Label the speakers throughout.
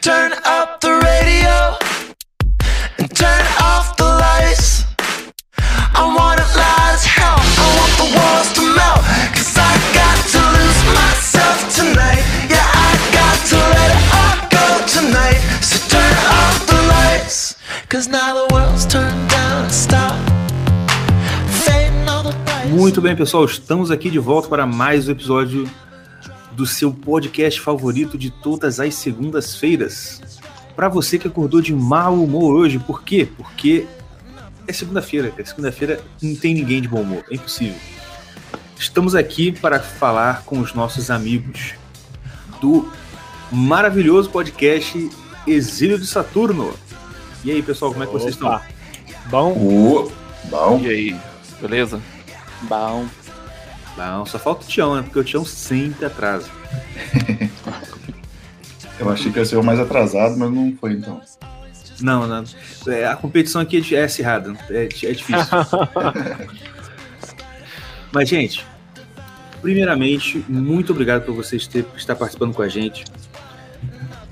Speaker 1: Turn up the radio and turn off the lights. I want it loud as hell. I want the walls to melt. Cause I got to lose myself tonight. Yeah, I got to let it all go tonight. So turn off the lights. Cause now the world's turned down and.
Speaker 2: Muito bem, pessoal, estamos aqui de volta para mais um episódio do seu podcast favorito de todas as segundas-feiras. Para você que acordou de mau humor hoje, por quê? Porque é segunda-feira, cara. Segunda-feira não tem ninguém de bom humor, é impossível. Estamos aqui para falar com os nossos amigos do maravilhoso podcast Exílio de Saturno. E aí, pessoal, como é que vocês estão?
Speaker 3: Opa. Bom?
Speaker 4: Ô, bom.
Speaker 5: E aí, beleza?
Speaker 3: Bom.
Speaker 2: Não, só falta o Tião, né? Porque o Tião sempre atrasa.
Speaker 4: Eu achei que ia ser o mais atrasado, mas não foi então.
Speaker 2: Não, não. É, a competição aqui é acirrada. É, é difícil. Mas, gente, primeiramente, muito obrigado por vocês ter, estar participando com a gente.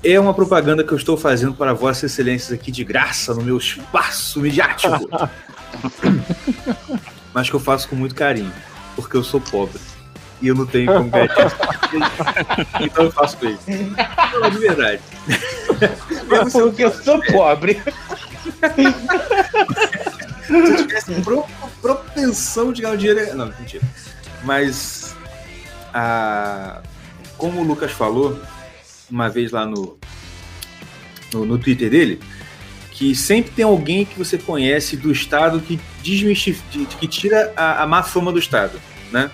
Speaker 2: É uma propaganda que eu estou fazendo para Vossas Excelências aqui de graça no meu espaço midiático. Mas que eu faço com muito carinho, porque eu sou pobre. E eu não tenho como ganhar dinheiro. Então eu faço ele. Não, de verdade. Mesmo se eu
Speaker 3: Porque eu sou pobre.
Speaker 2: se eu tivesse pro- propensão de ganhar o dinheiro. Não, mentira. Mas, a, como o Lucas falou, uma vez lá no, no, no Twitter dele, que sempre tem alguém que você conhece do Estado que desmistifica, que tira a, a má fama do Estado, né?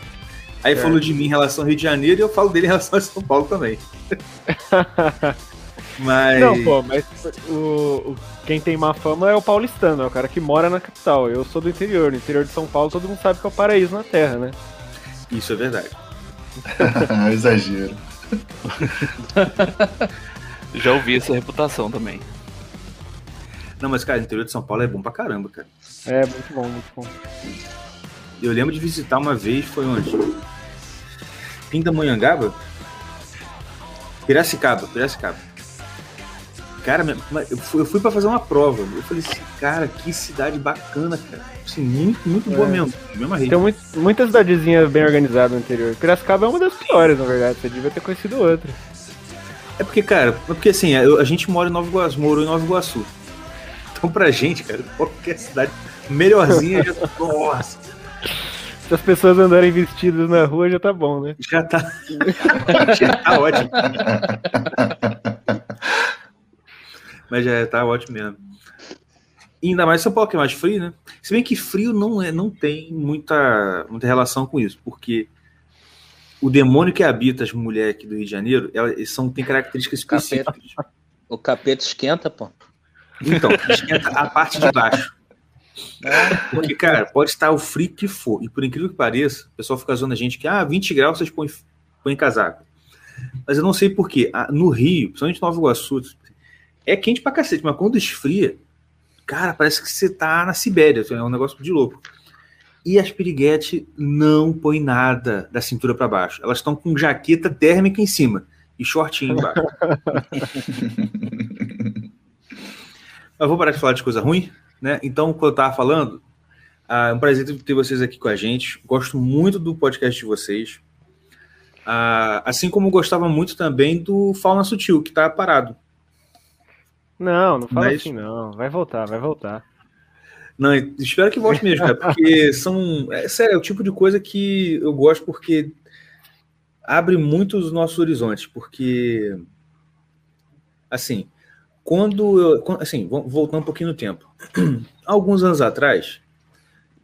Speaker 2: Aí
Speaker 3: É.
Speaker 2: falou de mim em relação ao Rio de Janeiro e eu falo dele em relação a São Paulo também. Mas.
Speaker 3: Não, pô, mas o, o- quem tem má fama é o paulistano, é o cara que mora na capital. Eu sou do interior. No interior de São Paulo todo mundo sabe que é o paraíso na terra, né?
Speaker 2: Isso é verdade.
Speaker 4: Exagero.
Speaker 5: Já ouvi essa reputação também.
Speaker 2: Não, mas, cara, o interior de São Paulo é bom pra caramba, cara.
Speaker 3: É, muito bom, muito bom.
Speaker 2: Eu lembro de visitar uma vez, foi onde? Pindamonhangaba? Piracicaba, Piracicaba. Cara, eu fui, eu fui pra fazer uma prova. Eu falei assim, cara, que cidade bacana, cara. Assim, muito, muito boa
Speaker 3: É.
Speaker 2: mesmo. Mesma rede.
Speaker 3: Tem muito, muita cidadezinha bem organizada no interior. Piracicaba é uma das piores, na verdade. Você devia ter conhecido outra.
Speaker 2: É porque, cara, é porque assim, a gente mora em Nova Iguaçu, morou em Nova Iguaçu. Então, pra gente, cara, qualquer cidade melhorzinha já. Nossa,
Speaker 3: Se as pessoas andarem vestidas na rua, já tá bom, né?
Speaker 2: já tá. já tá ótimo. Mas já tá ótimo mesmo. E ainda mais São Paulo, que é mais frio, né? Se bem que frio não, é, não tem muita, muita relação com isso, porque o demônio que habita as mulheres aqui do Rio de Janeiro, elas são, tem características
Speaker 6: Capeta.
Speaker 2: específicas.
Speaker 6: O capeta esquenta, pô.
Speaker 2: Então, esquenta a parte de baixo. Porque, cara, pode estar o frio que for. E por incrível que pareça, o pessoal fica zoando a gente que, ah, 20 graus vocês põem, põem casaco. Mas eu não sei porquê. No Rio, principalmente Nova Iguaçu, é quente pra cacete, mas quando esfria, cara, parece que você tá na Sibéria. É um negócio de louco. E as piriguetes não põem nada da cintura pra baixo. Elas estão com jaqueta térmica em cima e shortinho embaixo. Mas vou parar de falar de coisa ruim, né? Então, como eu tava falando, ah, é um prazer ter vocês aqui com a gente. Gosto muito do podcast de vocês. Ah, assim como eu gostava muito também do Fauna Sutil, que tá parado.
Speaker 3: Não, não fala
Speaker 2: Mas-
Speaker 3: assim, não. Vai voltar, vai voltar.
Speaker 2: Não, espero que volte mesmo, cara, porque são. É sério, é o tipo de coisa que eu gosto porque abre muito os nossos horizontes, porque assim, quando eu. Assim, voltando um pouquinho no tempo. Alguns anos atrás,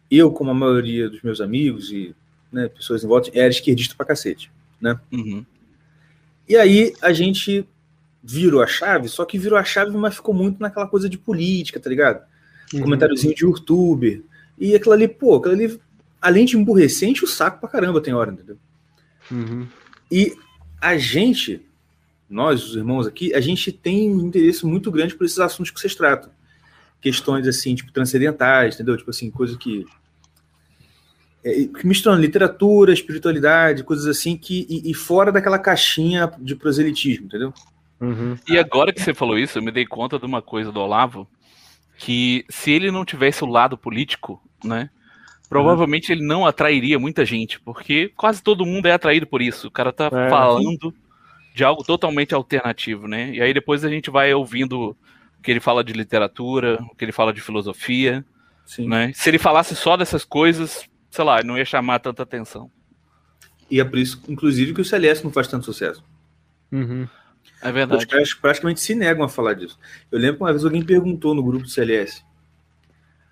Speaker 2: eu, como a maioria dos meus amigos e né, pessoas em volta, era esquerdista pra cacete.
Speaker 5: Uhum.
Speaker 2: E aí a gente virou a chave, só que virou a chave, mas ficou muito naquela coisa de política, tá ligado? Comentáriozinho de youtuber. E aquilo ali, pô, aquilo ali, além de emburrecer, enche o saco pra caramba, tem hora, entendeu?
Speaker 3: Uhum.
Speaker 2: E a gente, nós, os irmãos aqui, a gente tem um interesse muito grande por esses assuntos que vocês tratam. Questões assim, tipo, transcendentais, entendeu? Tipo assim, coisa que. É, que misturando literatura, espiritualidade, coisas assim que. E, e fora daquela caixinha de proselitismo, entendeu?
Speaker 3: Uhum.
Speaker 5: E agora que você falou isso, eu me dei conta de uma coisa do Olavo, que se ele não tivesse o lado político, né? Provavelmente ele não atrairia muita gente, porque quase todo mundo é atraído por isso. O cara tá
Speaker 3: É.
Speaker 5: falando de algo totalmente alternativo, né? E aí depois a gente vai ouvindo o que ele fala de literatura, o que ele fala de filosofia,
Speaker 2: Sim.
Speaker 5: né? Se ele falasse só dessas coisas, sei lá, não ia chamar tanta atenção.
Speaker 2: E é por isso, inclusive, que o CLS não faz tanto sucesso.
Speaker 3: Uhum.
Speaker 5: É
Speaker 2: Os
Speaker 5: verdade.
Speaker 2: caras praticamente se negam a falar disso. Eu lembro que uma vez alguém perguntou no grupo do CLS: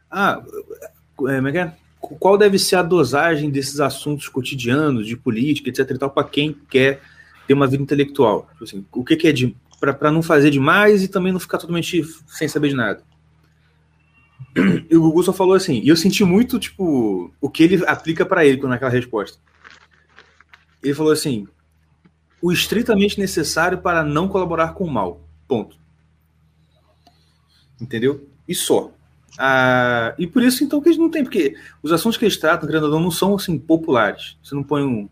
Speaker 2: Ah, é, como é que é? qual deve ser a dosagem desses assuntos cotidianos, de política, etc. e tal, para quem quer ter uma vida intelectual? Tipo assim, o que, que é de. para não fazer demais e também não ficar totalmente sem saber de nada. E o Gugu só falou assim, e eu senti muito, tipo, o que ele aplica para ele naquela resposta. Ele falou assim: o estritamente necessário para não colaborar com o mal. Ponto. Entendeu? E só. Ah, e por isso, então, que eles não tem, porque os assuntos que eles tratam, querendo ou não, não são assim populares. Você não põe um,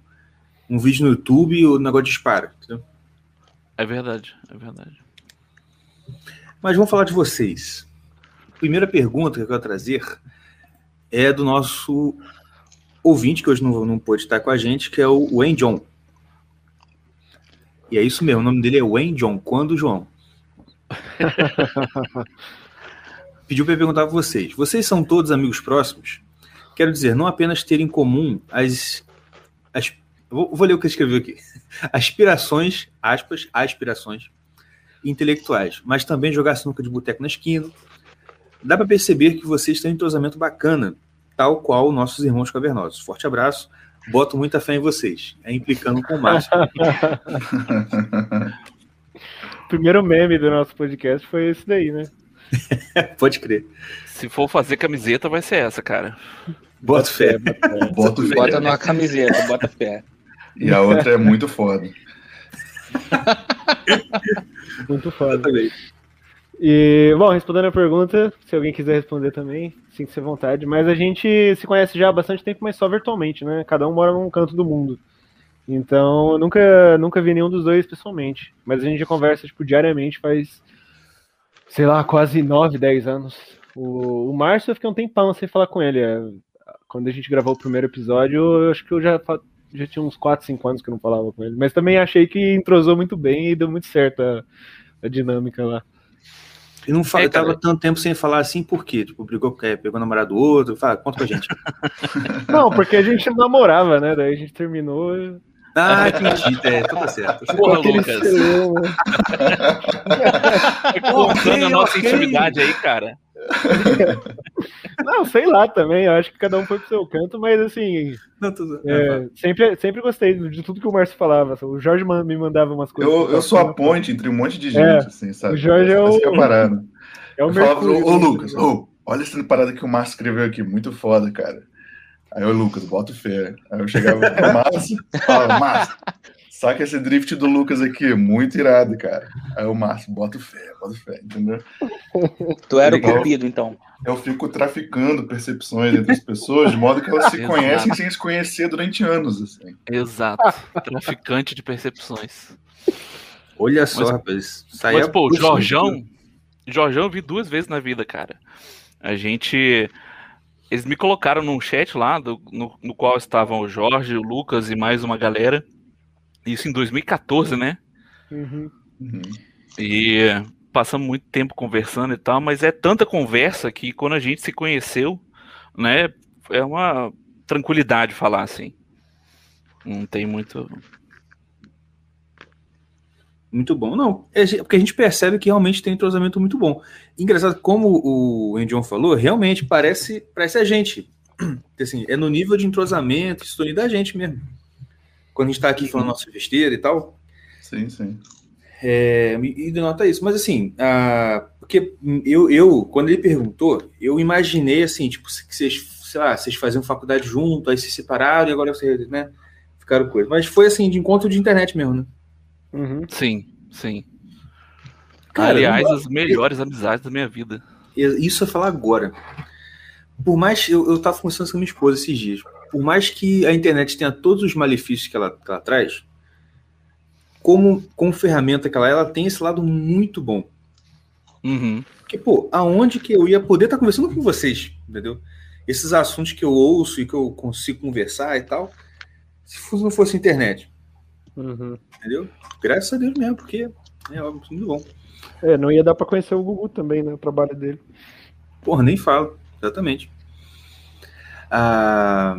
Speaker 2: um vídeo no YouTube e o negócio dispara. Entendeu?
Speaker 5: É verdade, é verdade.
Speaker 2: Mas vamos falar de vocês. A primeira pergunta que eu quero trazer é do nosso ouvinte, que hoje não, não pôde estar com a gente, que é o Wayne John. E é isso mesmo, o nome dele é Wayne John. Quando, João? Pediu para eu perguntar para vocês. Vocês são todos amigos próximos? Quero dizer, não apenas ter em comum as. as vou, vou ler o que ele escreveu aqui. Aspirações, aspas, aspirações intelectuais, mas também jogar sinuca de boteco na esquina. Dá para perceber que vocês têm um entrosamento bacana, tal qual nossos irmãos cavernosos. Forte abraço, boto muita fé em vocês. É implicando com o Márcio.
Speaker 3: O primeiro meme do nosso podcast foi esse daí, né?
Speaker 2: Pode crer.
Speaker 5: Se for fazer camiseta, vai ser essa, cara.
Speaker 2: Boto fé.
Speaker 4: Boto fé.
Speaker 6: Bota numa camiseta, bota fé.
Speaker 4: E a outra é muito foda.
Speaker 3: Muito foda. E, bom, respondendo a pergunta, se alguém quiser responder também, sinta-se à vontade. Mas a gente se conhece já há bastante tempo, mas só virtualmente, né? Cada um mora num canto do mundo. Então, eu nunca, nunca vi nenhum dos dois pessoalmente. Mas a gente conversa, tipo, diariamente faz, sei lá, quase 9, 10 anos. O, o Márcio, eu fiquei um tempão sem falar com ele. Quando a gente gravou o primeiro episódio, eu acho que eu já, já tinha uns 4, 5 anos que eu não falava com ele. Mas também achei que entrosou muito bem e deu muito certo a, a dinâmica lá.
Speaker 2: E não fala,
Speaker 5: É,
Speaker 2: tava tanto tempo sem falar assim, por quê? Tipo, brigou, é, pegou o namorado do outro. Fala, conta pra gente.
Speaker 3: Não, porque a gente namorava, né? Daí a gente terminou.
Speaker 2: Ah, entendi. É, tudo certo.
Speaker 5: Porra, Lucas. Contando a nossa
Speaker 2: ok.
Speaker 5: intimidade aí, cara.
Speaker 3: Não, sei lá também. Eu acho que cada um foi pro seu canto, mas assim,
Speaker 2: Não, tudo...
Speaker 3: é, sempre, sempre gostei de tudo que o Márcio falava. O Jorge me mandava umas coisas.
Speaker 4: Eu, eu sou a ponte entre um monte de gente,
Speaker 3: É,
Speaker 4: assim, sabe?
Speaker 3: o Jorge é o-
Speaker 4: a parada.
Speaker 3: É o
Speaker 4: Eu falava, ô, ô Lucas, ô, olha essa parada que o Márcio escreveu aqui, muito foda, cara. Aí o Lucas, bota fé. Aí eu chegava pro Márcio, falava, Márcio, saca esse drift do Lucas aqui, muito irado, cara. Aí o Márcio, bota fé, bota fé, entendeu?
Speaker 6: Tu era o cupido, então.
Speaker 4: Eu fico traficando percepções entre as pessoas, de modo que elas se
Speaker 5: Exato.
Speaker 4: conhecem sem se conhecer durante anos, assim.
Speaker 5: Exato. Traficante de percepções.
Speaker 2: Olha só,
Speaker 5: Mas-
Speaker 2: rapaz. Isso aí
Speaker 5: Mas, pô, o Jorjão. Jorjão eu vi duas vezes na vida, cara. A gente. Eles me colocaram num chat lá, do- no, no qual estavam o Jorge, o Lucas e mais uma galera. Isso em 2014, né?
Speaker 3: Uhum.
Speaker 4: Uhum.
Speaker 5: E passamos muito tempo conversando e tal, mas é tanta conversa que quando a gente se conheceu, né, é uma tranquilidade falar assim. Não tem muito.
Speaker 2: Muito bom. Não, é porque a gente percebe que realmente tem um entrosamento muito bom. Engraçado, como o Endion falou, realmente parece, parece a gente. Assim, é no nível de entrosamento, sintonia da gente mesmo. Quando a gente tá aqui falando nossa besteira e tal,
Speaker 4: Sim, sim.
Speaker 2: é, e denota isso. Mas assim, ah, porque eu, eu, quando ele perguntou, eu imaginei assim, tipo, que vocês, sei lá, vocês faziam faculdade junto, aí se separaram e agora vocês, né, ficaram coisa. Mas foi assim, de encontro de internet mesmo, né?
Speaker 3: Uhum.
Speaker 5: Sim, sim.
Speaker 2: Cara,
Speaker 5: Aliás, as melhores amizades da minha vida.
Speaker 2: Isso eu falar agora. Por mais. Eu, eu tava conversando com a minha esposa esses dias. Por mais que a internet tenha todos os malefícios que ela, que ela traz, como, como ferramenta que ela é, ela tem esse lado muito bom.
Speaker 5: Uhum.
Speaker 2: Porque, pô, aonde que eu ia poder estar conversando com vocês, entendeu? Esses assuntos que eu ouço e que eu consigo conversar e tal, se fosse- não fosse internet,
Speaker 3: Uhum.
Speaker 2: entendeu? Graças a Deus mesmo, porque é óbvio, muito bom.
Speaker 3: É, não ia dar pra conhecer o Gugu também, né? O trabalho dele.
Speaker 2: Porra, nem falo, exatamente. Ah,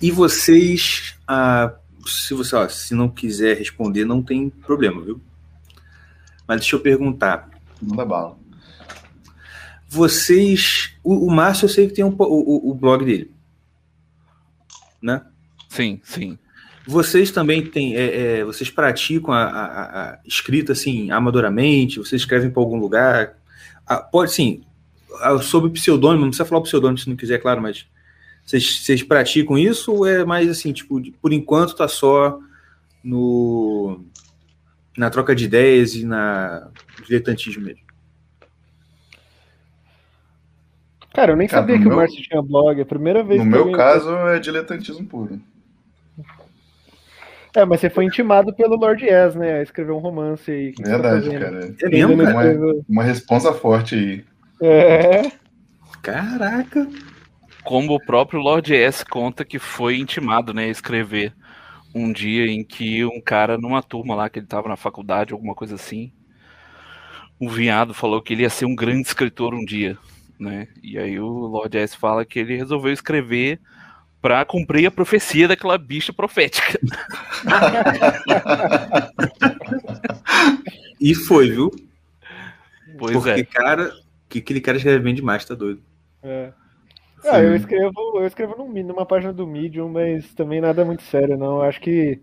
Speaker 2: e vocês, ah, se você, ó, se não quiser responder, não tem problema, viu? Mas deixa eu perguntar.
Speaker 4: Manda bala.
Speaker 2: Vocês, o, o Márcio, eu sei que tem um, o- o blog dele, né?
Speaker 5: Sim, sim.
Speaker 2: Vocês também têm, é, é, vocês praticam a, a- a- escrita assim amadoramente? Vocês escrevem para algum lugar? Ah, pode sim, ah, sob pseudônimo, não precisa falar o pseudônimo se não quiser, claro, mas vocês, vocês praticam isso ou é mais assim, tipo, de- por enquanto tá só no na troca de ideias e na diletantismo mesmo?
Speaker 3: Cara, eu nem
Speaker 4: Cara,
Speaker 3: sabia que
Speaker 4: meu-
Speaker 3: o Márcio tinha blog. É a primeira vez
Speaker 4: No
Speaker 3: que
Speaker 4: meu caso, é diletantismo puro.
Speaker 3: É, mas você foi intimado pelo Lord Yes, né? A escrever um romance aí. Que que você tá
Speaker 4: Verdade,
Speaker 3: fazendo?
Speaker 4: cara.
Speaker 3: Não
Speaker 2: cara?
Speaker 3: escreveu.
Speaker 4: Uma responsa forte aí.
Speaker 3: É.
Speaker 2: Caraca!
Speaker 5: Como o próprio Lord S conta que foi intimado, né, a escrever um dia em que um cara numa turma lá que ele tava na faculdade, alguma coisa assim, um viado falou que ele ia ser um grande escritor um dia, né? E aí o Lord S fala que ele resolveu escrever pra cumprir a profecia daquela bicha profética.
Speaker 2: E foi, viu?
Speaker 5: Pois
Speaker 2: Porque,
Speaker 5: é.
Speaker 2: cara, que aquele cara escreve bem demais, tá doido.
Speaker 3: é. Ah, eu escrevo, eu escrevo num- numa página do Medium, mas também nada muito sério, não. Eu Acho que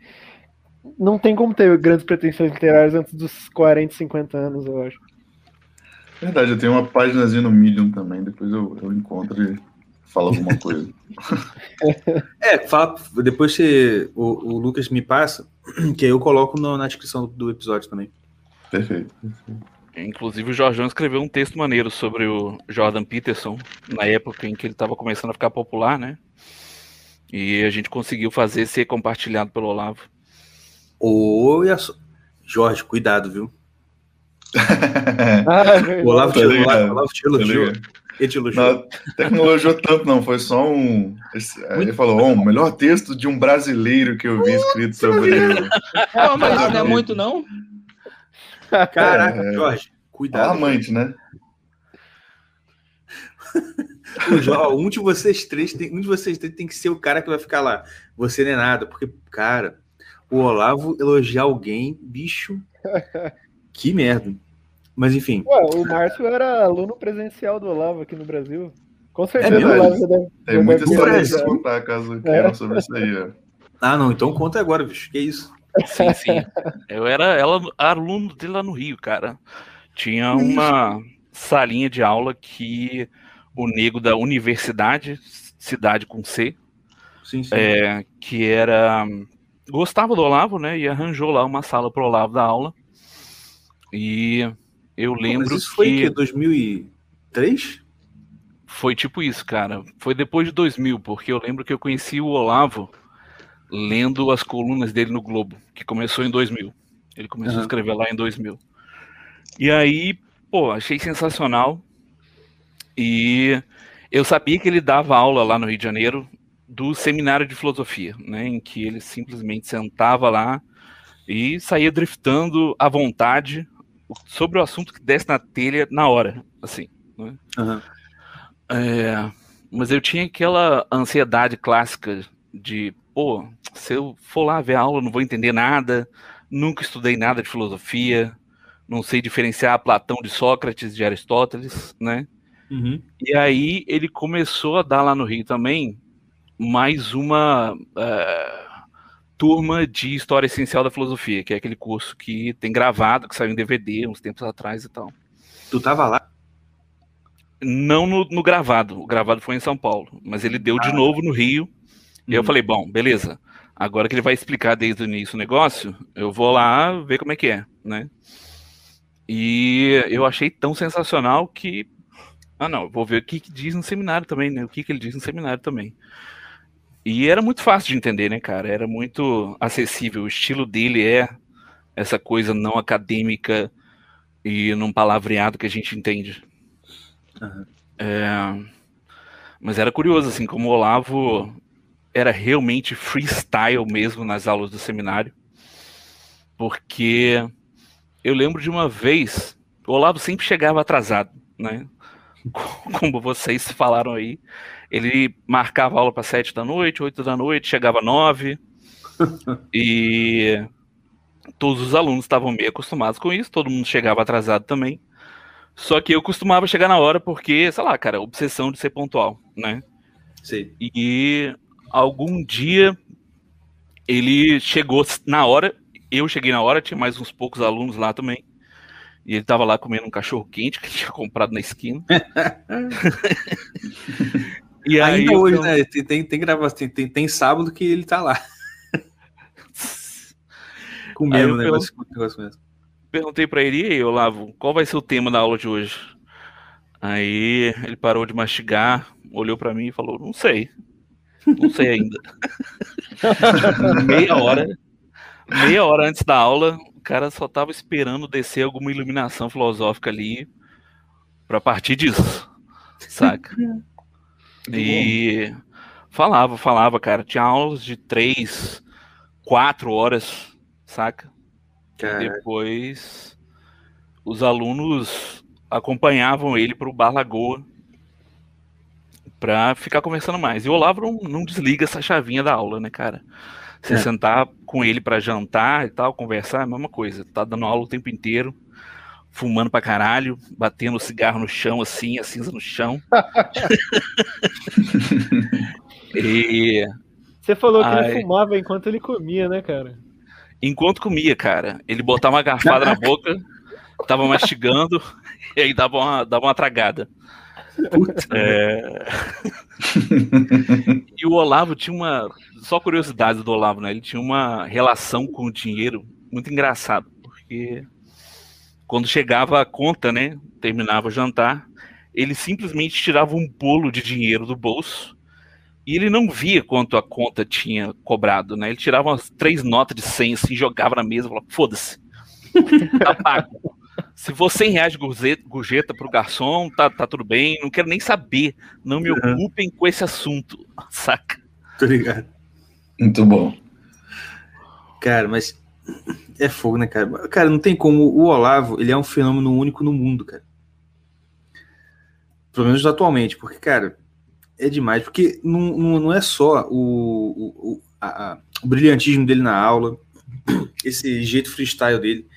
Speaker 3: não tem como ter grandes pretensões literárias antes dos 40, 50 anos, eu acho.
Speaker 4: Verdade, eu tenho uma páginazinha no Medium também, depois eu, eu encontro e falo alguma coisa.
Speaker 2: É, fala, depois você, o, o Lucas me passa, que aí eu coloco no- na descrição do episódio também.
Speaker 4: Perfeito.
Speaker 5: Inclusive o Jorjão escreveu um texto maneiro sobre o Jordan Peterson, na época em que ele estava começando a ficar popular, né? E a gente conseguiu fazer ser compartilhado pelo Olavo.
Speaker 2: Oi, Jorge, cuidado, viu?
Speaker 3: Ah, é.
Speaker 2: O Olavo te,
Speaker 4: Tá ligado,
Speaker 2: Olavo- o? Ele te elogiou.
Speaker 4: Não, não elogiou tanto, não. Foi só um. esse- aí ele falou: ó, o melhor texto de um brasileiro que eu vi escrito sobre.
Speaker 6: Não, mas isso não é muito, não?
Speaker 2: Caraca,
Speaker 4: É.
Speaker 2: Jorge, cuidado.
Speaker 4: Amante, né?
Speaker 2: O Jo- ó, um de vocês três, tem, um de vocês três tem que ser o cara que vai ficar lá. Você não é nada, porque, cara, o Olavo elogiar alguém, bicho, que merda. Mas enfim,
Speaker 3: Ué, o Márcio era aluno presencial do Olavo aqui no Brasil. Com certeza
Speaker 2: mesmo?
Speaker 3: o Olavo deve,
Speaker 4: Tem muita história pra
Speaker 3: lembrado.
Speaker 4: contar, caso queiram sobre isso aí. ó.
Speaker 2: ah não, então conta agora, bicho, que isso?
Speaker 5: Sim, sim. Eu era ela, aluno dele lá no Rio, cara. Tinha uma salinha de aula que o nego da universidade, cidade com C,
Speaker 2: Sim, sim.
Speaker 5: é, que era gostava do Olavo, né? E arranjou lá uma sala pro Olavo da aula. E eu
Speaker 2: Pô,
Speaker 5: lembro
Speaker 2: Mas isso foi
Speaker 5: que
Speaker 2: que 2003?
Speaker 5: foi tipo isso, cara. Foi depois de 2000, porque eu lembro que eu conheci o Olavo lendo as colunas dele no Globo, que começou em 2000. Ele começou a
Speaker 2: Aham.
Speaker 5: escrever lá em 2000. E aí, pô, achei sensacional. E eu sabia que ele dava aula lá no Rio de Janeiro do seminário de filosofia, né, em que ele simplesmente sentava lá e saía driftando à vontade sobre o assunto que desse na telha na hora, assim.
Speaker 2: Aham.
Speaker 5: É, mas eu tinha aquela ansiedade clássica de, pô, se eu for lá ver a aula, não vou entender nada, nunca estudei nada de filosofia, não sei diferenciar Platão de Sócrates, de Aristóteles, né?
Speaker 2: Uhum.
Speaker 5: E aí ele começou a dar lá no Rio também mais uma é, turma de História Essencial da Filosofia, que é aquele curso que tem gravado, que saiu em DVD uns tempos atrás e tal.
Speaker 2: Tu tava lá?
Speaker 5: Não no, no gravado, o gravado foi em São Paulo, mas ele deu de novo no Rio. E eu
Speaker 2: Uhum.
Speaker 5: falei, bom, beleza. Agora que ele vai explicar desde o início o negócio, eu vou lá ver como é que é, né? E eu achei tão sensacional que. Ah, não, vou ver o que, que diz no seminário também, né? O que, que ele diz no seminário também. E era muito fácil de entender, né, cara? Era muito acessível. O estilo dele é essa coisa não acadêmica e num palavreado que a gente entende.
Speaker 2: Aham.
Speaker 5: É, Mas era curioso, assim, como o Olavo era realmente freestyle mesmo nas aulas do seminário. Porque eu lembro de uma vez, o Olavo sempre chegava atrasado, né? Como vocês falaram aí. Ele marcava aula para sete da noite, oito da noite, chegava nove. e todos os alunos estavam meio acostumados com isso, todo mundo chegava atrasado também. Só que eu costumava chegar na hora porque, sei lá, cara, obsessão de ser pontual, né?
Speaker 2: Sei.
Speaker 5: E algum dia ele chegou na hora, eu cheguei na hora, tinha mais uns poucos alunos lá também. E ele tava lá comendo um cachorro quente que ele tinha comprado na esquina. e aí
Speaker 2: Ainda
Speaker 5: eu
Speaker 2: hoje,
Speaker 5: pergun-
Speaker 2: né? Tem, tem, tem gravação, tem, tem, tem sábado que ele tá lá.
Speaker 5: Aí
Speaker 2: Comendo
Speaker 5: eu
Speaker 2: o negócio, mesmo.
Speaker 5: perguntei pra ele, e aí, Olavo, qual vai ser o tema da aula de hoje? Aí ele parou de mastigar, olhou pra mim e falou, não sei. Não sei ainda. meia hora, meia hora antes da aula, o cara só tava esperando descer alguma iluminação filosófica ali pra partir disso, saca? E falava, falava, cara. Tinha aulas de três, quatro horas, saca? E
Speaker 2: Cara,
Speaker 5: depois os alunos acompanhavam ele para o Bar Lagoa para ficar conversando mais. E o Olavo não, não desliga essa chavinha da aula, né, cara? Você
Speaker 2: É.
Speaker 5: sentar com ele para jantar e tal, conversar, é a mesma coisa. Tá dando aula o tempo inteiro, fumando pra caralho, batendo o cigarro no chão, assim, a cinza no chão. e
Speaker 3: Você falou que
Speaker 5: Ai.
Speaker 3: ele fumava enquanto ele comia, né, cara?
Speaker 5: enquanto comia, cara, ele botava uma garfada na boca, tava mastigando, e aí dava uma, dava uma tragada.
Speaker 2: puta,
Speaker 5: É, E o Olavo tinha uma. Só curiosidade do Olavo, né? Ele tinha uma relação com o dinheiro muito engraçado, porque quando chegava a conta, né? Terminava o jantar, ele simplesmente tirava um bolo de dinheiro do bolso e ele não via quanto a conta tinha cobrado, né? Ele tirava umas três notas de 100 assim, jogava na mesa e falava: foda-se, tá pago. Se for 100 reais de gorjeta, gorjeta pro garçom, tá, tá tudo bem, não quero nem saber. Não me
Speaker 2: Uhum.
Speaker 5: ocupem com esse assunto, saca?
Speaker 2: tô ligado.
Speaker 4: Muito bom.
Speaker 2: Cara, mas é fogo, né, cara? Cara, não tem como. O Olavo, ele é um fenômeno único no mundo, cara. Pelo menos atualmente, porque, cara, é demais. Porque não, não, não é só o, o, a- a- o brilhantismo dele na aula, esse jeito freestyle dele.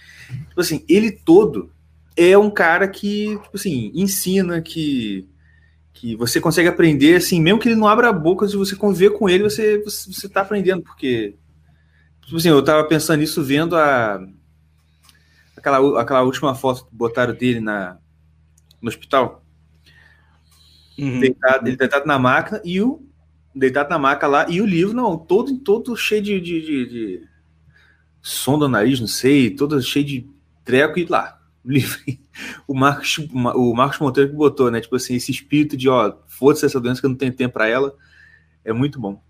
Speaker 2: Tipo assim, ele todo é um cara que, tipo assim, ensina, que, que você consegue aprender, assim, mesmo que ele não abra a boca, se você conviver com ele, você, você, você tá aprendendo, porque Tipo assim, eu tava pensando nisso vendo a. Aquela, aquela última foto que botaram dele na, no hospital.
Speaker 5: Uhum.
Speaker 2: Deitado, ele deitado na maca e o. Deitado na maca lá, e o livro, não, todo, todo cheio de, de, de, de som do nariz, não sei, todo cheio de treco e lá. O livro. O Marcos, o Marcos Monteiro que botou, né? Tipo assim, esse espírito de, ó, foda-se essa doença que eu não tenho tempo pra ela. É muito bom.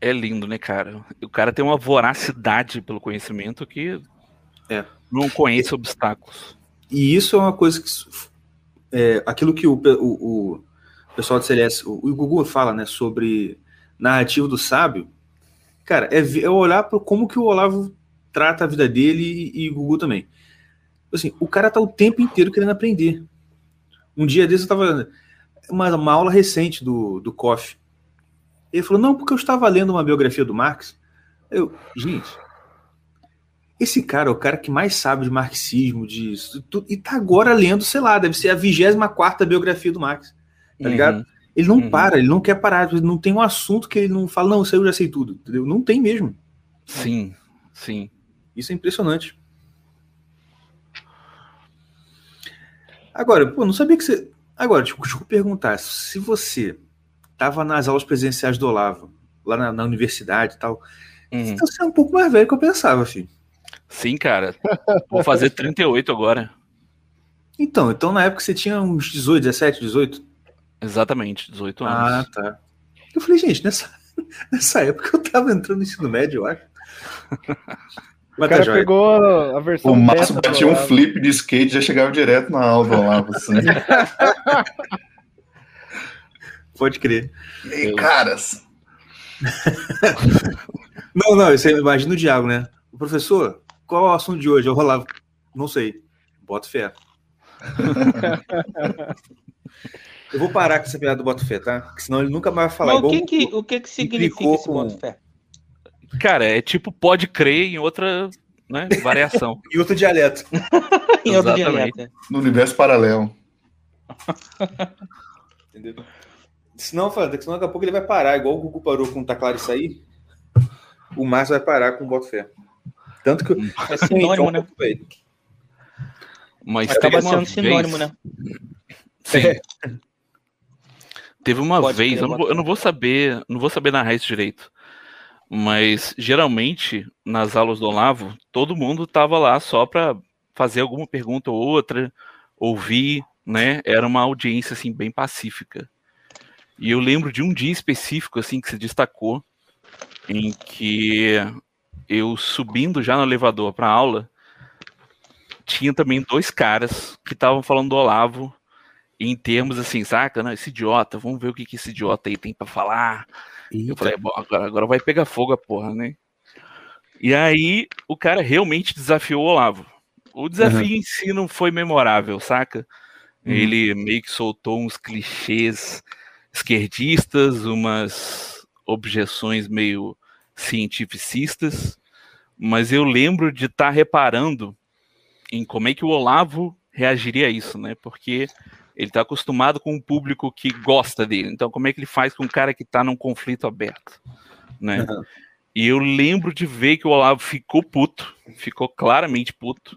Speaker 5: É lindo, né, cara? O cara tem uma voracidade pelo conhecimento que
Speaker 2: É.
Speaker 5: não conhece obstáculos.
Speaker 2: E isso é uma coisa que. É, aquilo que o, o, o pessoal do CLS, o, o Gugu fala, né, sobre narrativa do sábio, cara, é, é olhar para como que o Olavo trata a vida dele e, e o Gugu também. Assim, o cara tá o tempo inteiro querendo aprender. Um dia desse eu tava. Uma, uma aula recente do, do COF. Ele falou: não, porque eu estava lendo uma biografia do Marx. Eu, gente, esse cara é o cara que mais sabe de marxismo, de tudo, e tá agora lendo, sei lá, deve ser a 24 biografia do Marx. Tá ligado?
Speaker 5: Uhum.
Speaker 2: Ele não
Speaker 5: Uhum.
Speaker 2: para, ele não quer parar, não tem um assunto que ele não fala, não, isso eu já sei tudo, entendeu? Não tem mesmo.
Speaker 5: Sim, sim.
Speaker 2: Isso é impressionante. Agora, pô, não sabia que você. Agora, deixa eu perguntar, se você tava nas aulas presenciais do Olavo, lá na, na universidade e tal,
Speaker 5: Uhum.
Speaker 2: você é um pouco mais velho que eu pensava, filho.
Speaker 5: Sim, cara. Vou fazer 38 agora.
Speaker 2: Então, então na época você tinha uns 18, 17, 18?
Speaker 5: Exatamente, 18
Speaker 2: Ah,
Speaker 5: anos.
Speaker 2: tá. Eu falei, gente, nessa, Nessa época eu tava entrando no ensino médio, eu acho.
Speaker 3: O
Speaker 2: Mas
Speaker 3: cara
Speaker 2: tá
Speaker 3: pegou a versão
Speaker 4: O Márcio batia um flip de skate e já chegava direto na aula Olavo. Assim.
Speaker 2: Pode crer.
Speaker 4: E aí, caras?
Speaker 2: Não, não, você imagina o diabo, né? O professor, qual é o assunto de hoje? Eu rolava. Não sei. Boto fé. Eu vou parar com essa piada do Boto Fé, tá? Porque senão ele nunca mais vai falar
Speaker 6: Mas o que que, o que, que significa esse
Speaker 2: com-
Speaker 6: boto fé?
Speaker 5: Cara, é tipo pode crer em outra né, variação.
Speaker 2: em outro dialeto.
Speaker 6: Em outro
Speaker 5: Exatamente.
Speaker 6: dialeto. né?
Speaker 4: No universo paralelo.
Speaker 2: Entendeu? Senão, fala, senão daqui a pouco ele vai parar, igual o Gugu parou com o Tá Claro Isso Aí. O Márcio vai parar com o Boto Fé. Tanto que.
Speaker 6: É sinônimo, né?
Speaker 5: Mas
Speaker 6: Acaba sendo sinônimo,
Speaker 5: vez-
Speaker 6: né?
Speaker 5: Sim. Teve uma
Speaker 6: Pode
Speaker 5: vez, eu não, vou, eu não vou saber, não vou saber narrar isso direito. Mas geralmente nas aulas do Olavo, todo mundo tava lá só para fazer alguma pergunta ou outra, ouvir, né? Era uma audiência assim bem pacífica. E eu lembro de um dia específico assim que se destacou em que eu subindo já no elevador para aula, tinha também dois caras que estavam falando do Olavo em termos assim, saca? Não, esse idiota, vamos ver o que, que esse idiota aí tem pra falar. Eu falei, bom, agora, agora vai pegar fogo a porra, né? E aí o cara realmente desafiou o Olavo. O desafio em si não foi memorável, saca? Ele meio que soltou uns clichês esquerdistas, umas objeções meio cientificistas, mas eu lembro de estar reparando em como é que o Olavo reagiria a isso, né? Porque ele está acostumado com um público que gosta dele. Então, como é que ele faz com um cara que está num conflito aberto, né?
Speaker 2: Uhum.
Speaker 5: E eu lembro de ver que o Olavo ficou puto, ficou claramente puto,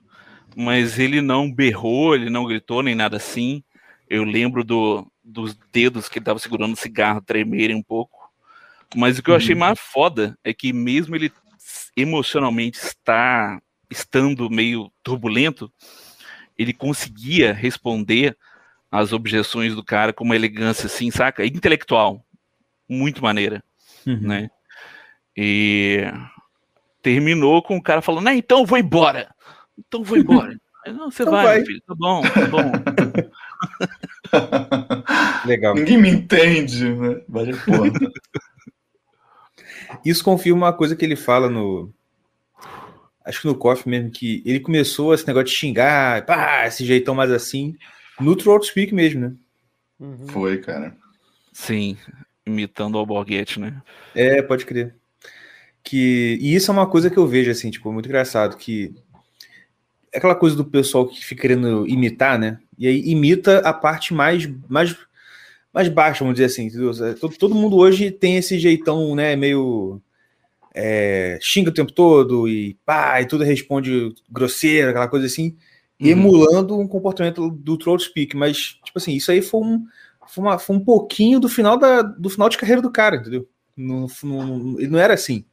Speaker 5: mas ele não berrou, ele não gritou nem nada assim. Eu lembro do, dos dedos que ele estava segurando o cigarro tremerem um pouco. Mas o que eu achei mais foda é que mesmo ele emocionalmente está estando meio turbulento, ele conseguia responder às objeções do cara com uma elegância assim, saca? Intelectual. Muito maneira,
Speaker 2: Uhum.
Speaker 5: né? E terminou com o cara falando, ah, então eu vou embora. Então eu vou embora. Não, você
Speaker 2: Então
Speaker 5: vai,
Speaker 2: vai.
Speaker 5: filho. Tá bom, tá bom.
Speaker 2: Legal.
Speaker 4: Ninguém me entende, né? Porra.
Speaker 2: Isso confirma uma coisa que ele fala no. Acho que no Coffee mesmo, que ele começou esse negócio de xingar, pá, esse jeitão mais assim, no Throat Speak mesmo, né?
Speaker 3: Uhum.
Speaker 4: Foi, cara.
Speaker 5: Sim, imitando o Alborguete, né?
Speaker 2: É, pode crer. Que, e isso é uma coisa que eu vejo, assim, tipo, muito engraçado, que é aquela coisa do pessoal que fica querendo imitar, né? E aí imita a parte mais, mais, mais baixa, vamos dizer assim. entendeu? Todo, todo mundo hoje tem esse jeitão, né, meio... é, xinga o tempo todo e pá, e tudo responde grosseiro, aquela coisa assim,
Speaker 5: Uhum.
Speaker 2: emulando um comportamento do Throat Speak, mas, tipo assim, isso aí foi um, foi, uma- foi um pouquinho do final, da, do final de carreira do cara, entendeu? Não, não- ele não era assim.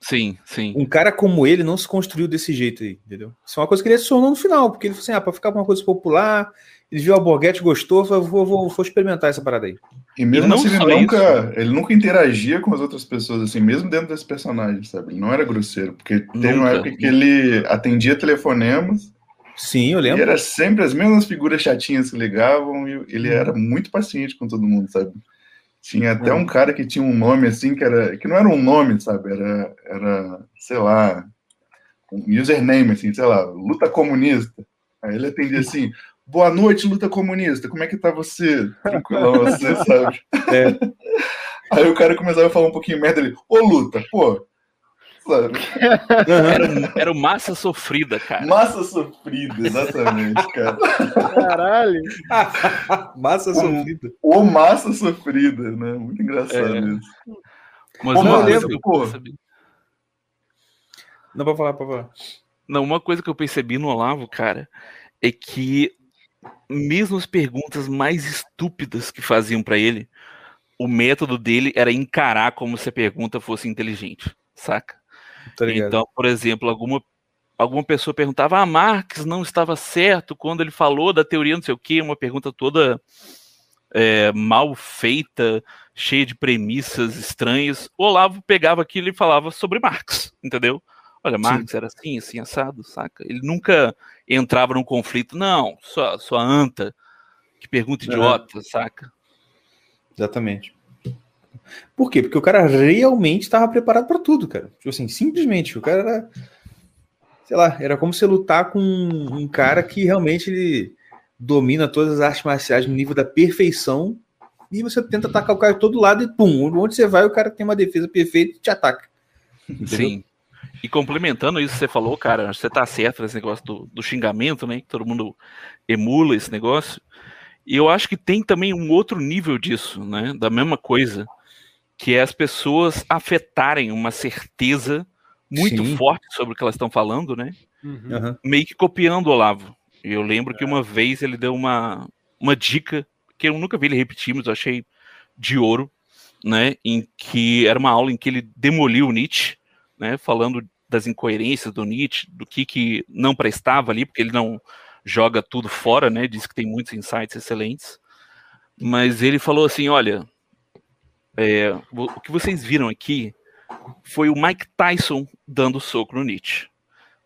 Speaker 5: Sim, sim.
Speaker 2: Um cara como ele não se construiu desse jeito aí, entendeu? Isso é uma coisa que ele adicionou no final, porque ele falou assim: ah, pra ficar com uma coisa popular, ele viu a Borghetti, gostou, falou, vou, vou, vou experimentar essa parada aí.
Speaker 4: E mesmo
Speaker 5: E não
Speaker 4: assim, ele nunca, ele nunca interagia com as outras pessoas, assim, mesmo dentro desse personagem, sabe? Ele não era grosseiro, porque teve uma
Speaker 5: Nunca.
Speaker 4: época que ele atendia telefonemas
Speaker 2: Sim, eu
Speaker 4: e
Speaker 2: lembro.
Speaker 4: era sempre as mesmas figuras chatinhas que ligavam e ele era muito paciente com todo mundo, sabe? Tinha até um cara que tinha um nome assim, que, era, que não era um nome, sabe? Era, era, sei lá, um username, assim, sei lá, luta comunista. Aí ele atendia assim, boa noite, luta comunista, como é que tá você? Tranquilão, você, sabe? Aí o cara começava a falar um pouquinho merda ali, ô luta, pô, sabe?
Speaker 5: Era, era o massa sofrida, cara.
Speaker 4: Massa sofrida, exatamente, cara.
Speaker 3: Caralho.
Speaker 2: Massa sofrida.
Speaker 4: O massa sofrida, né? Muito engraçado
Speaker 5: É.
Speaker 4: isso.
Speaker 5: Mas
Speaker 4: Ô,
Speaker 5: coisa
Speaker 2: lembro,
Speaker 5: que eu
Speaker 4: pô.
Speaker 5: percebi-
Speaker 2: Não, pra falar, pra falar.
Speaker 5: Não, uma coisa que eu percebi no Olavo, cara, é que mesmo as perguntas mais estúpidas que faziam pra ele, o método dele era encarar como se a pergunta fosse inteligente, saca?
Speaker 2: Tá?
Speaker 5: Então, por exemplo, alguma, alguma pessoa perguntava: Ah, Marx não estava certo quando ele falou da teoria não sei o quê, uma pergunta toda é, mal feita, cheia de premissas estranhas, o Olavo pegava aquilo e falava sobre Marx, entendeu? Olha, Marx era assim, assim, assado, saca? Ele nunca entrava num conflito, não, sua, sua anta, que pergunta idiota, saca?
Speaker 2: Exatamente. Por quê? Porque o cara realmente estava preparado para tudo, cara. Tipo assim, simplesmente, o cara era. Sei lá, era como você lutar com um cara que realmente ele domina todas as artes marciais no nível da perfeição e você tenta atacar o cara de todo lado e pum, onde você vai, o cara tem uma defesa perfeita e te ataca. Entendeu?
Speaker 5: Sim. E complementando isso que você falou, cara, você tá certo nesse negócio do, do xingamento, né? Que todo mundo emula esse negócio. E eu acho que tem também um outro nível disso, né? Da mesma coisa, que é as pessoas afetarem uma certeza muito
Speaker 2: Sim.
Speaker 5: forte sobre o que elas estão falando, né?
Speaker 3: Uhum.
Speaker 5: Meio que copiando o Olavo. E Eu lembro que uma vez ele deu uma, uma dica que eu nunca vi ele repetir, mas eu achei de ouro, né? Em que era uma aula em que ele demoliu o Nietzsche, né? Falando das incoerências do Nietzsche, do que, que não prestava ali, porque ele não joga tudo fora, né? Diz que tem muitos insights excelentes. Mas ele falou assim: olha, é, o que vocês viram aqui foi o Mike Tyson dando soco no Nietzsche.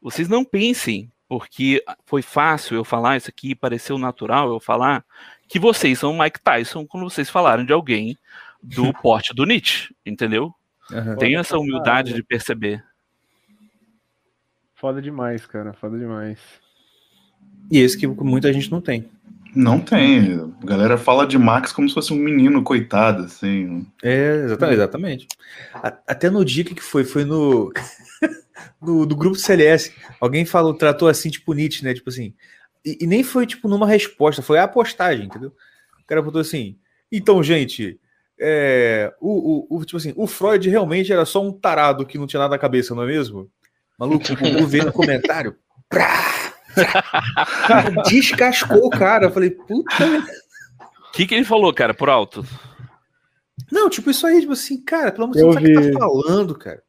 Speaker 5: Vocês não pensem, porque foi fácil eu falar isso aqui, pareceu natural eu falar, que vocês são o Mike Tyson quando vocês falaram de alguém do porte do Nietzsche, entendeu?
Speaker 2: aham.
Speaker 5: Tenho essa humildade de perceber.
Speaker 3: Foda demais, cara. Foda demais.
Speaker 2: E esse que muita gente não tem.
Speaker 4: Não tem. A galera fala de Max como se fosse um menino coitado, assim.
Speaker 2: É, exatamente. exatamente. Até no dia que foi, foi no, no do grupo CLS. Alguém falou, tratou assim, tipo Nietzsche, né? Tipo assim. E, e nem foi tipo numa resposta, foi a postagem, entendeu? O cara botou assim. Então, gente, é, o, o, o- tipo assim, o Freud realmente era só um tarado que não tinha nada na cabeça, não é mesmo? Maluco, o Gugu veio no comentário. Prá, descascou o cara. Eu falei, puta.
Speaker 5: O que, que ele falou, cara, por alto?
Speaker 2: Não, tipo, isso aí, tipo assim, cara, pelo amor de
Speaker 3: Eu
Speaker 2: Deus, sabe o que tá falando, cara?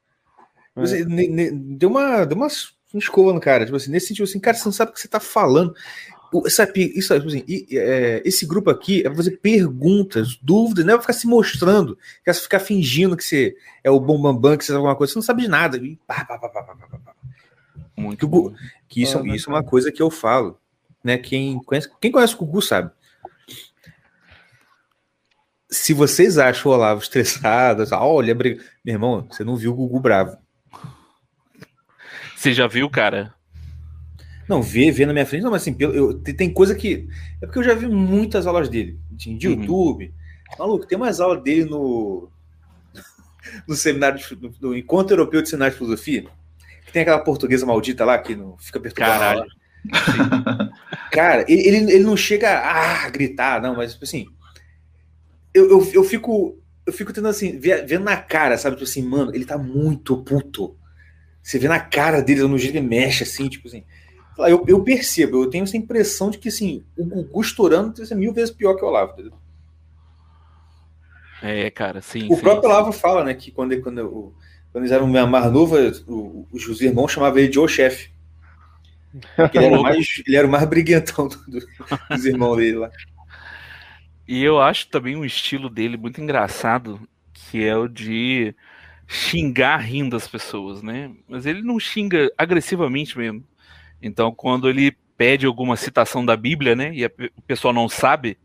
Speaker 2: Ne- ne- deu uma, deu uma escova no cara, tipo assim, nesse sentido assim, cara, você não sabe o que você tá falando. O- Sabe, isso, tipo assim, e- é, esse grupo aqui é pra fazer perguntas, dúvidas, não é pra ficar se mostrando, quer ficar fingindo que você é o bom bambam, que você sabe alguma coisa, você não sabe de nada. E pá, pá, pá, pá, pá, pá, pá.
Speaker 5: Muito bom.
Speaker 2: Que isso,
Speaker 3: Ah, mas
Speaker 2: isso é uma coisa que eu falo, né? Quem conhece, quem conhece o Gugu sabe. Se vocês acham o Olavo estressado, ah, olha, briga... meu irmão, você não viu o Gugu bravo.
Speaker 5: Você já viu, cara?
Speaker 2: Não, vê, vê na minha frente, não, mas assim, eu, tem, tem coisa que. É porque eu já vi muitas aulas dele, assim, de
Speaker 5: Uhum.
Speaker 2: YouTube. Maluco, tem umas aulas dele no. No seminário de, no, no Encontro Europeu de Seminário de Filosofia, tem aquela portuguesa maldita lá que não fica perturbando. a aula.
Speaker 5: Caralho.
Speaker 2: Cara, ele, ele, não chega a gritar, não, mas tipo assim. Eu, eu, eu fico. Eu fico tentando assim, vendo na cara, sabe? Tipo assim, mano, ele tá muito puto. Você vê na cara dele, no jeito que ele mexe, assim, tipo assim. Eu, eu percebo, eu tenho essa impressão de que assim, o Gugu estourando deve ser mil vezes pior que o Olavo. entendeu?
Speaker 5: É, cara, sim.
Speaker 2: O
Speaker 5: sim,
Speaker 2: próprio
Speaker 5: sim.
Speaker 2: Olavo fala, né, que quando, quando, quando eles eram mais novos, os, os irmãos chamavam ele de o chefe. Ele era, o mais, ele era o mais briguentão do- do- dos irmãos dele lá.
Speaker 5: E eu acho também um estilo dele muito engraçado, que é o de xingar rindo as pessoas, né? Mas ele não xinga agressivamente mesmo. Então, quando ele pede alguma citação da Bíblia, né, e a o pessoal não sabe,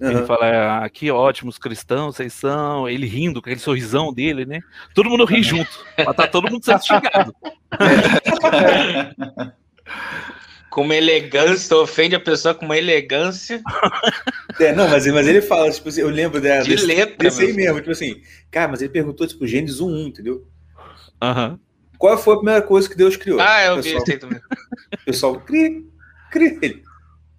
Speaker 5: ele
Speaker 2: Aham.
Speaker 5: fala, "Ah, que ótimos cristãos vocês são, ele rindo, com aquele sorrisão dele, né? Todo mundo ri junto, mas tá todo mundo sendo xingado.
Speaker 6: Com uma elegância, ofende a pessoa com uma elegância
Speaker 2: É, não, mas, mas ele fala, tipo assim, eu lembro dela,
Speaker 6: de
Speaker 2: desse,
Speaker 6: letra.
Speaker 2: desse aí mesmo, tipo assim, cara, mas ele perguntou, tipo, Gênesis 1, entendeu?
Speaker 5: Aham.
Speaker 2: Qual foi a primeira coisa que Deus criou?
Speaker 6: Ah, eu
Speaker 2: o
Speaker 6: vi isso aí também.
Speaker 2: o pessoal, cria, cria ele.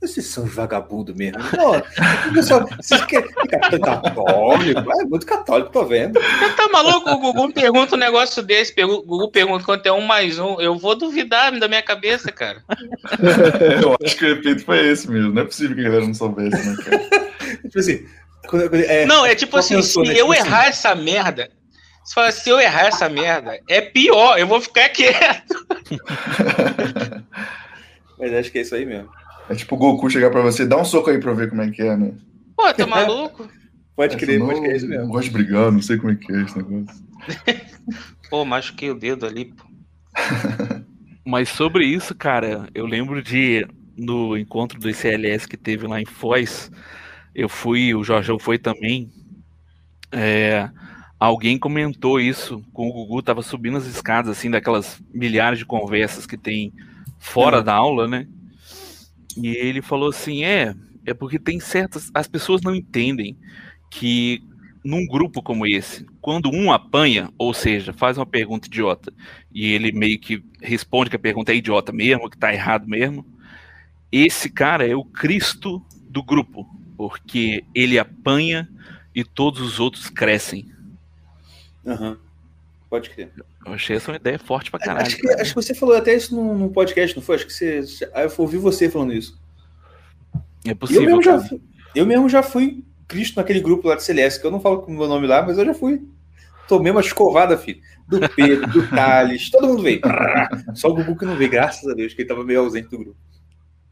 Speaker 2: Vocês são vagabundo mesmo. Não, pessoal, vocês querem ficar católico? É muito católico, tô vendo.
Speaker 6: Você tá maluco? O Gugu me pergunta um negócio desse. O Gugu pergunta quanto é um mais um. Eu vou duvidar da minha cabeça, cara.
Speaker 4: Eu acho que o efeito foi esse mesmo. Não é possível que a galera não soubesse, né, cara?
Speaker 2: Tipo assim, é,
Speaker 6: Não, é tipo assim,
Speaker 2: pensou,
Speaker 6: se
Speaker 2: né?
Speaker 6: eu
Speaker 2: Tipo assim,
Speaker 6: errar essa merda. Você fala, se eu errar essa merda, é pior, eu vou ficar quieto.
Speaker 2: Mas acho que é isso aí mesmo.
Speaker 4: É tipo o Goku chegar pra você, dá um soco aí pra eu ver como é que é, né?
Speaker 6: Pô, tá maluco?
Speaker 2: Pode crer,
Speaker 4: Essa
Speaker 2: pode
Speaker 4: não-
Speaker 2: crer, é isso
Speaker 4: Não
Speaker 2: mesmo.
Speaker 4: gosto de brigar, não sei como é que é esse negócio.
Speaker 6: Pô, machuquei o dedo ali, pô.
Speaker 5: Mas sobre isso, cara, eu lembro de no encontro do ICLS que teve lá em Foz, eu fui, o Jorjão foi também. é, alguém comentou isso com o Gugu, tava subindo as escadas, assim, daquelas milhares de conversas que tem fora
Speaker 2: Uhum.
Speaker 5: da aula, né? E ele falou assim: é, é porque tem certas. As pessoas não entendem que num grupo como esse, quando um apanha, ou seja, faz uma pergunta idiota, e ele meio que responde que a pergunta é idiota mesmo, que tá errado mesmo, esse cara é o Cristo do grupo, porque ele apanha e todos os outros crescem.
Speaker 2: Aham. Pode crer.
Speaker 5: Eu achei essa uma ideia forte pra caralho.
Speaker 2: Acho que, acho que você falou até isso num, podcast, não foi? Acho que você. Eu ouvi você falando isso.
Speaker 5: É
Speaker 2: eu,
Speaker 5: possível.
Speaker 2: mesmo já
Speaker 5: cara.
Speaker 2: fui, eu mesmo já fui Cristo naquele grupo lá de CLS, que eu não falo com o meu nome lá, mas eu já fui. Tomei uma escovada, filho. Do Pedro, do Thales, todo mundo veio. Só o Gugu que não veio, graças a Deus, que ele tava meio ausente do grupo.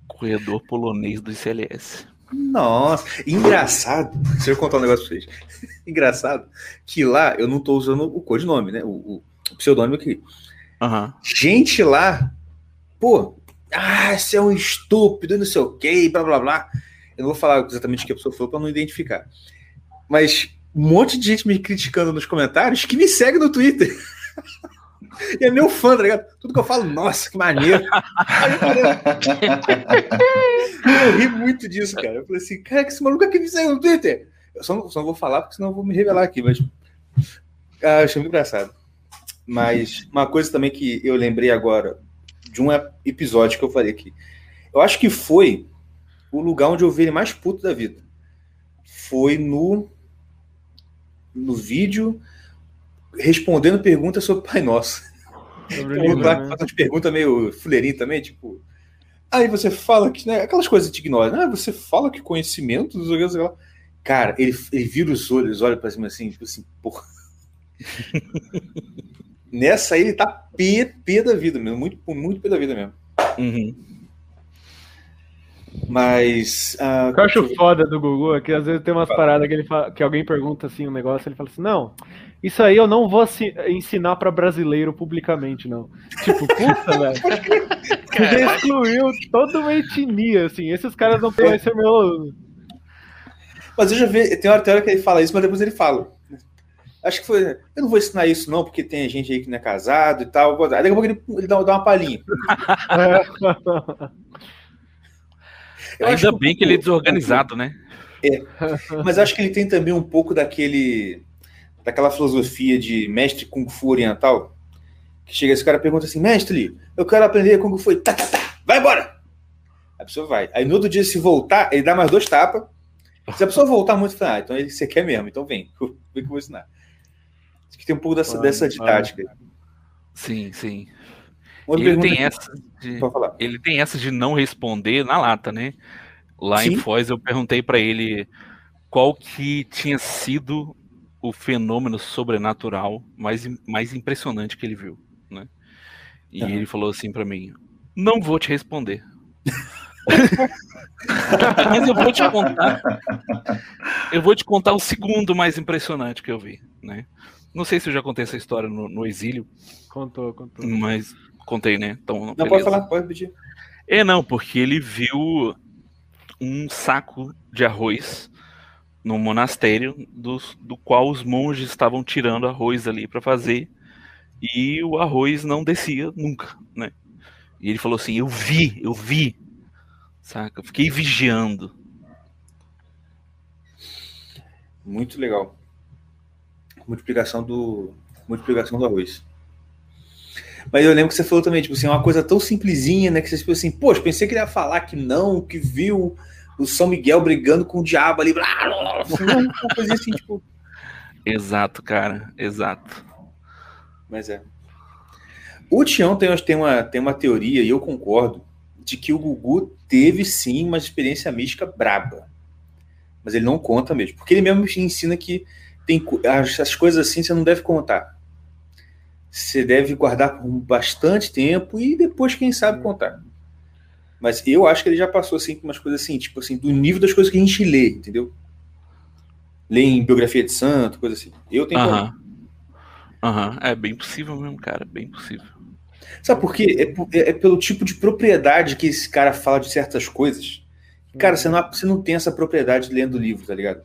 Speaker 5: Corredor polonês do ICLS.
Speaker 2: Nossa, engraçado. Deixa eu contar um negócio pra vocês. Engraçado que lá eu não tô usando o codinome, né? O, o, o pseudônimo aqui.
Speaker 5: Aham.
Speaker 2: Gente lá, pô, ah, você é um estúpido, não sei o quê, blá blá blá. Eu não vou falar exatamente o que a pessoa falou pra não identificar. Mas um monte de gente me criticando nos comentários que me segue no Twitter. E é meu fã, tá ligado? Tudo que eu falo, nossa, que maneiro. Eu ri muito disso, cara. Eu falei assim, cara, que esse maluco aqui me segue no Twitter. Eu só não, só não vou falar, porque senão eu vou me revelar aqui, mas. Ah, achei muito engraçado. Mas uma coisa também que eu lembrei agora de um episódio que eu falei aqui. Eu acho que foi o lugar onde eu vi ele mais puto da vida. Foi no no vídeo respondendo perguntas sobre Pai Nosso.
Speaker 3: Sobre o livro,
Speaker 2: que
Speaker 3: né?
Speaker 2: faz umas perguntas meio fuleirinho também, tipo. Aí você fala que, né, aquelas coisas te ignoram. Ah, você fala que conhecimento, não sei o que, não sei o que lá. Cara, ele, ele vira os olhos, olha pra cima assim, tipo assim, porra. Nessa aí ele tá pé, pé da vida mesmo, muito, muito pé da vida mesmo.
Speaker 5: Uhum.
Speaker 2: Mas. ah,
Speaker 3: O que eu acho foda do Gugu é que às vezes tem umas paradas que, ele fala- que alguém pergunta assim um negócio, ele fala assim, não, isso aí eu não vou ensinar pra brasileiro publicamente, não. Tipo, puta, velho. Você já excluiu toda uma etnia, assim. Esses caras não podem ser meu aluno.
Speaker 2: Mas eu já vi, tem hora, tem hora que ele fala isso, mas depois ele fala. Acho que foi. Eu não vou ensinar isso, não, porque tem gente aí que não é casado e tal. Aí daqui a pouco ele, ele dá, dá uma palhinha. Acho
Speaker 5: Ainda bem que ele é desorganizado, né?
Speaker 2: Mas acho que ele tem também um pouco daquele. Daquela filosofia de mestre Kung Fu oriental. Que chega esse cara e pergunta assim: mestre, eu quero aprender Kung Fu. Tá, tá, tá, vai embora! A pessoa vai. Aí no outro dia, se voltar, ele dá mais dois tapas. Se a pessoa voltar muito, fala, ah, então ele, você quer mesmo, então vem, vem que eu vou ensinar. Acho que tem um pouco dessa,
Speaker 3: Claro,
Speaker 2: dessa didática.
Speaker 5: Sim, sim.
Speaker 2: Outra
Speaker 5: Ele tem essa de, ele tem essa de não responder na lata, né? Lá em
Speaker 2: Sim.
Speaker 5: Foz eu perguntei pra ele qual que tinha sido o fenômeno sobrenatural mais, mais impressionante que ele viu, né? E
Speaker 2: Aham.
Speaker 5: ele falou assim pra mim: "Não vou te responder". Mas eu vou te contar. Eu vou te contar o segundo mais impressionante que eu vi, né? Não sei se eu já contei essa história no, no exílio,
Speaker 3: Contou, contou.
Speaker 5: mas contei, né? Então,
Speaker 2: Não,
Speaker 5: beleza.
Speaker 2: pode falar, pode pedir.
Speaker 5: É, não, porque ele viu um saco de arroz no monastério, dos- do, qual os monges estavam tirando arroz ali para fazer, e o arroz não descia nunca, né? E ele falou assim: Eu vi, eu vi, saca? Eu fiquei vigiando.
Speaker 2: Muito legal. Multiplicação do, multiplicação do arroz. Mas eu lembro que você falou também, tipo assim, uma coisa tão simplesinha, né? Que você tipo assim, poxa, pensei que ele ia falar que não, que viu o São Miguel brigando com o diabo ali. Blá, blá, blá, uma coisa assim, tipo.
Speaker 5: Exato, cara, exato.
Speaker 2: Mas é. O Tião tem, tem, uma, tem uma teoria, e eu concordo, de que o Gugu teve sim uma experiência mística braba. Mas ele não conta mesmo. Porque ele mesmo ensina que tem as, as coisas assim você não deve contar. Você deve guardar por bastante tempo e depois, quem sabe, contar. Mas eu acho que ele já passou assim com umas coisas assim, tipo assim, do nível das coisas que a gente lê, entendeu? leem biografia de santo, coisa assim. Eu tenho.
Speaker 5: Aham. Aham. É bem possível mesmo, cara. Bem possível.
Speaker 2: Sabe por quê? É, é- é pelo tipo de propriedade que esse cara fala de certas coisas. Cara, você não, você não tem essa propriedade lendo livro, tá ligado?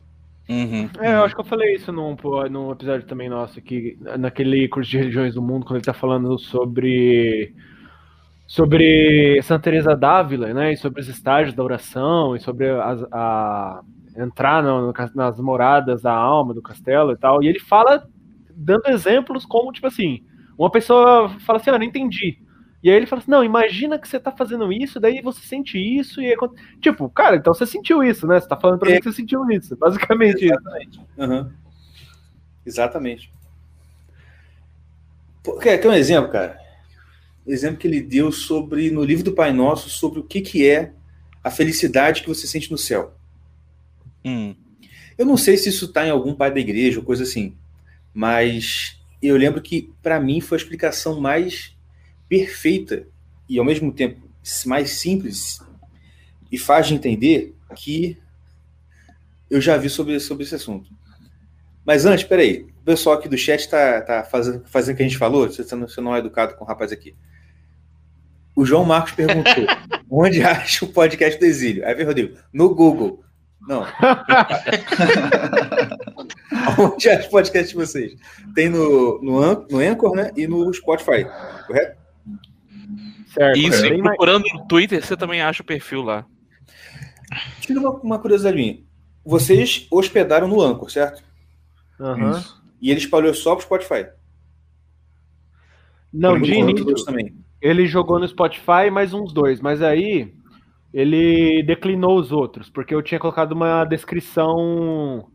Speaker 5: Uhum.
Speaker 3: É, eu acho que eu falei isso num, num episódio também nosso aqui, naquele curso de religiões do mundo, quando ele tá falando sobre sobre Santa Teresa d'Ávila, né, e sobre os estágios da oração, e sobre as- a, entrar no- no nas moradas da alma do castelo e tal, e ele fala dando exemplos como, tipo assim, uma pessoa fala assim, ah, não entendi. E aí ele fala assim, não, imagina que você tá fazendo isso, daí você sente isso, e tipo, cara, então você sentiu isso, né? Você tá falando pra mim que você sentiu isso, basicamente.
Speaker 2: Exatamente. Aham. Exatamente. Quer, quer um exemplo, cara? Exemplo que ele deu sobre no livro do Pai Nosso sobre o que, que é a felicidade que você sente no céu.
Speaker 5: Hum.
Speaker 2: Eu não sei se isso está em algum pai da igreja ou coisa assim, mas eu lembro que para mim foi a explicação mais perfeita e ao mesmo tempo mais simples e faz de entender que eu já vi sobre, sobre esse assunto. Mas antes, peraí, o pessoal aqui do chat está tá fazendo, fazendo o que a gente falou, você não, você não é educado com o rapaz aqui. O João Marcos perguntou: onde acha o podcast do Exílio? Aí vem, Rodrigo, no Google. Não. Onde acha o podcast de vocês? Tem no, no, no Anchor, né? E no Spotify, correto?
Speaker 3: Certo.
Speaker 5: Isso, e procurando no Twitter, você também acha o perfil lá.
Speaker 2: Tira uma, uma curiosidade minha. Vocês hospedaram no Anchor, certo?
Speaker 3: Aham.
Speaker 4: Isso.
Speaker 2: E ele espalhou só pro Spotify.
Speaker 3: Não, de início,
Speaker 2: também.
Speaker 3: Ele jogou no Spotify mais uns dois, mas aí ele declinou os outros, porque eu tinha colocado uma descrição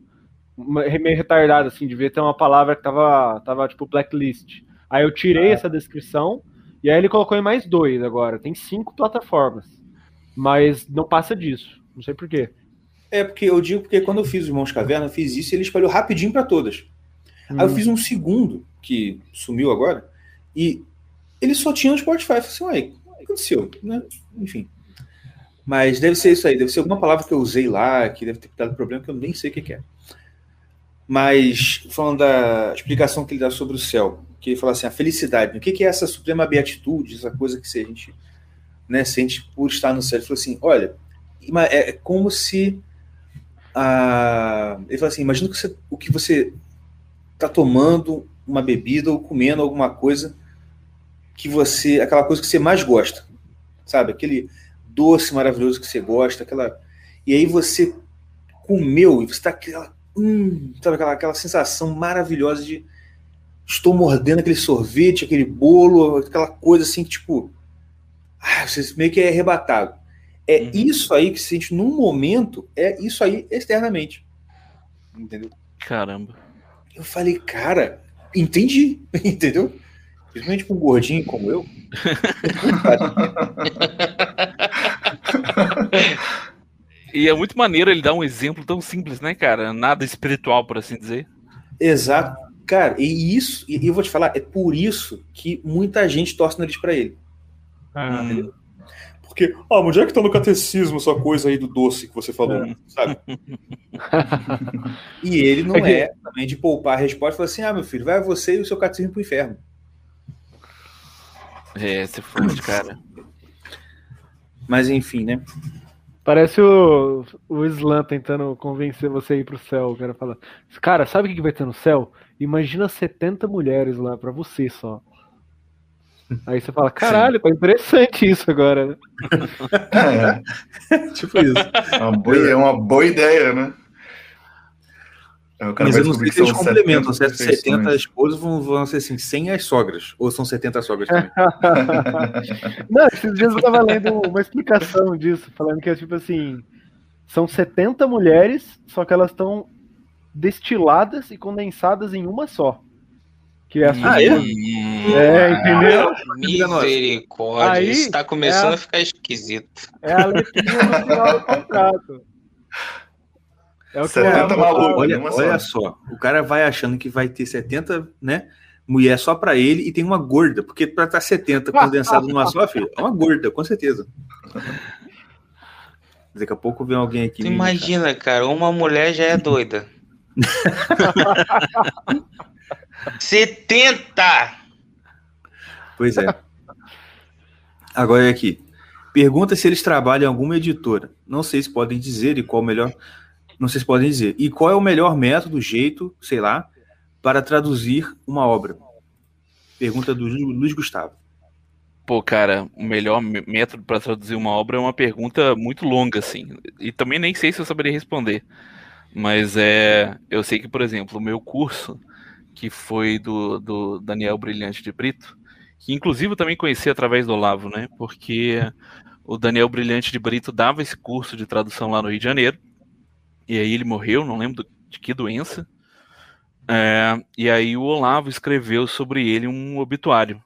Speaker 3: meio retardada, assim, devia ter uma palavra que tava, tava tipo blacklist. Aí eu tirei essa descrição, e aí ele colocou em mais dois agora. Tem cinco plataformas, mas não passa disso, não sei porquê.
Speaker 2: É, porque eu digo porque quando eu fiz os Irmãos Caverna, eu fiz isso e ele espalhou rapidinho para todas. Aí eu fiz um segundo, que sumiu agora, e ele só tinha no Spotify. Eu falei assim, que aconteceu? Né? Enfim. Mas deve ser isso aí, deve ser alguma palavra que eu usei lá, que deve ter dado problema, que eu nem sei o que, é. Mas, falando da explicação que ele dá sobre o céu, que ele fala assim, a felicidade, o que, é essa suprema beatitude, essa coisa que se a gente né, sente por estar no céu? Ele falou assim, olha, ima- é como se a... ele falou assim, imagina que você- o que você tá tomando uma bebida ou comendo alguma coisa que você, aquela coisa que você mais gosta, sabe? Aquele doce maravilhoso que você gosta, aquela e aí você comeu e você tá aquela, hum, sabe aquela, aquela sensação maravilhosa de estou mordendo aquele sorvete, aquele bolo, aquela coisa assim que tipo, ah, você meio que é arrebatado. É
Speaker 5: Uhum.
Speaker 2: isso aí que você sente num momento, é isso aí externamente. Entendeu?
Speaker 5: Caramba.
Speaker 2: Eu falei, cara, entendi, entendeu? Principalmente com um gordinho como eu.
Speaker 5: E é muito maneiro ele dar um exemplo tão simples, né, cara? Nada espiritual, por assim dizer.
Speaker 2: Exato. Cara, e isso, e eu vou te falar, é por isso que muita gente torce o nariz pra ele.
Speaker 5: Hum,
Speaker 2: Porque, ah, onde é que tá no catecismo essa coisa aí do doce que você falou,
Speaker 5: É.
Speaker 2: sabe? e ele não
Speaker 3: É que-
Speaker 2: é também de poupar a resposta e falar assim: ah, meu filho, vai você e o seu catecismo pro inferno.
Speaker 5: É, você fode, cara.
Speaker 2: Mas enfim, né?
Speaker 3: Parece o, o Slam tentando convencer você a ir pro céu. O cara fala: Cara, sabe o que vai ter no céu? Imagina 70 mulheres lá pra você só. Aí você fala: Caralho, tá interessante isso agora. né?"
Speaker 4: É,
Speaker 2: tipo isso.
Speaker 4: é uma boa, é uma boa ideia, né? Cara
Speaker 2: Mas eu não sei se eles complementam, se é 70
Speaker 4: perfeições.
Speaker 2: esposas vão, vão ser assim, 100 as sogras. Ou são 70 sogras também.
Speaker 3: Não, esses dias eu tava lendo uma explicação disso, falando que é tipo assim: são 70 mulheres, só que elas estão destiladas e condensadas em uma só. Que é a sua
Speaker 2: Ah, é?
Speaker 6: Hum,
Speaker 3: É, entendeu?
Speaker 6: Misericórdia.
Speaker 3: Aí,
Speaker 6: Isso tá começando
Speaker 3: é a-
Speaker 6: a ficar esquisito.
Speaker 3: É a letrinha no final do contrato. É o que
Speaker 4: 70
Speaker 3: é,
Speaker 4: maluco.
Speaker 2: Olha, olha
Speaker 4: só.
Speaker 2: o cara vai achando que vai ter 70, né? Mulher só pra ele e tem uma gorda, porque pra estar 70 condensado numa só, filho, é uma gorda, com certeza. Daqui a pouco vem alguém aqui.
Speaker 6: Imagina, cara, uma mulher já é doida. 70!
Speaker 2: Pois é. Agora é aqui. Pergunta se eles trabalham em alguma editora. Não sei se podem dizer e qual o melhor. Não sei se podem dizer. E qual é o melhor método, jeito, sei lá, para traduzir uma obra? Pergunta do Lu- Luiz Gustavo.
Speaker 5: Pô, cara, o melhor mé- método para traduzir uma obra é uma pergunta muito longa, assim. E também nem sei se eu saberia responder. Mas é. Eu sei que, por exemplo, o meu curso, que foi do, do Daniel Brilhante de Brito, que inclusive eu também conheci através do Olavo, né? Porque o Daniel Brilhante de Brito dava esse curso de tradução lá no Rio de Janeiro. E aí ele morreu, não lembro de que doença. É, e aí o Olavo escreveu sobre ele um obituário.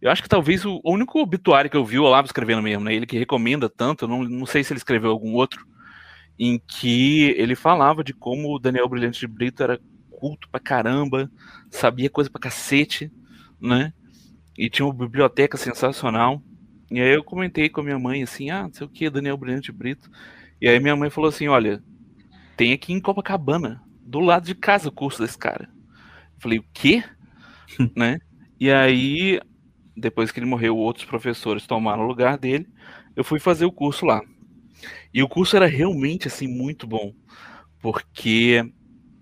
Speaker 5: Eu acho que talvez o, único obituário que eu vi o Olavo escrevendo mesmo, né? Ele que recomenda tanto, não, não sei se ele escreveu algum outro, em que ele falava de como o Daniel Brilhante de Brito era culto pra caramba, sabia coisa pra cacete, né? E tinha uma biblioteca sensacional. E aí eu comentei com a minha mãe assim, ah, não sei o que, Daniel Brilhante de Brito. E aí minha mãe falou assim, olha, tem aqui em Copacabana, do lado de casa o curso desse cara. Eu falei, o quê? né? E aí, depois que ele morreu, outros professores tomaram o lugar dele, eu fui fazer o curso lá. E o curso era realmente assim muito bom, porque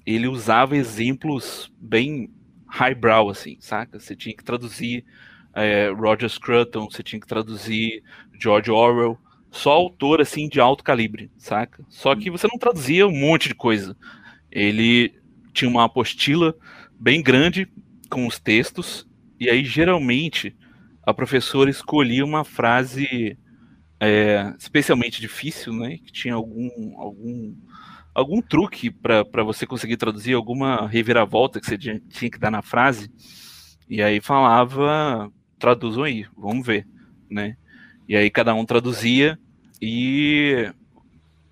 Speaker 5: ele usava exemplos bem highbrow assim, saca? Você tinha que traduzir é, Roger Scruton, você tinha que traduzir George Orwell, só autor assim de alto calibre, saca? Só que você não traduzia um monte de coisa. Ele tinha uma apostila bem grande com os textos e aí geralmente a professora escolhia uma frase é, especialmente difícil, né? Que tinha algum algum algum truque para você conseguir traduzir alguma reviravolta que você tinha tinha que dar na frase e aí falava traduzam aí, vamos ver, né? E aí cada um traduzia e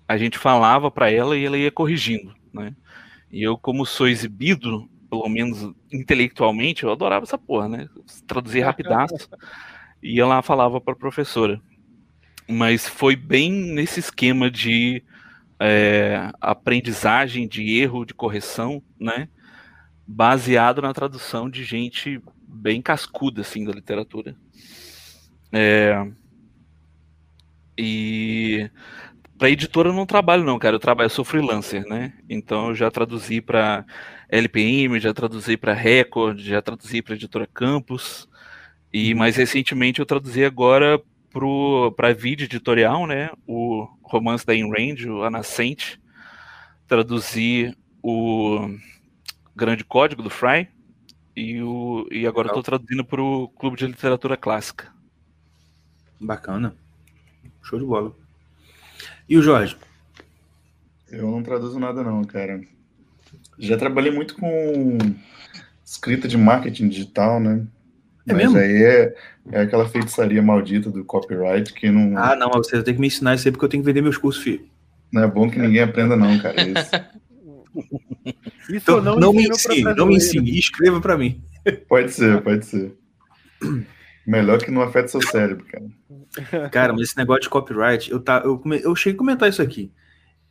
Speaker 5: a gente falava para ela e ela ia corrigindo, né? E eu, como sou exibido, pelo menos intelectualmente, eu adorava essa porra, né? Traduzir rapidaço. E ela falava para a professora. Mas foi bem nesse esquema de é, aprendizagem, de erro, de correção, né? Baseado na tradução de gente bem cascuda, assim, da literatura. É, e para editora eu não trabalho não, cara. Eu trabalho, eu sou freelancer, né? Então eu já traduzi para LPM, já traduzi para Record, já traduzi para editora Campus. E mais recentemente eu traduzi agora para vídeo editorial, né? O romance da In Range, A Nascente. Traduzi o Grande Código do Fry. E, o, e agora estou traduzindo para o Clube de Literatura Clássica.
Speaker 2: Bacana. Show de bola. E o Jorge?
Speaker 4: Eu não traduzo nada, não, cara. Já trabalhei muito com escrita de marketing digital, né?
Speaker 2: É
Speaker 4: Mas
Speaker 2: mesmo?
Speaker 4: aí é, é aquela feitiçaria maldita do copyright que não,
Speaker 2: Ah, não, você tem que me ensinar isso aí porque eu tenho que vender meus cursos, filho.
Speaker 4: não é bom que ninguém aprenda, não, cara. Isso.
Speaker 3: Isso
Speaker 2: Então, não,
Speaker 3: não,
Speaker 2: me ensine, não me ensine. Escreva para mim.
Speaker 4: Pode ser, pode ser. Melhor que não afeta seu cérebro, cara.
Speaker 2: Cara, mas esse negócio de copyright, eu, tá, eu, eu cheguei a comentar isso aqui.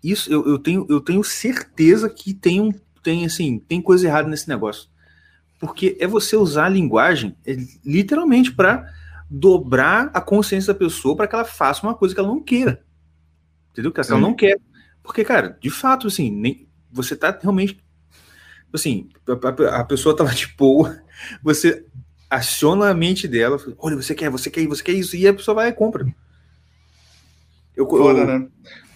Speaker 2: Isso, eu, eu, tenho, eu tenho certeza que tem, um, tem, assim, tem coisa errada nesse negócio. Porque é você usar a linguagem é, literalmente para dobrar a consciência da pessoa para que ela faça uma coisa que ela não queira. Entendeu? Que ela
Speaker 4: Sim.
Speaker 2: não quer. Porque, cara, de fato, assim, nem, você tá realmente. Assim, a, a- a pessoa tava de boa, você aciona a mente dela, fala, olha, você quer, você quer, você quer isso, e a pessoa vai e compra. Eu,
Speaker 4: Foda,
Speaker 2: eu-
Speaker 4: né?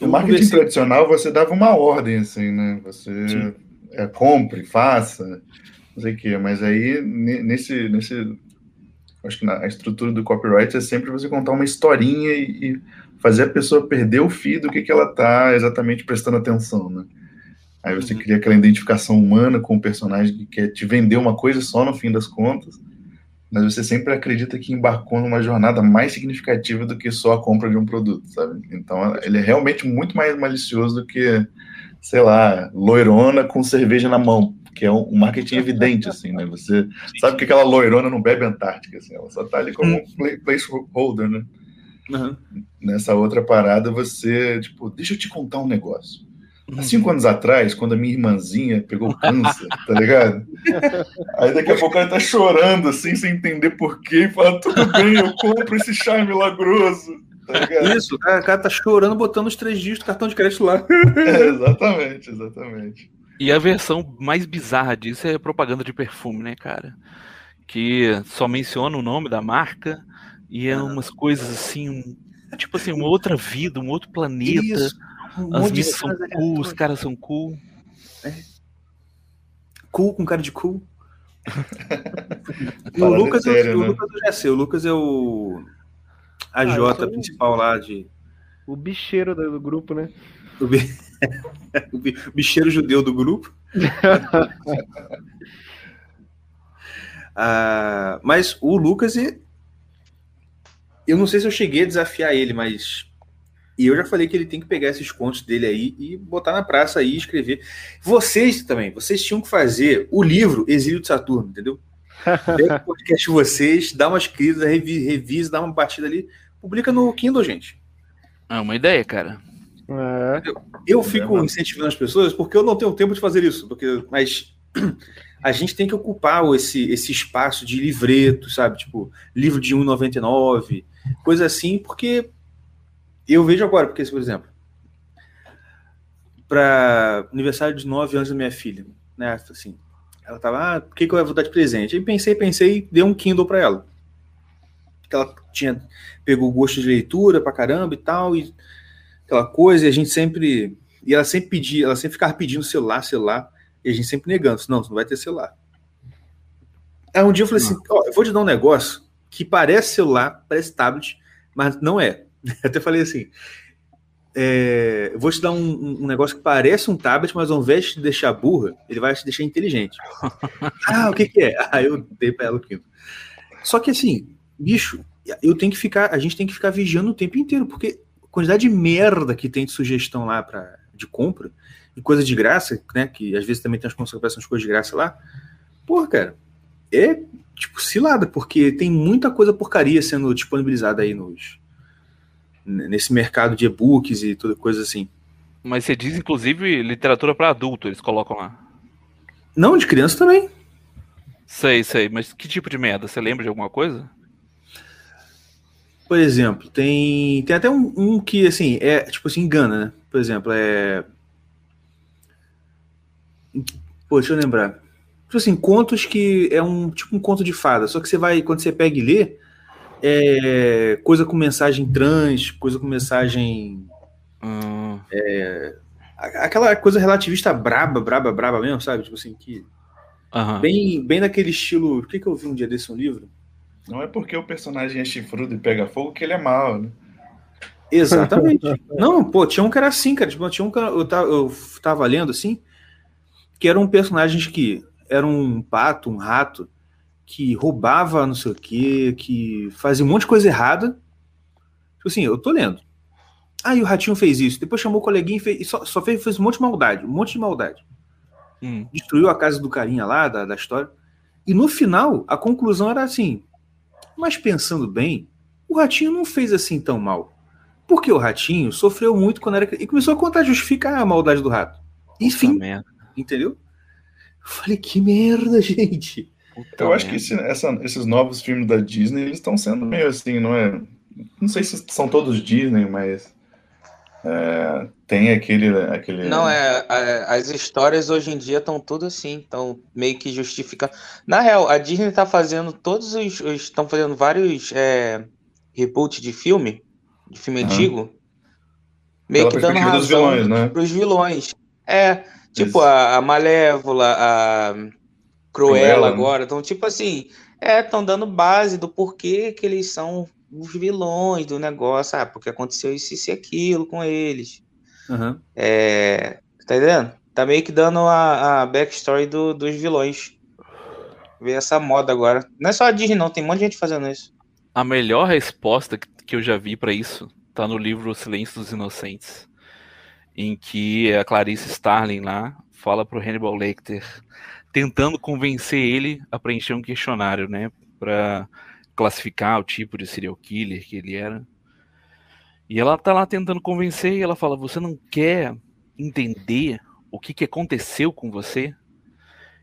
Speaker 4: No marketing
Speaker 2: conversei-
Speaker 4: tradicional, você dava uma ordem, assim, né? Você
Speaker 2: Sim.
Speaker 4: é, compre, faça, não sei o quê. Mas aí, ne- nesse, nesse... Acho que na, a estrutura do copyright é sempre você contar uma historinha e, e fazer a pessoa perder o fio do que, que ela tá exatamente prestando atenção, né? Aí você
Speaker 2: Uhum.
Speaker 4: cria aquela identificação humana com o personagem que quer te vender uma coisa só no fim das contas, mas você sempre acredita que embarcou numa jornada mais significativa do que só a compra de um produto, sabe? Então ele é realmente muito mais malicioso do que, sei lá, loirona com cerveja na mão, que é um marketing evidente, assim, né? Você sabe que aquela loirona não bebe Antártica, assim, ela só tá ali como um play- placeholder, né?
Speaker 2: Aham.
Speaker 4: Nessa outra parada, você, tipo, deixa eu te contar um negócio. Há cinco anos atrás, quando a minha irmãzinha pegou câncer, tá ligado? Aí daqui a pouco ela tá chorando, assim, sem entender porquê, e fala, tudo bem, eu compro esse chá milagroso. Tá ligado?
Speaker 2: Isso, o cara, tá chorando botando os três dias do cartão de crédito lá.
Speaker 4: É, exatamente, exatamente.
Speaker 5: E a versão mais bizarra disso é propaganda de perfume, né, cara? Que só menciona o nome da marca e é umas coisas assim, tipo assim, uma outra vida, um outro planeta.
Speaker 2: Isso. Um
Speaker 5: As minas são cool, os caras são cool.
Speaker 2: Cool com cara de cool. O Lucas,
Speaker 4: séria,
Speaker 2: eu, o
Speaker 4: né?
Speaker 2: Lucas eu já sei, o Lucas é o a
Speaker 3: Ah,
Speaker 2: Jota
Speaker 3: o-
Speaker 2: principal lá de
Speaker 3: O bicheiro do, grupo, né?
Speaker 2: o, bi- o bi- bicheiro judeu do grupo. Ah, mas o Lucas, e- eu não sei se eu cheguei a desafiar ele, mas e eu já falei que ele tem que pegar esses contos dele aí e botar na praça aí e escrever. Vocês também, vocês tinham que fazer o livro Exílio de Saturno, entendeu? Pega o podcast de vocês, dá uma escrita, revi- revisa, dá uma batida ali, publica no Kindle, gente.
Speaker 5: É uma ideia, cara.
Speaker 3: É.
Speaker 2: Eu fico incentivando as pessoas porque eu não tenho tempo de fazer isso, porque, mas a gente tem que ocupar esse, esse espaço de livreto, sabe? Tipo, livro de 1,99, coisa assim, porque eu vejo agora, porque, por exemplo, para aniversário de 9 anos da minha filha, né? Assim, ela tava, ah, o que, que eu vou dar de presente? Aí pensei, pensei e dei um Kindle para ela. Que ela tinha, pegou o gosto de leitura pra caramba e tal, e aquela coisa, e a gente sempre. E ela sempre pedia, ela sempre ficava pedindo celular, celular, e a gente sempre negando, não, você não vai ter celular. Aí um dia eu falei assim, ó, eu vou te dar um negócio que parece celular, parece tablet, mas não é. Até falei assim, é, vou te dar um, um- negócio que parece um tablet, mas ao invés de te deixar burra, ele vai te deixar inteligente. ah, o que que é? Aí eu dei pra ela o Kindle. Só que assim, bicho, eu tenho que ficar, a gente tem que ficar vigiando o tempo inteiro, porque a quantidade de merda que tem de sugestão lá pra, de compra e coisa de graça, né? Que às vezes também tem as consequências coisas de graça lá. Porra, cara, é tipo cilada, porque tem muita coisa porcaria sendo disponibilizada aí nos nesse mercado de e-books e toda coisa assim.
Speaker 5: Mas você diz, inclusive, literatura para adulto, eles colocam lá.
Speaker 2: Não, de criança também.
Speaker 5: Sei, sei, mas que tipo de merda? Você lembra de alguma coisa?
Speaker 2: Por exemplo, tem, tem até um, um que, assim, é, tipo assim, engana, né? Por exemplo, é... Pô, deixa eu lembrar. Tipo assim, contos que é um, tipo um conto de fada, só que você vai, quando você pega e lê, é coisa com mensagem trans, coisa com mensagem...
Speaker 5: Hum,
Speaker 2: a- Aquela coisa relativista braba, braba, braba mesmo, sabe? Tipo assim, que...
Speaker 5: aham.
Speaker 2: Bem, bem naquele estilo... O que que eu vi um dia desse um livro?
Speaker 4: Não é porque o personagem é chifrudo e pega fogo que ele é mau, né?
Speaker 2: Exatamente. Não, pô, tinha um que era assim, cara. Tipo, tinha um que eu tava, eu tava lendo assim, que eram personagens que era um pato, um rato, que roubava não sei o quê, que fazia um monte de coisa errada. Tipo assim, eu tô lendo. Aí o ratinho fez isso, depois chamou o coleguinha e fez, e só, só fez, fez um monte de maldade, um monte de maldade.
Speaker 5: Hum.
Speaker 2: Destruiu a casa do carinha lá, da, da história. E no final, a conclusão era assim: mas pensando bem, o ratinho não fez assim tão mal. Porque o ratinho sofreu muito quando era. E começou a contar, justificar a maldade do rato. Enfim,
Speaker 5: merda,
Speaker 2: entendeu? Eu falei, que merda, gente.
Speaker 5: Puta
Speaker 4: Eu acho que esse- essa- esses novos filmes da Disney, eles estão sendo meio assim, não é? Não sei se são todos Disney, mas é, tem aquele, aquele.
Speaker 6: Não, é, é, as histórias hoje em dia estão tudo assim, estão meio que justificando. Na real, a Disney tá fazendo todos os. Estão fazendo vários é, reboots de filme, de filme
Speaker 4: Aham.
Speaker 6: antigo, meio
Speaker 4: Pela
Speaker 6: que dando
Speaker 4: dos
Speaker 6: razão
Speaker 4: vilões, né?
Speaker 6: pros vilões. É, tipo
Speaker 4: Isso.
Speaker 6: a, a Malévola, a
Speaker 4: Cruella, né?
Speaker 6: agora. Então, tipo assim, é, estão dando base do porquê que eles são os vilões do negócio, ah, porque aconteceu isso, isso e aquilo com eles.
Speaker 2: Aham.
Speaker 6: É, tá entendendo? Tá meio que dando a, a backstory do- dos vilões. Ver essa moda agora. Não é só a Disney, não, tem um monte de gente fazendo isso.
Speaker 5: A melhor resposta que, que eu já vi pra isso tá no livro O Silêncio dos Inocentes, em que a Clarice Starling lá fala pro Hannibal Lecter, tentando convencer ele a preencher um questionário, né, Pra classificar o tipo de serial killer que ele era. E ela tá lá tentando convencer e ela fala: "Você não quer entender o que, que aconteceu com você?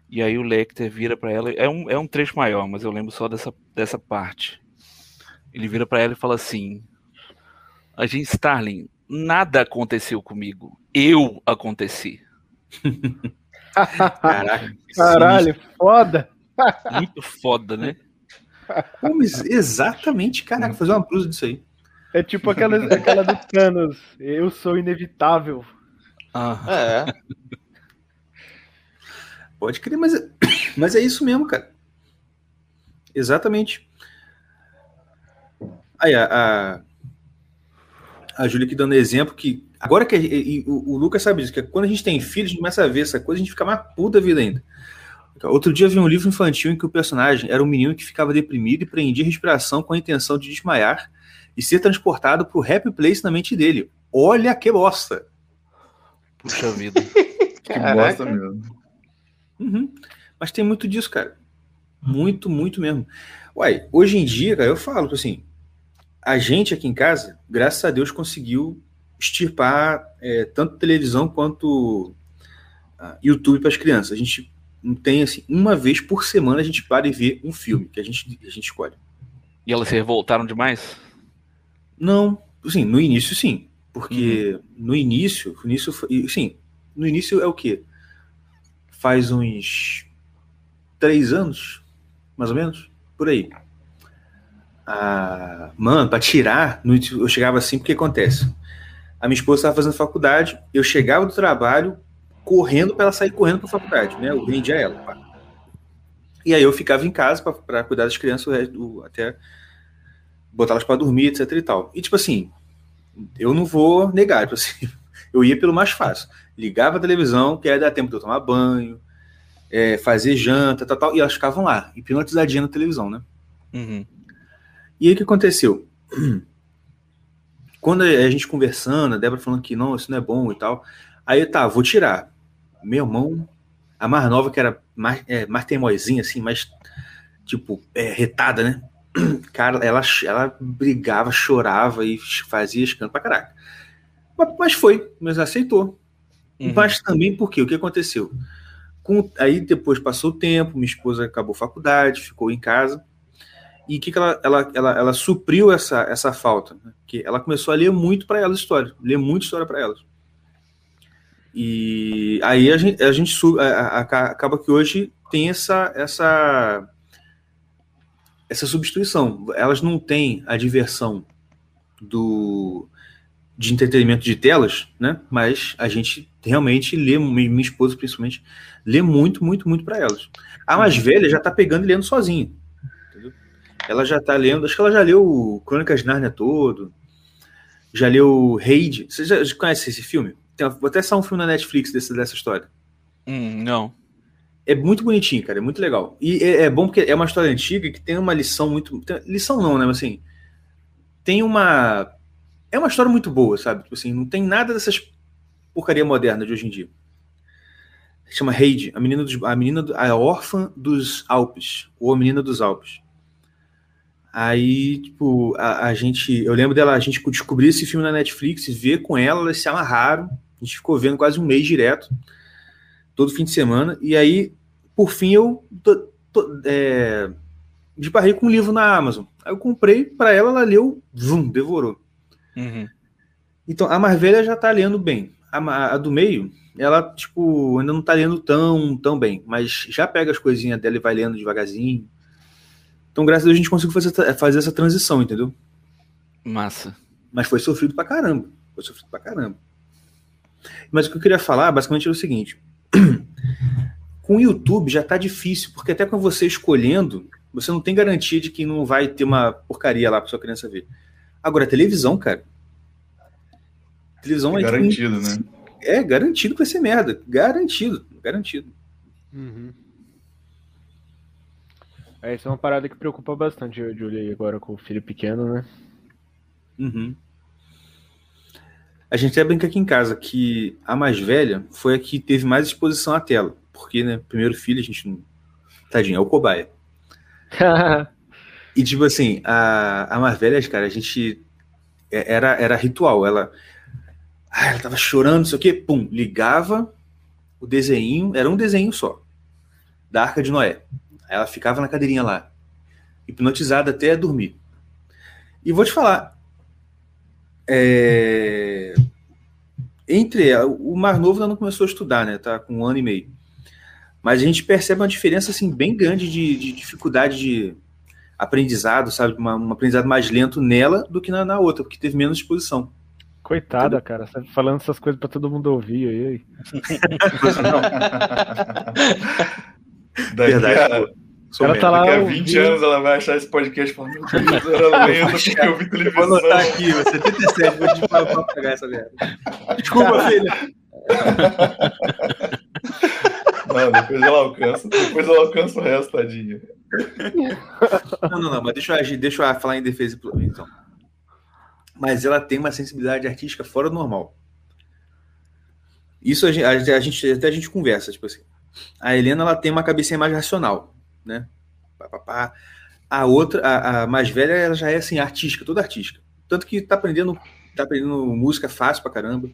Speaker 5: E aí o Lecter vira para ela, é um, é um trecho maior, mas eu lembro só dessa, dessa parte. Ele vira para ela e fala assim: Agente Starling, nada aconteceu comigo, eu aconteci.
Speaker 2: Caraca.
Speaker 3: Caralho, foda.
Speaker 5: Muito foda, né?
Speaker 2: Exatamente, caraca, fazer uma blusa disso aí.
Speaker 3: É tipo aquela, aquela do Thanos. Eu sou inevitável.
Speaker 5: Aham.
Speaker 6: É.
Speaker 2: Pode crer, mas, é- mas é isso mesmo, cara. Exatamente. Aí, a, a, a Júlia aqui dando exemplo que. Agora que. e- e o, o Lucas sabe disso, que quando a gente tem filho, a gente começa a ver essa coisa, a gente fica mais puta da vida ainda. Outro dia eu vi um livro infantil em que o personagem era um menino que ficava deprimido e prendia a respiração com a intenção de desmaiar e ser transportado pro happy place na mente dele. Olha que bosta!
Speaker 5: Puxa vida.
Speaker 4: Que
Speaker 6: Caraca.
Speaker 4: bosta mesmo.
Speaker 2: Uhum. Mas tem muito disso, cara. Muito, muito mesmo. Uai, hoje em dia, cara, eu falo assim, a gente aqui em casa, graças a Deus, conseguiu extirpar é, tanto televisão quanto ah, YouTube para as crianças. A gente não tem assim, uma vez por semana a gente para e vê um filme que a gente, a gente escolhe.
Speaker 5: E elas se revoltaram demais?
Speaker 2: Não, assim, no início sim, porque no início, no início, sim, no início é o quê? Faz uns três anos, mais ou menos, por aí. Ah, mano, para tirar, eu chegava assim, porque acontece? A minha esposa estava fazendo faculdade, eu chegava do trabalho correndo para ela sair correndo para a faculdade, né? Eu vendia ela. pá. E aí eu ficava em casa para cuidar das crianças o resto do- até botar elas para dormir, etc e tal. E tipo assim, eu não vou negar, tipo assim, eu ia pelo mais fácil. Ligava a televisão, que aí dá tempo de eu tomar banho, é, fazer janta, tal, tal, e elas ficavam lá, hipnotizadinhas na televisão, né?
Speaker 5: Uhum.
Speaker 2: E aí o que aconteceu? Quando a gente conversando, a Débora falando que não, isso não é bom e tal, aí tá, vou tirar. Meu irmão, a mais nova, que era mais, é, mais teimosinha, assim, mais, tipo, é, retada, né? Cara, ela, ela brigava, chorava e fazia escândalo pra caraca. Mas, mas foi, mas aceitou.
Speaker 5: Uhum.
Speaker 2: Mas também porque o que aconteceu? Com, aí depois passou o tempo, minha esposa acabou a faculdade, ficou em casa. E o que, que ela, ela, ela, ela supriu essa, essa falta? né? Que ela começou a ler muito para elas história, ler muita história para elas. E aí a gente, a gente a- a- acaba que hoje tem essa, essa, essa substituição. Elas não têm a diversão do de entretenimento de telas, né? Mas a gente realmente lê, mi- minha esposa principalmente, lê muito, muito, muito para elas. A mais velha já tá pegando e lendo sozinha. Ela já tá lendo, acho que ela já leu o Crônicas de Nárnia todo, já leu Raid. Você já, já conhece esse filme? Tem, vou até sair um filme na Netflix desse, dessa história.
Speaker 5: Hum, não.
Speaker 2: É muito bonitinho, cara, é muito legal. E é, é bom porque é uma história antiga que tem uma lição muito. tem- lição não, né? Mas assim. Tem uma. É uma história muito boa, sabe? Tipo assim, não tem nada dessas porcaria moderna de hoje em dia. Chama Heidi, a menina, dos, a menina, a órfã dos Alpes, ou a menina dos Alpes. Aí, tipo, a, a gente. Eu lembro dela, a gente descobriu esse filme na Netflix, ver com ela, elas se amarraram. A gente ficou vendo quase um mês direto, todo fim de semana. E aí, por fim, eu tô, tô, é, com um livro na Amazon. Aí eu comprei para ela, ela leu, vum, devorou.
Speaker 5: Uhum.
Speaker 2: Então, a mais velha já tá lendo bem. A, a do meio, ela, tipo, ainda não tá lendo tão, tão bem, mas já pega as coisinhas dela e vai lendo devagarzinho. Então, graças a Deus, a gente conseguiu fazer, fazer essa transição, entendeu?
Speaker 5: Massa.
Speaker 2: Mas foi sofrido pra caramba. Foi sofrido pra caramba. Mas o que eu queria falar, basicamente, é o seguinte. Com o YouTube já tá difícil, porque até com você escolhendo, você não tem garantia de que não vai ter uma porcaria lá pra sua criança ver. Agora, televisão, cara. Televisão
Speaker 4: É
Speaker 2: é, tipo,
Speaker 4: garantido, né?
Speaker 2: é garantido que vai ser merda. Garantido. Garantido.
Speaker 3: Uhum. É, isso é uma parada que preocupa bastante a Julia agora com o filho pequeno, né?
Speaker 2: Uhum. A gente até brinca aqui em casa que a mais velha foi a que teve mais exposição à tela. Porque, né, primeiro filho, a gente não. Tadinho, é o cobaia. E, tipo assim, a, a mais velha, cara, a gente. é- Era, era ritual. Ela. Ah, ela tava chorando, não sei o quê. Pum, ligava o desenho, era um desenho só, da Arca de Noé. Ela ficava na cadeirinha lá, hipnotizada até dormir. E vou te falar, é, entre o mais novo ainda não começou a estudar, né? Tá com um ano e meio. Mas a gente percebe uma diferença assim bem grande de, de dificuldade de aprendizado, sabe? Uma, um aprendizado mais lento nela do que na, na outra, porque teve menos exposição.
Speaker 3: Coitada, cara, você falando essas coisas pra todo mundo ouvir aí.
Speaker 2: Verdade,
Speaker 4: a,
Speaker 2: pô.
Speaker 3: Ela tá lá
Speaker 4: daqui a
Speaker 3: ouvindo.
Speaker 4: 20 anos ela vai achar esse podcast e falar: Meu Deus, eu era lento porque eu vi
Speaker 2: Vou
Speaker 4: televisão.
Speaker 2: anotar aqui, ó, 77, vou te falar pra pegar essa merda. Desculpa, filha.
Speaker 4: Não, depois ela alcança. Depois ela alcança o resto, tadinha.
Speaker 2: Não, não, não, mas deixa eu agir, deixa eu falar em defesa pro- então. Mas ela tem uma sensibilidade artística fora do normal. Isso a gente, a, a gente- até a gente conversa, tipo assim. A Helena ela tem uma cabecinha mais racional, né? Pá, pá, pá. A outra, a, a mais velha, ela já é assim artística, toda artística. Tanto que tá aprendendo, tá aprendendo música fácil pra caramba.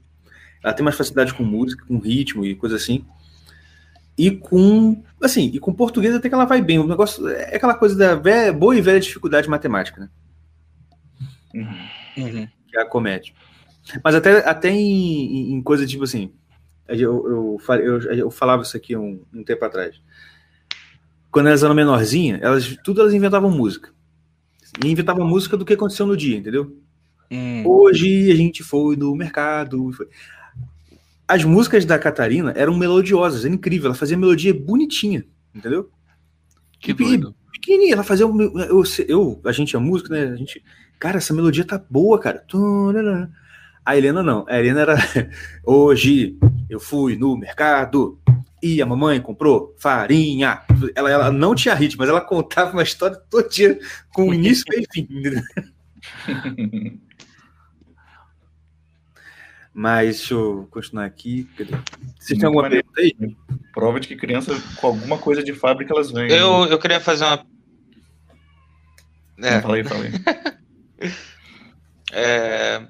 Speaker 2: Ela tem mais facilidade com música, com ritmo e coisa assim. E com, assim, e com português até que ela vai bem. O negócio é aquela coisa da ve- boa e velha dificuldade matemática, né?
Speaker 5: Uhum.
Speaker 2: Que é a comédia. Mas até, até em, em- coisa tipo assim, eu, eu, eu, eu falava isso aqui um, um tempo atrás. Quando elas eram menorzinhas, elas, tudo elas inventavam música. E inventavam música do que aconteceu no dia, entendeu?
Speaker 5: Hum.
Speaker 2: Hoje a gente foi no mercado. foi- As músicas da Catarina eram melodiosas, era incrível. Ela fazia melodia bonitinha, entendeu?
Speaker 5: Que doido.
Speaker 2: pequenininha, ela fazia. Eu, eu, a gente é músico, né? A gente. Cara, essa melodia tá boa, cara. A Helena não. A Helena era. Hoje eu fui no mercado e a mamãe comprou farinha. Ela, ela não tinha ritmo, mas ela contava uma história todo dia com início, meio e fim. Mas deixa eu continuar aqui. Vocês têm
Speaker 4: Muito
Speaker 2: alguma
Speaker 4: maneiro.
Speaker 2: pergunta aí?
Speaker 4: Prova de que criança com alguma coisa de fábrica elas vêm. né?
Speaker 6: Eu, eu queria fazer uma. É,
Speaker 4: Fala aí, fala aí.
Speaker 6: é,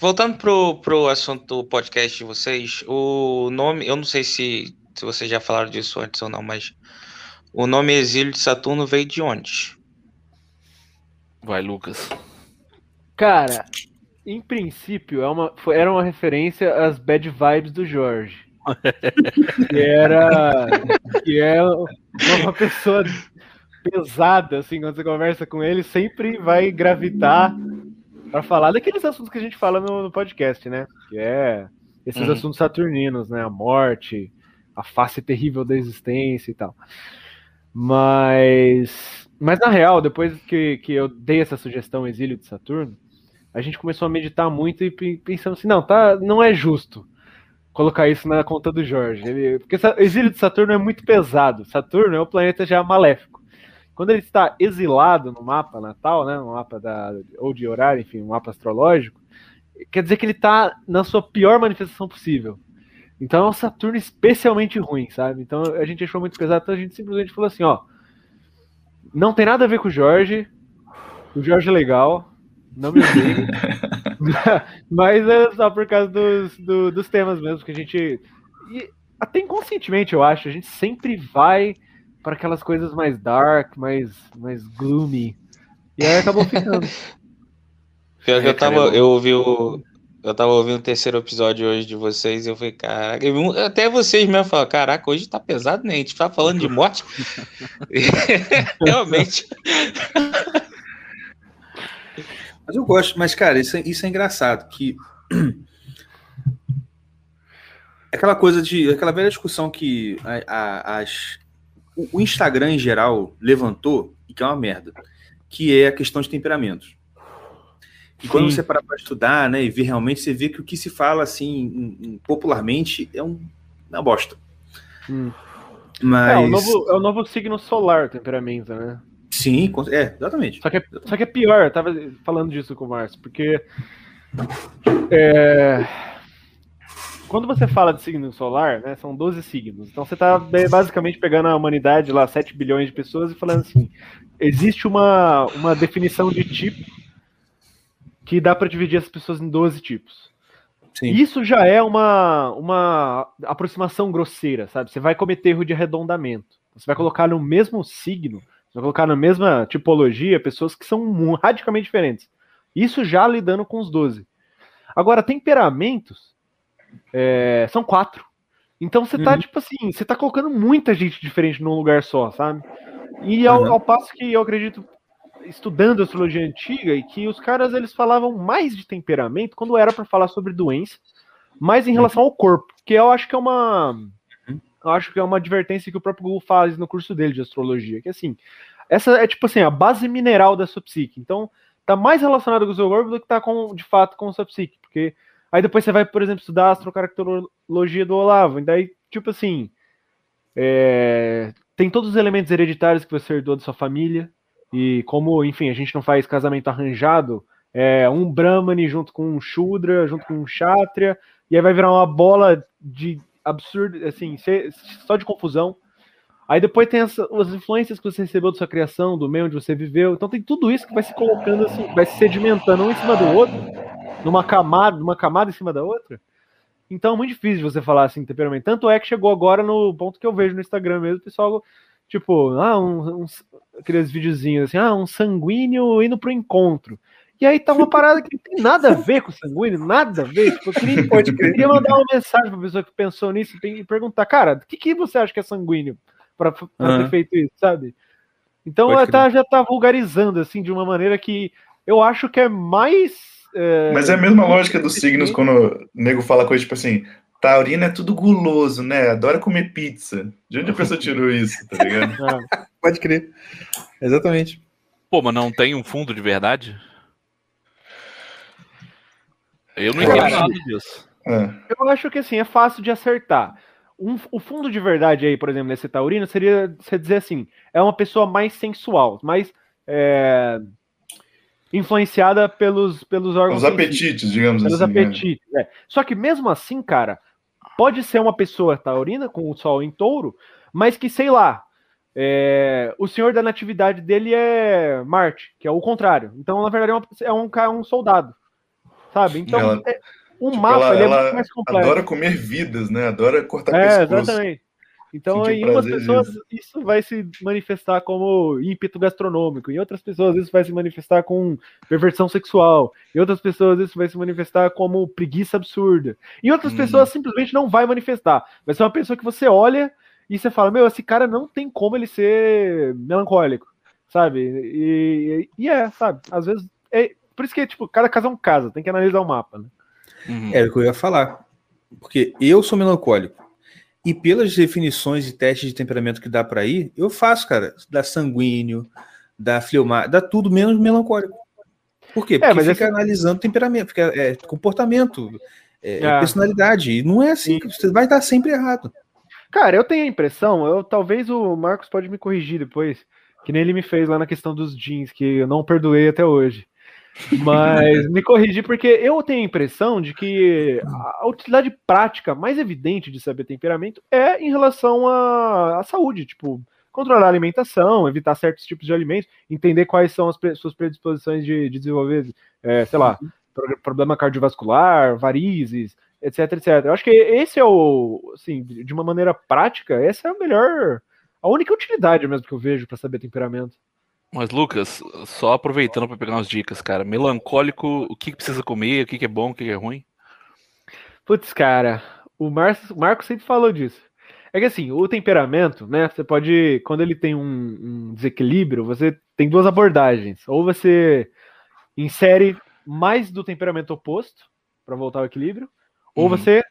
Speaker 6: Voltando pro, pro assunto do podcast de vocês, o nome, eu não sei se, se vocês já falaram disso antes ou não, mas o nome Exílio de Saturno veio de onde?
Speaker 5: Vai, Lucas.
Speaker 3: Cara, em princípio, é uma, foi- era uma referência às bad vibes do Jorge. que era. Que é uma pessoa pesada, assim, quando você conversa com ele, sempre vai gravitar para falar daqueles assuntos que a gente fala no, no podcast, né? Que é esses
Speaker 5: Uhum.
Speaker 3: assuntos saturninos, né? A morte, a face terrível da existência e tal. Mas. Mas na real, depois que, que eu dei essa sugestão Exílio de Saturno, a gente começou a meditar muito e pe- pensando assim, não, tá, não é justo colocar isso na conta do Jorge. Ele- porque Exílio de Saturno é muito pesado. Saturno é um planeta já maléfico. Quando ele está exilado no mapa natal, né, no mapa da ou de horário, enfim, um mapa astrológico, quer dizer que ele está na sua pior manifestação possível. Então é um Saturno especialmente ruim, sabe? Então a gente achou muito pesado, então a gente simplesmente falou assim, ó, não tem nada a ver com o Jorge. O Jorge é legal, não me odeie. Mas é só por causa dos, do- dos temas mesmo que a gente. E até inconscientemente, eu acho, a gente sempre vai para aquelas coisas mais dark, mais, mais gloomy. E aí acabou ficando.
Speaker 6: Pior que
Speaker 5: É,
Speaker 6: eu
Speaker 5: cara,
Speaker 6: tava,
Speaker 5: eu-
Speaker 6: eu ouvi o. Eu tava ouvindo o terceiro episódio hoje de vocês e eu falei, caraca, até vocês mesmo falaram, caraca, hoje tá pesado, né? A gente tá falando de morte. Realmente.
Speaker 2: Mas eu gosto, mas, cara, isso é, isso é engraçado, que aquela coisa de. aquela velha discussão que a- a- as, o, o Instagram em geral levantou, e que é uma merda, que é a questão de temperamentos. E quando
Speaker 3: Sim.
Speaker 2: você para para estudar, né, e ver realmente, você vê que o que se fala assim popularmente é um, uma bosta.
Speaker 3: Hum.
Speaker 2: Mas.
Speaker 3: É, o novo, é o novo signo solar, temperamento, né?
Speaker 2: Sim, é, exatamente.
Speaker 3: Só que, é, só que é pior, eu tava falando disso com o Márcio, porque é, quando você fala de signo solar, né, são 12 signos. Então você tá é, basicamente pegando a humanidade lá, 7 bilhões de pessoas, e falando assim: existe uma, uma definição de tipo que dá para dividir as pessoas em 12 tipos.
Speaker 2: Sim.
Speaker 3: Isso já é uma, uma aproximação grosseira, sabe? Você vai cometer erro de arredondamento. Você vai colocar no mesmo signo, você vai colocar na mesma tipologia pessoas que são radicalmente diferentes. Isso já lidando com os 12. Agora, temperamentos é, são quatro. Então você tá,
Speaker 2: Uhum.
Speaker 3: tipo assim, você tá colocando muita gente diferente num lugar só, sabe? E ao,
Speaker 2: Uhum.
Speaker 3: ao passo que eu acredito, estudando astrologia antiga, e que os caras eles falavam mais de temperamento quando era para falar sobre doença, mais em relação ao corpo, que eu acho que é uma eu acho que é uma advertência que o próprio Google faz no curso dele de astrologia, que assim, essa é tipo assim, a base mineral da sua psique. Então, tá mais relacionado com o seu corpo do que tá com, de fato com a sua psique, porque aí depois você vai, por exemplo, estudar a astrocaracterologia do Olavo, e daí, tipo assim, é, tem todos os elementos hereditários que você herdou da sua família, e como, enfim, a gente não faz casamento arranjado, é um Brahmani junto com um Shudra, junto com um Kshatriya, e aí vai virar uma bola de absurdo, assim, só de confusão. Aí depois tem as, as influências que você recebeu da sua criação, do meio onde você viveu. Então tem tudo isso que vai se colocando assim, vai se sedimentando um em cima do outro, numa camada, numa camada em cima da outra. Então é muito difícil você falar assim, temperamento. Tanto é que chegou agora no ponto que eu vejo no Instagram mesmo, o pessoal, tipo, ah, um, uns- aqueles videozinhos assim, ah, um sanguíneo indo pro encontro. E aí tá uma parada que não tem nada a ver com sanguíneo, nada a ver. Tipo, eu queria, eu queria mandar uma mensagem pra pessoa que pensou nisso e perguntar, cara, o que, que você acha que é sanguíneo pra, pra ter feito isso, sabe? Então ela tá- já tá vulgarizando, assim, de uma maneira que eu acho que é mais. É,
Speaker 4: Mas é a mesma lógica dos signos quando o nego fala coisa tipo assim: Taurino é tudo guloso, né? Adora comer pizza. De onde a pessoa tirou isso, tá ligado?
Speaker 3: ah,
Speaker 2: Pode crer. Exatamente.
Speaker 5: Pô, mas não tem um fundo de verdade? Eu não entendo
Speaker 4: acho-
Speaker 5: nada disso.
Speaker 4: É.
Speaker 3: Eu acho que assim, é fácil de acertar. Um- o fundo de verdade aí, por exemplo, nesse taurino, seria você dizer assim, é uma pessoa mais sensual, mais é, influenciada pelos, pelos órgãos
Speaker 4: Os apetites, digamos
Speaker 3: pelos
Speaker 4: assim. né?
Speaker 3: apetites. é. Só que mesmo assim, cara, pode ser uma pessoa taurina com o sol em touro, mas que, sei lá, é, o senhor da natividade dele é Marte, que é o contrário. Então, na verdade, é, é um, ca- um soldado. Sabe? Então,
Speaker 4: Ela-
Speaker 3: é, o
Speaker 4: Tipo,
Speaker 3: mapa
Speaker 4: ela,
Speaker 3: é muito mais complexo.
Speaker 4: adora comer vidas, né? Adora cortar
Speaker 3: É,
Speaker 4: pescoço.
Speaker 3: exatamente. Então,
Speaker 4: Sentir
Speaker 3: em umas pessoas isso vai se manifestar como ímpeto gastronômico, em outras pessoas isso vai se manifestar com perversão sexual, em outras pessoas isso vai se manifestar como preguiça absurda, em outras
Speaker 5: Hum.
Speaker 3: pessoas simplesmente não vai manifestar. Vai ser uma pessoa que você olha e você fala: Meu, esse cara não tem como ele ser melancólico, sabe? E, e é, sabe? Às vezes. É, por isso que, tipo, cada caso é um caso, tem que analisar o mapa, né?
Speaker 5: Uhum.
Speaker 2: Era o que eu ia falar. Porque eu sou melancólico. E pelas definições e testes de temperamento que dá pra ir, eu faço, cara. Dá sanguíneo, dá fleumar, dá tudo menos melancólico. Por quê? Porque
Speaker 3: mas
Speaker 2: fica
Speaker 3: essa-
Speaker 2: analisando temperamento, fica, é, comportamento, é,
Speaker 3: Ah.
Speaker 2: personalidade. E não é assim, que você vai estar sempre errado.
Speaker 3: Cara, eu tenho a impressão, eu talvez o Marcos pode me corrigir depois, que nem ele me fez lá na questão dos jeans, que eu não perdoei até hoje. Mas me corrigir, porque eu tenho a impressão de que a utilidade prática mais evidente de saber temperamento é em relação à, à saúde, tipo, controlar a alimentação, evitar certos tipos de alimentos, entender quais são as pre- suas predisposições de, de desenvolver, é, sei lá, pro- problema cardiovascular, varizes, etc, etc. Eu acho que esse é o, assim, de uma maneira prática, essa é a melhor, a única utilidade mesmo que eu vejo para saber temperamento.
Speaker 5: Mas, Lucas, só aproveitando para pegar umas dicas, cara. Melancólico, o que, precisa comer, o que, é bom, o que, é ruim?
Speaker 3: Putz, cara, o Marcos, o Marcos sempre falou disso. É que assim, o temperamento, né? Você pode, quando ele tem um, um desequilíbrio, você tem duas abordagens. Ou você insere mais do temperamento oposto para voltar ao equilíbrio, ou
Speaker 5: Uhum.
Speaker 3: você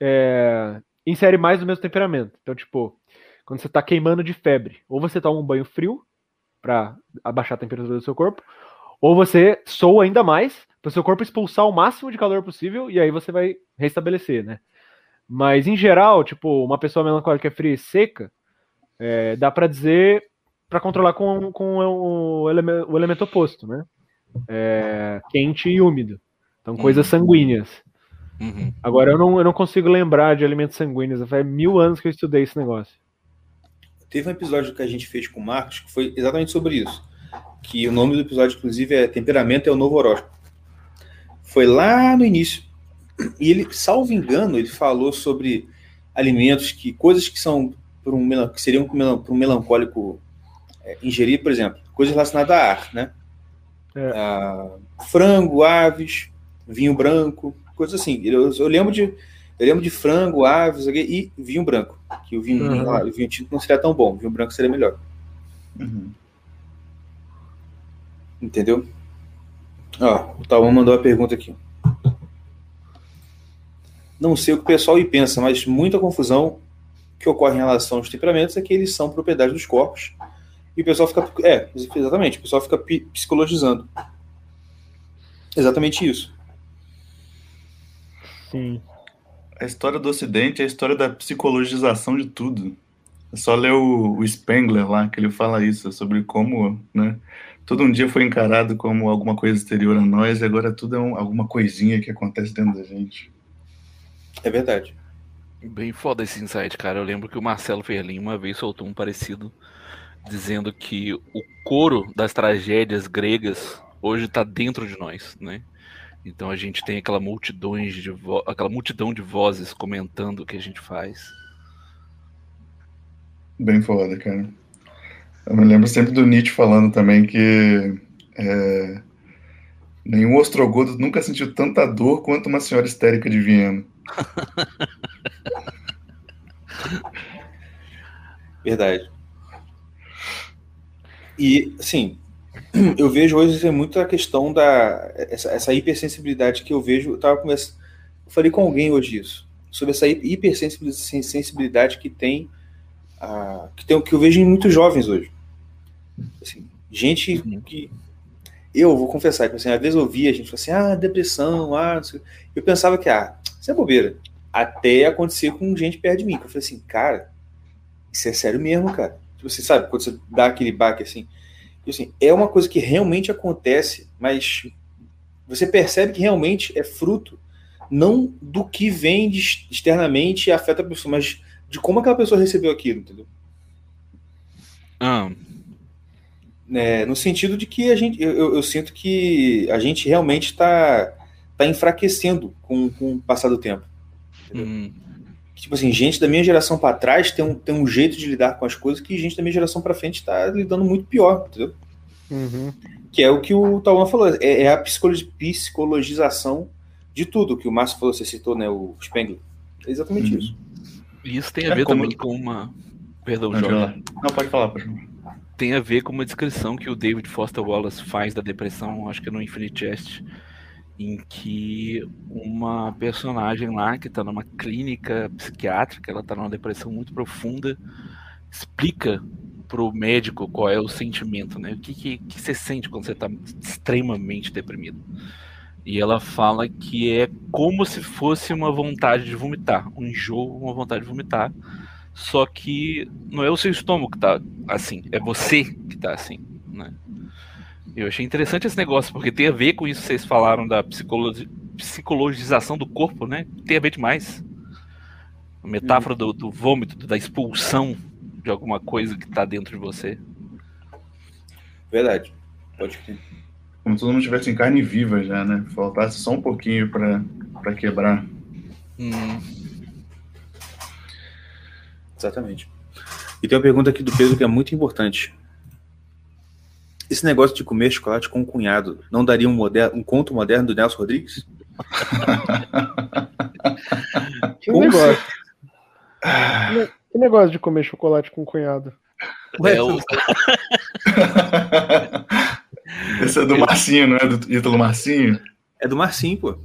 Speaker 3: é, insere mais do mesmo temperamento. Então, tipo, quando você tá queimando de febre, ou você toma um banho frio para abaixar a temperatura do seu corpo, ou você soa ainda mais para o seu corpo expulsar o máximo de calor possível e aí você vai restabelecer, né? Mas em geral, tipo, uma pessoa melancólica fria e seca, é, dá para dizer para controlar com, com o, eleme- o elemento oposto, né? É, quente e úmido. Então, coisas sanguíneas.
Speaker 5: Uhum.
Speaker 3: Agora, eu não, eu não consigo lembrar de alimentos sanguíneos. Faz mil anos que eu estudei esse negócio.
Speaker 2: Teve um episódio que a gente fez com o Marcos que foi exatamente sobre isso. Que o nome do episódio, inclusive, é Temperamento é o Novo Horóscopo. Foi lá no início. E ele, salvo engano, ele falou sobre alimentos que coisas que são para um que seriam para um melancólico é, ingerir, por exemplo, coisas relacionadas a ar, né?
Speaker 3: É.
Speaker 2: Ah, frango, aves, vinho branco, coisas assim. Eu, eu lembro de eu lembro de frango, aves e vinho branco, que o vinho,
Speaker 3: Uhum.
Speaker 2: o vinho tinto não seria tão bom, o vinho branco seria melhor.
Speaker 4: Uhum.
Speaker 2: Entendeu? Ó, o Tauan mandou a pergunta aqui. Não sei o que o pessoal aí pensa, mas muita confusão que ocorre em relação aos temperamentos é que eles são propriedade dos corpos. E o pessoal fica. É, exatamente, o pessoal fica psicologizando. Exatamente isso.
Speaker 3: Sim.
Speaker 4: A história do Ocidente é a história da psicologização de tudo. É só ler o, o Spengler lá, que ele fala isso, sobre como, né? Todo um dia foi encarado como alguma coisa exterior a nós, e agora tudo é um- alguma coisinha que acontece dentro da gente.
Speaker 2: É verdade.
Speaker 5: Bem foda esse insight, cara. Eu lembro que o Marcelo Ferlin uma vez soltou um parecido dizendo que o coro das tragédias gregas hoje está dentro de nós, né? Então a gente tem aquela multidões de vo- aquela multidão de vozes comentando o que a gente faz.
Speaker 4: Bem foda, cara. Eu me lembro sempre do Nietzsche falando também que é, nenhum ostrogodo nunca sentiu tanta dor quanto uma senhora histérica de Viena.
Speaker 2: Verdade. E, assim, eu vejo hoje assim, muito a questão da. Essa, essa hipersensibilidade que eu vejo. Eu, tava convers... eu falei com alguém hoje isso. Sobre essa hi- hipersensibilidade que tem. ah, que, tem que eu vejo em muitos jovens hoje. Assim, gente que. Eu vou confessar que assim, às vezes eu via a gente falar assim, ah, depressão, ah, não sei. Eu pensava que, ah, isso é bobeira. Até acontecer com gente perto de mim. Que eu falei assim, cara, isso é sério mesmo, cara. Tipo, você sabe, quando você dá aquele baque assim. E, assim, é uma coisa que realmente acontece, mas você percebe que realmente é fruto não do que vem de- externamente e afeta a pessoa, mas de como aquela pessoa recebeu aquilo, entendeu?
Speaker 5: Ah,
Speaker 2: É, no sentido de que a gente, eu, eu- eu sinto que a gente realmente está tá enfraquecendo com, com o passar do tempo.
Speaker 5: hum,
Speaker 2: Tipo assim, gente da minha geração para trás tem um, tem um jeito de lidar com as coisas que gente da minha geração para frente está lidando muito pior, entendeu?
Speaker 3: Uhum.
Speaker 2: Que é o que o Tauan falou, é, é a psicologi- psicologização de tudo, que o Márcio falou, você citou, né, o Spengler. É exatamente
Speaker 4: Uhum.
Speaker 2: isso.
Speaker 5: e isso tem a
Speaker 4: É
Speaker 5: ver
Speaker 4: como-
Speaker 5: também com uma. Perdão,
Speaker 4: Não,
Speaker 5: Jorge.
Speaker 4: Não, pode falar, pode falar.
Speaker 5: tem a ver com uma descrição que o David Foster Wallace faz da depressão, acho que é no Infinite Jest, em que uma personagem lá que está numa clínica psiquiátrica, ela está numa depressão muito profunda, explica pro médico qual é o sentimento, né? O que, que, que você sente quando você está extremamente deprimido? E ela fala que é como se fosse uma vontade de vomitar, um enjoo, uma vontade de vomitar. Só que não é o seu estômago que tá assim, é você que tá assim, né? Eu achei interessante esse negócio, porque tem a ver com isso que vocês falaram da psicologi- psicologização do corpo, né? Tem a ver demais. A metáfora do, do vômito, da expulsão de alguma coisa que tá dentro de você.
Speaker 2: Verdade. Pode crer.
Speaker 4: Como se todo mundo estivesse em carne viva já, né? Faltasse só um pouquinho pra, pra quebrar.
Speaker 5: Hum,
Speaker 2: Exatamente. E tem uma pergunta aqui do Pedro que é muito importante. Esse negócio de comer chocolate com o cunhado não daria um, moderno, um conto moderno do Nelson Rodrigues?
Speaker 3: Que negócio. Que- negócio de comer chocolate com cunhado?
Speaker 2: Ué,
Speaker 5: é o-
Speaker 4: Esse é do Marcinho, não é do Ítalo Marcinho?
Speaker 2: É do Marcinho, pô.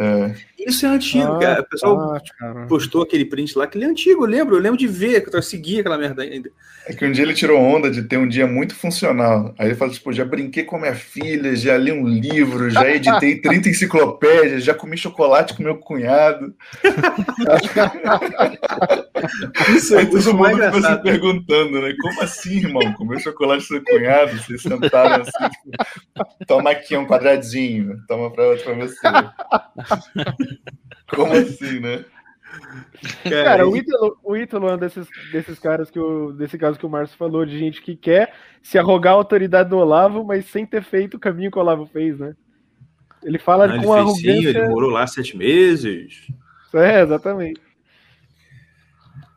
Speaker 4: É.
Speaker 2: Isso é antigo, cara. O pessoal
Speaker 3: ah, cara.
Speaker 2: postou aquele print lá, que ele é antigo, eu lembro. Eu lembro de ver, que eu seguia aquela merda ainda.
Speaker 4: É que um dia ele tirou onda de ter um dia muito funcional. Aí ele fala, tipo, já brinquei com a minha filha, já li um livro, já editei 30 enciclopédias, já comi chocolate com meu cunhado.
Speaker 2: Isso
Speaker 4: todo
Speaker 2: é
Speaker 4: mundo
Speaker 2: mais
Speaker 4: ficou se perguntando, né? Como assim, irmão? Comeu chocolate com seu cunhado? Vocês sentaram assim, tipo, toma aqui um quadradinho, toma pra outro pra você. Como assim, né?
Speaker 3: Cara, o Ítalo, o Ítalo é um desses, desses caras que o, desse caso que o Márcio falou, de gente que quer se arrogar a autoridade do Olavo, mas sem ter feito o caminho que o Olavo fez, né? Ele fala
Speaker 2: Não, ele
Speaker 3: com
Speaker 2: sim,
Speaker 3: arrogância.
Speaker 2: ele morou lá sete meses.
Speaker 3: É, exatamente.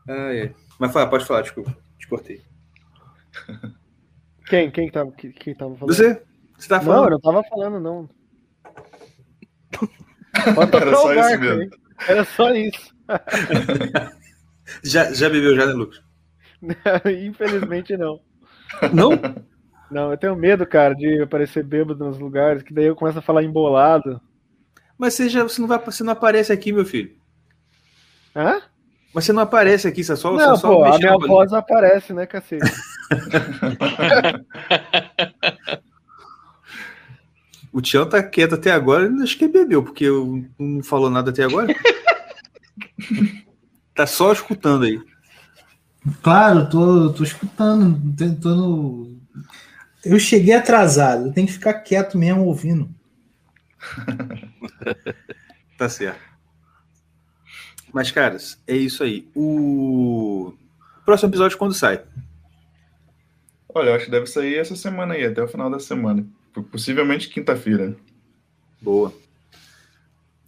Speaker 2: Ah, é. Mas fala, pode falar, desculpa. Te cortei.
Speaker 3: Quem? Quem que tava, que, quem tava falando?
Speaker 2: Você? Você tá
Speaker 3: Não, eu
Speaker 2: falando?
Speaker 3: não tava falando, não.
Speaker 4: Era só isso
Speaker 3: barco? Era só isso.
Speaker 2: Já, já bebeu já, né, Lucas?
Speaker 3: Infelizmente, não.
Speaker 2: Não?
Speaker 3: Não, eu tenho medo, cara, de aparecer bêbado nos lugares, que daí eu começo a falar embolado.
Speaker 2: Mas você, já, você, não vai, você não aparece aqui, meu filho.
Speaker 3: Hã?
Speaker 2: Mas você não aparece aqui, você só,
Speaker 3: Não,
Speaker 2: você só
Speaker 3: pô, a minha
Speaker 2: com a
Speaker 3: voz aparece, né, cacete?
Speaker 2: O Tião tá quieto até agora, acho que bebeu, porque eu não falou nada até agora. tá só escutando aí.
Speaker 7: Claro, tô, tô escutando. no- Eu cheguei atrasado, eu tenho que ficar quieto mesmo ouvindo.
Speaker 2: Tá certo. Mas, caras, é isso aí. O próximo episódio quando sai?
Speaker 4: Olha, eu acho que deve sair essa semana aí, até o final da semana. Possivelmente quinta-feira.
Speaker 2: Boa.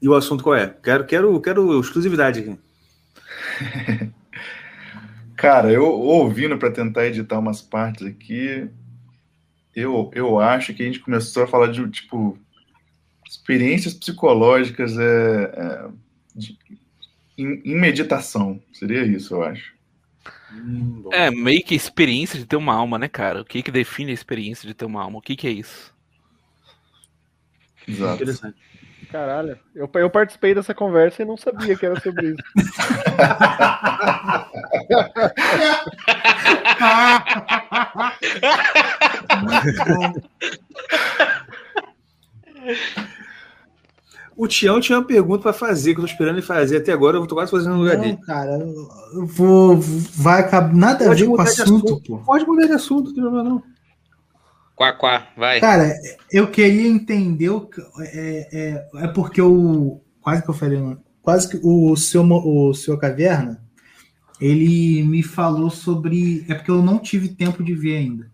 Speaker 2: E o assunto qual é? Quero, quero, quero exclusividade aqui.
Speaker 4: Cara, eu ouvindo para tentar editar umas partes aqui, eu, eu acho que a gente começou a falar de, tipo, experiências psicológicas é, é, de- em, em meditação. Seria isso, eu acho.
Speaker 2: Hum.
Speaker 5: É, meio que experiência de ter uma alma, né, cara? O que que define a experiência de ter uma alma? O que que é isso?
Speaker 4: Exato.
Speaker 2: Interessante.
Speaker 3: Caralho, eu, eu participei dessa conversa e não sabia que era sobre isso.
Speaker 2: O Tião tinha uma pergunta pra fazer, que eu tô esperando ele fazer até agora, eu tô quase fazendo no lugar
Speaker 7: Não,
Speaker 2: dele.
Speaker 7: cara, eu vou. Vai acabar. Nada a
Speaker 2: Pode
Speaker 7: ver com o
Speaker 2: de
Speaker 7: assunto, pô.
Speaker 2: Pode mudar de assunto, não tem problema não.
Speaker 6: Quá, quá, vai.
Speaker 7: Cara, eu queria entender o é, é, é porque o quase que eu falei, não, quase que o seu o seu caverna, ele me falou sobre é porque eu não tive tempo de ver ainda.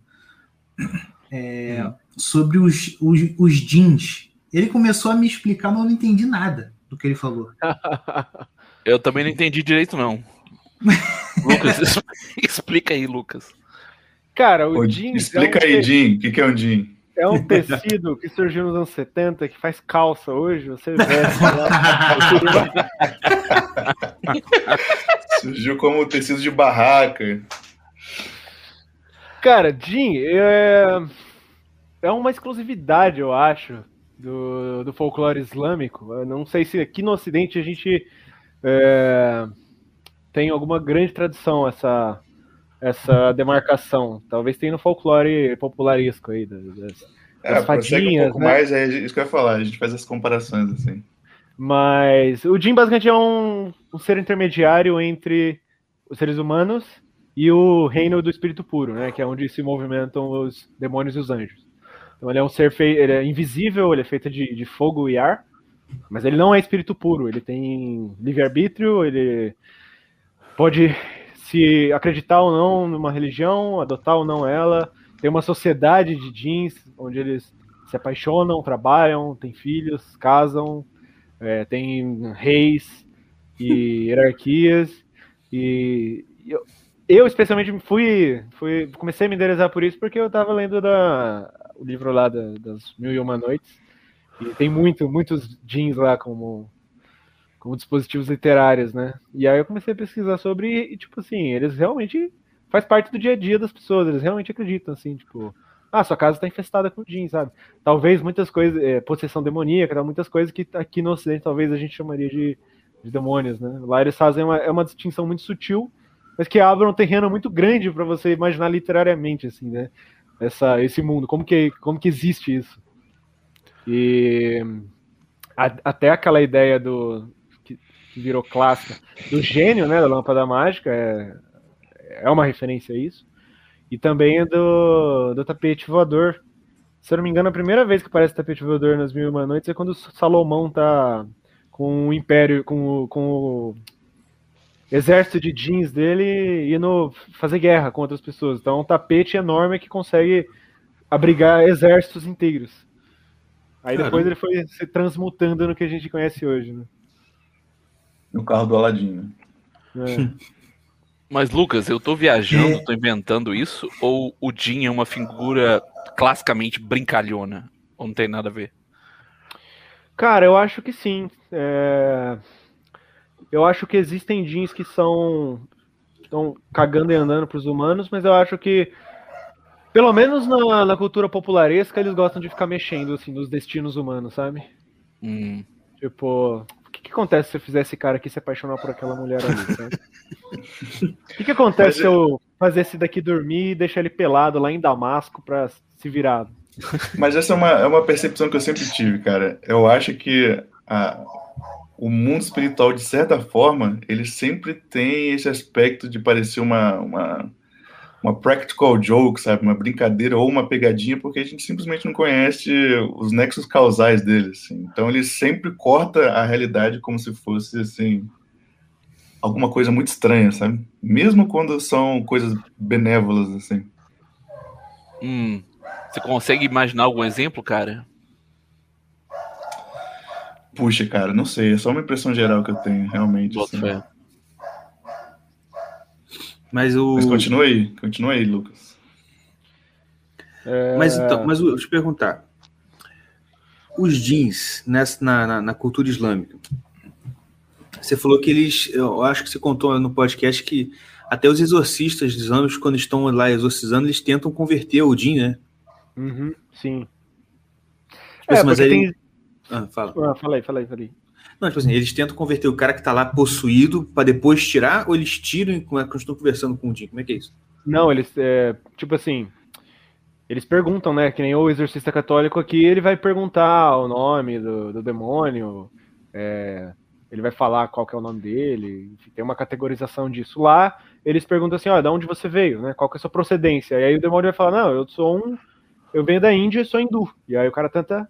Speaker 7: É, sobre os, os, os jeans. Ele começou a me explicar, mas eu não entendi nada do que ele falou.
Speaker 5: Eu também não entendi direito, não. Lucas, explica aí, Lucas.
Speaker 3: Cara, o
Speaker 4: Ô,
Speaker 3: jeans
Speaker 4: Explica
Speaker 3: é um,
Speaker 4: aí,
Speaker 3: te-
Speaker 4: Jim, o que, que é um Jim?
Speaker 3: é um tecido que surgiu nos anos 70, que faz calça hoje, você veste lá.
Speaker 4: Surgiu como tecido de barraca.
Speaker 3: Cara, Jin é, é uma exclusividade, eu acho, do, do folclore islâmico. Eu não sei se aqui no Ocidente a gente é, tem alguma grande tradição essa, essa demarcação. Talvez tenha no folclore popularesco aí. das- das-
Speaker 4: É,
Speaker 3: As
Speaker 4: prossegue um
Speaker 3: fadinhas,
Speaker 4: pouco
Speaker 3: né?
Speaker 4: mais, é isso que eu ia falar, a gente faz as comparações assim.
Speaker 3: Mas o Jin basicamente é um, um ser intermediário entre os seres humanos e o reino do espírito puro, né? Que é onde se movimentam os demônios e os anjos. Então ele é um ser fei ele é invisível, ele é feito de, de fogo e ar, mas ele não é espírito puro. Ele tem livre-arbítrio, ele pode se acreditar ou não numa religião, adotar ou não ela. Tem uma sociedade de jeans onde eles se apaixonam, trabalham, têm filhos, casam, é, tem reis e hierarquias. E eu, eu especialmente fui, fui comecei a me interessar por isso porque eu estava lendo da, o livro lá da- das Mil e Uma Noites e tem muito, muitos jeans lá como como dispositivos literários, né? E aí eu comecei a pesquisar sobre e tipo assim, eles realmente faz parte do dia a dia das pessoas, eles realmente acreditam assim, tipo, ah, sua casa está infestada com jeans, sabe? Talvez muitas coisas, é, possessão demoníaca, muitas coisas que aqui no Ocidente talvez a gente chamaria de, de demônios, né? Lá eles fazem uma, é uma distinção muito sutil, mas que abre um terreno muito grande para você imaginar literariamente, assim, né? Essa, esse mundo, como que, como que existe isso? E a- até aquela ideia do que, que virou clássica do gênio, né, da lâmpada mágica, é, é uma referência a isso. E também é do, do tapete voador. Se eu não me engano, a primeira vez que aparece tapete voador nas Mil e Uma Noites é quando Salomão tá com o império, com o, com o exército de jeans dele indo fazer guerra com outras pessoas. Então é um tapete enorme que consegue abrigar exércitos inteiros. Aí depois ele foi se transmutando no que a gente conhece hoje, né?
Speaker 4: No carro do Aladino.
Speaker 3: É.
Speaker 5: Mas, Lucas, eu tô viajando, tô inventando isso? Ou o Jin é uma figura classicamente brincalhona? Ou não tem nada a ver?
Speaker 3: Cara, eu acho que sim. É, Eu acho que existem jeans que são estão cagando e andando pros humanos, mas eu acho que pelo menos na, na cultura popularesca eles gostam de ficar mexendo assim nos destinos humanos, sabe?
Speaker 5: Hum,
Speaker 3: Tipo, o que, que acontece se eu fizer esse cara aqui se apaixonar por aquela mulher ali, sabe? O que, que acontece se eu fazer esse daqui dormir e deixar ele pelado lá em Damasco pra se virar?
Speaker 4: Mas essa é uma, é uma percepção que eu sempre tive, cara. Eu acho que a- o mundo espiritual, de certa forma, ele sempre tem esse aspecto de parecer uma, uma, uma practical joke, sabe? Uma brincadeira ou uma pegadinha, porque a gente simplesmente não conhece os nexos causais dele, assim. Então ele sempre corta a realidade como se fosse, assim, alguma coisa muito estranha, sabe? Mesmo quando são coisas benévolas, assim.
Speaker 5: hum. Você consegue imaginar algum exemplo, cara?
Speaker 4: Puxa, cara, não sei. É só uma impressão geral que eu tenho, realmente. Assim.
Speaker 5: fé.
Speaker 2: Mas o.
Speaker 4: Mas continua aí, continua aí, Lucas.
Speaker 3: É,
Speaker 2: Mas então, mas eu te perguntar. Os jeans nessa, na, na, na cultura islâmica. Você falou que eles. Eu acho que você contou no podcast que até os exorcistas islâmicos, quando estão lá exorcizando, eles tentam converter o jean, né?
Speaker 3: Uhum, sim.
Speaker 2: Tipo assim,
Speaker 3: É,
Speaker 2: mas
Speaker 3: porque
Speaker 2: aí.
Speaker 3: tem...
Speaker 2: Ah, fala.
Speaker 3: Ah, fala aí, fala aí, fala aí.
Speaker 2: Não, tipo assim, eles tentam converter o cara que tá lá possuído pra depois tirar, ou eles tiram quando estão conversando com o Jim? Como é que é isso?
Speaker 3: Não, eles, é, tipo assim, eles perguntam, né? Que nem o exorcista católico aqui, ele vai perguntar o nome do, do demônio, é, ele vai falar qual que é o nome dele, enfim, tem uma categorização disso. Lá, eles perguntam assim, ó, de onde você veio, né? Qual que é a sua procedência? E aí o demônio vai falar, não, eu sou um, eu venho da Índia e sou hindu. E aí o cara tenta,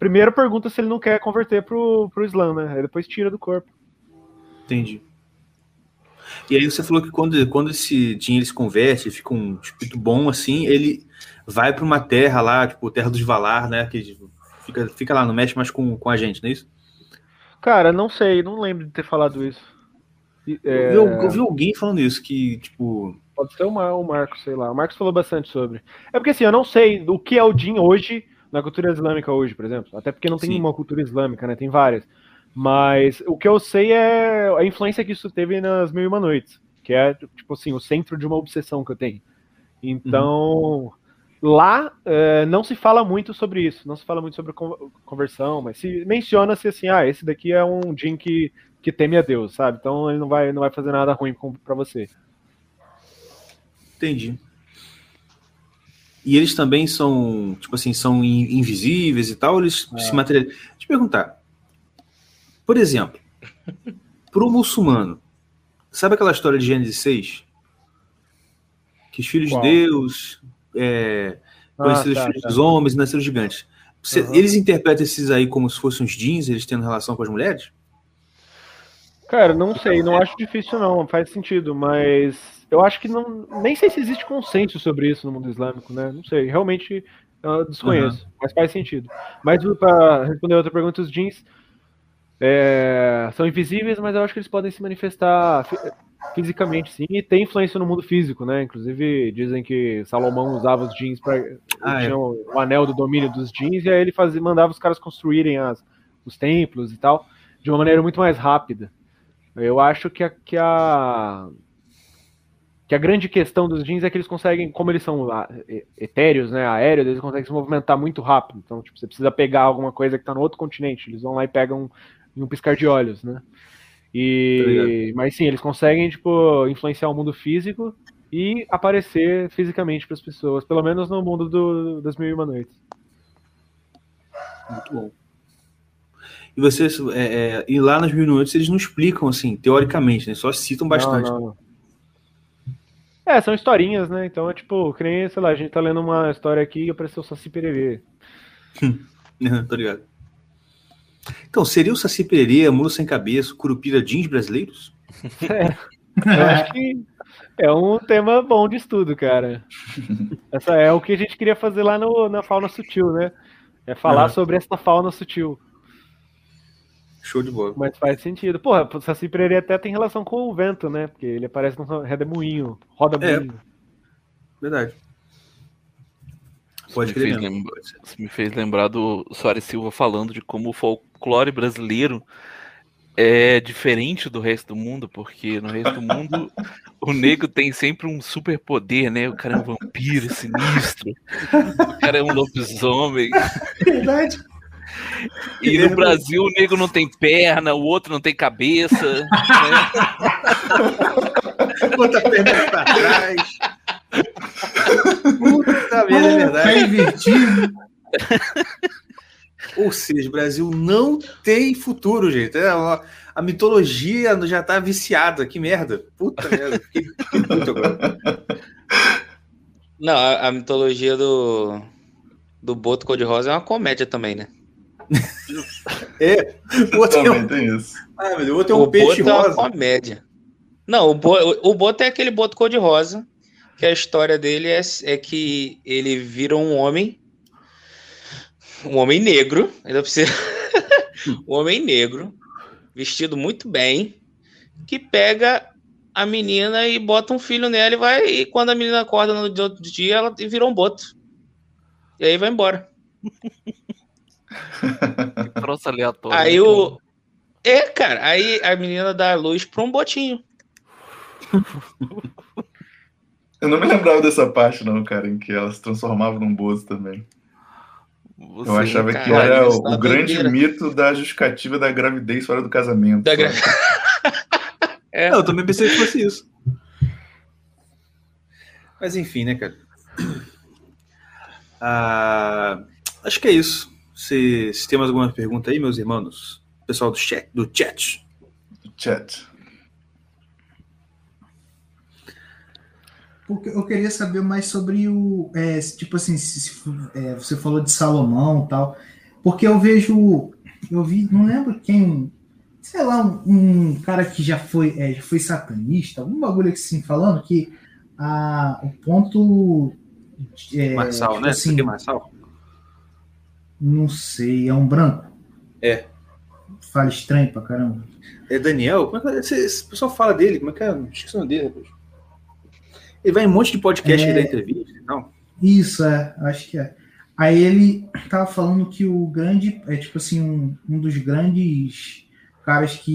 Speaker 3: primeiro pergunta se ele não quer converter pro, pro Islã, né? Aí depois tira do corpo.
Speaker 2: Entendi. E aí você falou que quando, quando esse ele se converte, fica um espírito bom assim, ele vai pra uma terra lá, tipo, terra dos Valar, né? Que fica, fica lá, não mexe mais com, com a gente, não é isso?
Speaker 3: Cara, não sei, não lembro de ter falado isso. É,
Speaker 2: Eu, eu vi alguém falando isso, que, tipo.
Speaker 3: Pode ser o, Mar o Marcos, sei lá. O Marcos falou bastante sobre. É porque assim, eu não sei o que é o Jin hoje, na cultura islâmica hoje, por exemplo. Até porque não tem
Speaker 2: Sim.
Speaker 3: uma cultura islâmica, né? Tem várias. Mas o que eu sei é a influência que isso teve nas Mil e Uma Noites. Que é, tipo assim, o centro de uma obsessão que eu tenho. Então, lá é, não se fala muito sobre isso. Não se fala muito sobre con- conversão, mas se menciona-se assim, ah, esse daqui é um Jin que, que teme a Deus, sabe? Então ele não vai, não vai fazer nada ruim com- pra você.
Speaker 2: Entendi. E eles também são, tipo assim, são in- invisíveis e tal, eles se materializam. Deixa eu te perguntar. Por exemplo, pro muçulmano, sabe aquela história de Gênesis 6? Que os filhos
Speaker 3: Qual?
Speaker 2: de Deus é, conheceram
Speaker 3: tá,
Speaker 2: os filhos
Speaker 3: tá.
Speaker 2: dos homens e nasceram gigantes. Você-
Speaker 3: Aham.
Speaker 2: Eles interpretam esses aí como se fossem uns jeans, eles tendo relação com as mulheres?
Speaker 3: Cara, não sei, não acho difícil não, faz sentido, mas eu acho que não, nem sei se existe consenso sobre isso no mundo islâmico, né? Não sei, realmente eu desconheço, mas faz sentido. Mas para responder outra pergunta, os jeans é, são invisíveis, mas eu acho que eles podem se manifestar fi- fisicamente, sim, e tem influência no mundo físico, né? Inclusive dizem que Salomão usava os jeans para
Speaker 2: Ah, é.
Speaker 3: o anel do domínio dos jeans e aí ele fazia, mandava os caras construírem as, os templos e tal de uma maneira muito mais rápida. Eu acho que a, que a que a grande questão dos jeans é que eles conseguem, como eles são e- etéreos, né, aéreos, eles conseguem se movimentar muito rápido. Então, tipo, você precisa pegar alguma coisa que está no outro continente, eles vão lá e pegam em um piscar de olhos, né?
Speaker 2: Tá
Speaker 3: E mas sim, eles conseguem tipo influenciar o mundo físico e aparecer fisicamente para as pessoas, pelo menos no mundo do, das mil e uma noites.
Speaker 2: Muito bom. E você, é, é, e lá nas mil noites eles não explicam assim, teoricamente, né? Só citam bastante.
Speaker 3: Não, não. É, são historinhas, né? Então é tipo, que nem, sei lá, a gente tá lendo uma história aqui e apareceu o Saci Pererê.
Speaker 2: Tô ligado. Então, seria o Saci Pererê, a Mula Sem Cabeça, Curupira jeans brasileiros?
Speaker 3: Eu acho que é um tema bom de estudo, cara. Essa é o que a gente queria fazer lá no, na fauna sutil, né? É falar
Speaker 2: Aham.
Speaker 3: sobre essa fauna sutil.
Speaker 2: Show de bola.
Speaker 3: Mas faz sentido. Porra, o Saci Pererê até tem relação com o vento, né? Porque ele aparece no redemoinho, roda
Speaker 2: É.
Speaker 3: moinho.
Speaker 2: Verdade. Pode
Speaker 5: me
Speaker 2: crer
Speaker 5: fez
Speaker 2: mesmo.
Speaker 5: lembrar- Isso me fez lembrar do Soares Silva falando de como o folclore brasileiro é diferente do resto do mundo, porque no resto do mundo o negro tem sempre um super poder, né? O cara é um vampiro sinistro, o cara é um lobisomem.
Speaker 7: Verdade.
Speaker 5: E no Brasil o negro não tem perna, o outro não tem cabeça. né?
Speaker 2: Bota a perna pra trás. Puta merda, é verdade.
Speaker 7: Pé invertido.
Speaker 2: Ou seja, o Brasil não tem futuro, gente. É, ó, a mitologia já tá viciada. Que merda. Puta merda. Fiquei, fiquei puto agora.
Speaker 6: Não, a, a mitologia do, do Boto Cor-de-Rosa é uma comédia também, né?
Speaker 2: É. O outro é um,
Speaker 4: tem isso.
Speaker 2: ah, meu Deus, o outro é um
Speaker 6: o
Speaker 2: peixe
Speaker 6: Boto é uma
Speaker 2: rosa.
Speaker 6: comédia. Não, o, Bo, o, Boto é aquele Boto Cor-de-Rosa, que a história dele é, é que ele vira um homem, um homem negro, ainda precisa, um homem negro, vestido muito bem, que pega a menina e bota um filho nela e vai, e quando a menina acorda no dia- outro dia, ela virou um Boto. E aí vai embora.
Speaker 5: Que troço aleatório.
Speaker 6: Aí
Speaker 5: né,
Speaker 6: o. É, cara, aí a menina dá a luz pra um botinho.
Speaker 4: Eu não me lembrava dessa parte, não, cara, em que ela se transformava num bozo também.
Speaker 5: Você-
Speaker 4: Eu achava que
Speaker 6: caralho,
Speaker 4: era o,
Speaker 6: tá
Speaker 4: o grande mito da justificativa da gravidez fora do casamento.
Speaker 6: Da gra-? É.
Speaker 2: Não, eu também pensei que fosse isso. Mas enfim, né, cara? Ah, acho que é isso. Se, se tem mais alguma pergunta aí, meus irmãos, pessoal do chat, do chat.
Speaker 4: Chat.
Speaker 7: Porque eu queria saber mais sobre o. é, tipo assim, se, se, é, você falou de Salomão e tal. Porque eu vejo. Eu vi, não lembro quem. Sei lá, um, um cara que já foi, é, já foi satanista, algum bagulho assim, falando que a, o ponto. É,
Speaker 2: Marçal,
Speaker 7: tipo
Speaker 2: né?
Speaker 7: assim,
Speaker 2: é Marçal?
Speaker 7: Não sei, é um branco.
Speaker 2: É.
Speaker 7: Fala estranho pra caramba.
Speaker 2: É Daniel? Como é que é? esse, esse pessoal fala dele? Como é que é? Esqueci o nome dele, rapaz. Ele vai em um monte de podcast
Speaker 7: É.
Speaker 2: da entrevista e tal.
Speaker 7: Isso, é, acho que é. Aí ele tava falando que o grande, é tipo assim, um, um dos grandes caras que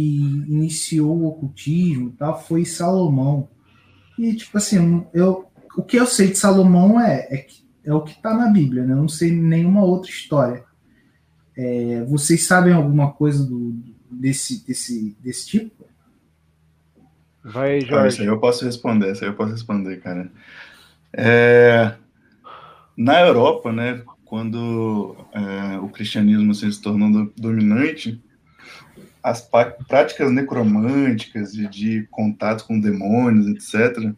Speaker 7: iniciou o ocultismo e tal foi Salomão. E tipo assim, eu, o que eu sei de Salomão é, é, que- é o que tá na Bíblia, né? Eu não sei nenhuma outra história. É, vocês sabem alguma coisa do, desse, desse, desse tipo?
Speaker 3: Vai,
Speaker 4: Ah, isso
Speaker 3: Jorge.
Speaker 4: aí eu posso responder, isso aí eu posso responder, cara. É, na Europa, né, quando é, o cristianismo assim, se tornou do- dominante, as práticas necromânticas e de contato com demônios, etc.,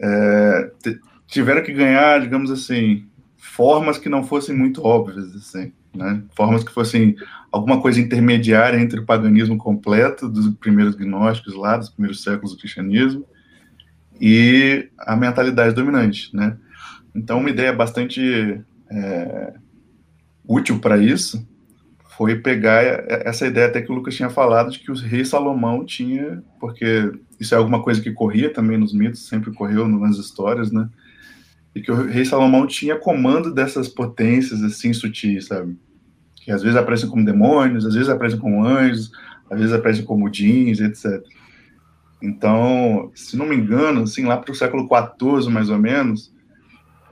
Speaker 4: é, te- tiveram que ganhar, digamos assim, formas que não fossem muito óbvias, assim, né? Formas que fossem alguma coisa intermediária entre o paganismo completo dos primeiros gnósticos lá, dos primeiros séculos do cristianismo, e a mentalidade dominante, né? Então, uma ideia bastante é, útil para isso foi pegar essa ideia até que o Lucas tinha falado de que o rei Salomão tinha, porque isso é alguma coisa que corria também nos mitos, sempre correu nas histórias, né? E que o rei Salomão tinha comando dessas potências assim sutis, sabe? Que às vezes aparecem como demônios, às vezes aparecem como anjos, às vezes aparecem como jeans, etc. Então, se não me engano, assim, lá para o século XIV, mais ou menos,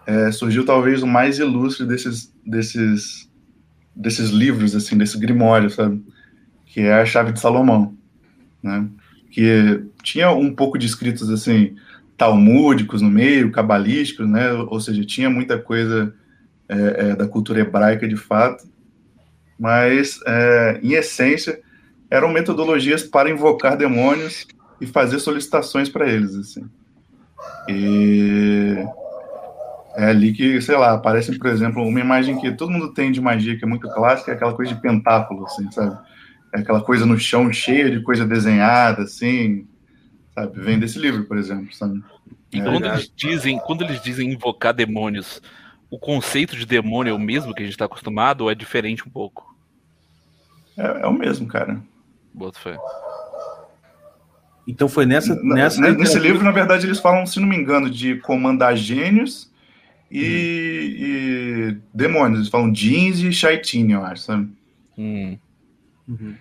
Speaker 4: é, surgiu talvez o mais ilustre desses, desses, desses livros, assim, desse grimório, sabe? Que é a Chave de Salomão, né? Que tinha um pouco de escritos, assim, talmúdicos no meio, cabalísticos, né? Ou seja, tinha muita coisa é, é, da cultura hebraica de fato, mas, é, em essência, eram metodologias para invocar demônios e fazer solicitações para eles, assim. E é ali que, sei lá, aparece, por exemplo, uma imagem que todo mundo tem de magia, que é muito clássica, é aquela coisa de pentáculo, assim, sabe? É aquela coisa no chão cheia de coisa desenhada, assim, sabe? Vem desse livro, por exemplo, sabe?
Speaker 5: E
Speaker 4: É
Speaker 5: quando eles dizem, quando eles dizem invocar demônios, o conceito de demônio é o mesmo que a gente tá acostumado ou é diferente um pouco?
Speaker 4: É, é o mesmo, cara.
Speaker 5: Boto fé.
Speaker 2: Então foi nessa.
Speaker 4: N-
Speaker 2: nessa
Speaker 4: Nesse livro, na verdade, eles falam, se não me engano, de comandar gênios e, e demônios. Eles falam jeans e Shaitin, eu acho, sabe?
Speaker 5: Hum.
Speaker 2: Uhum.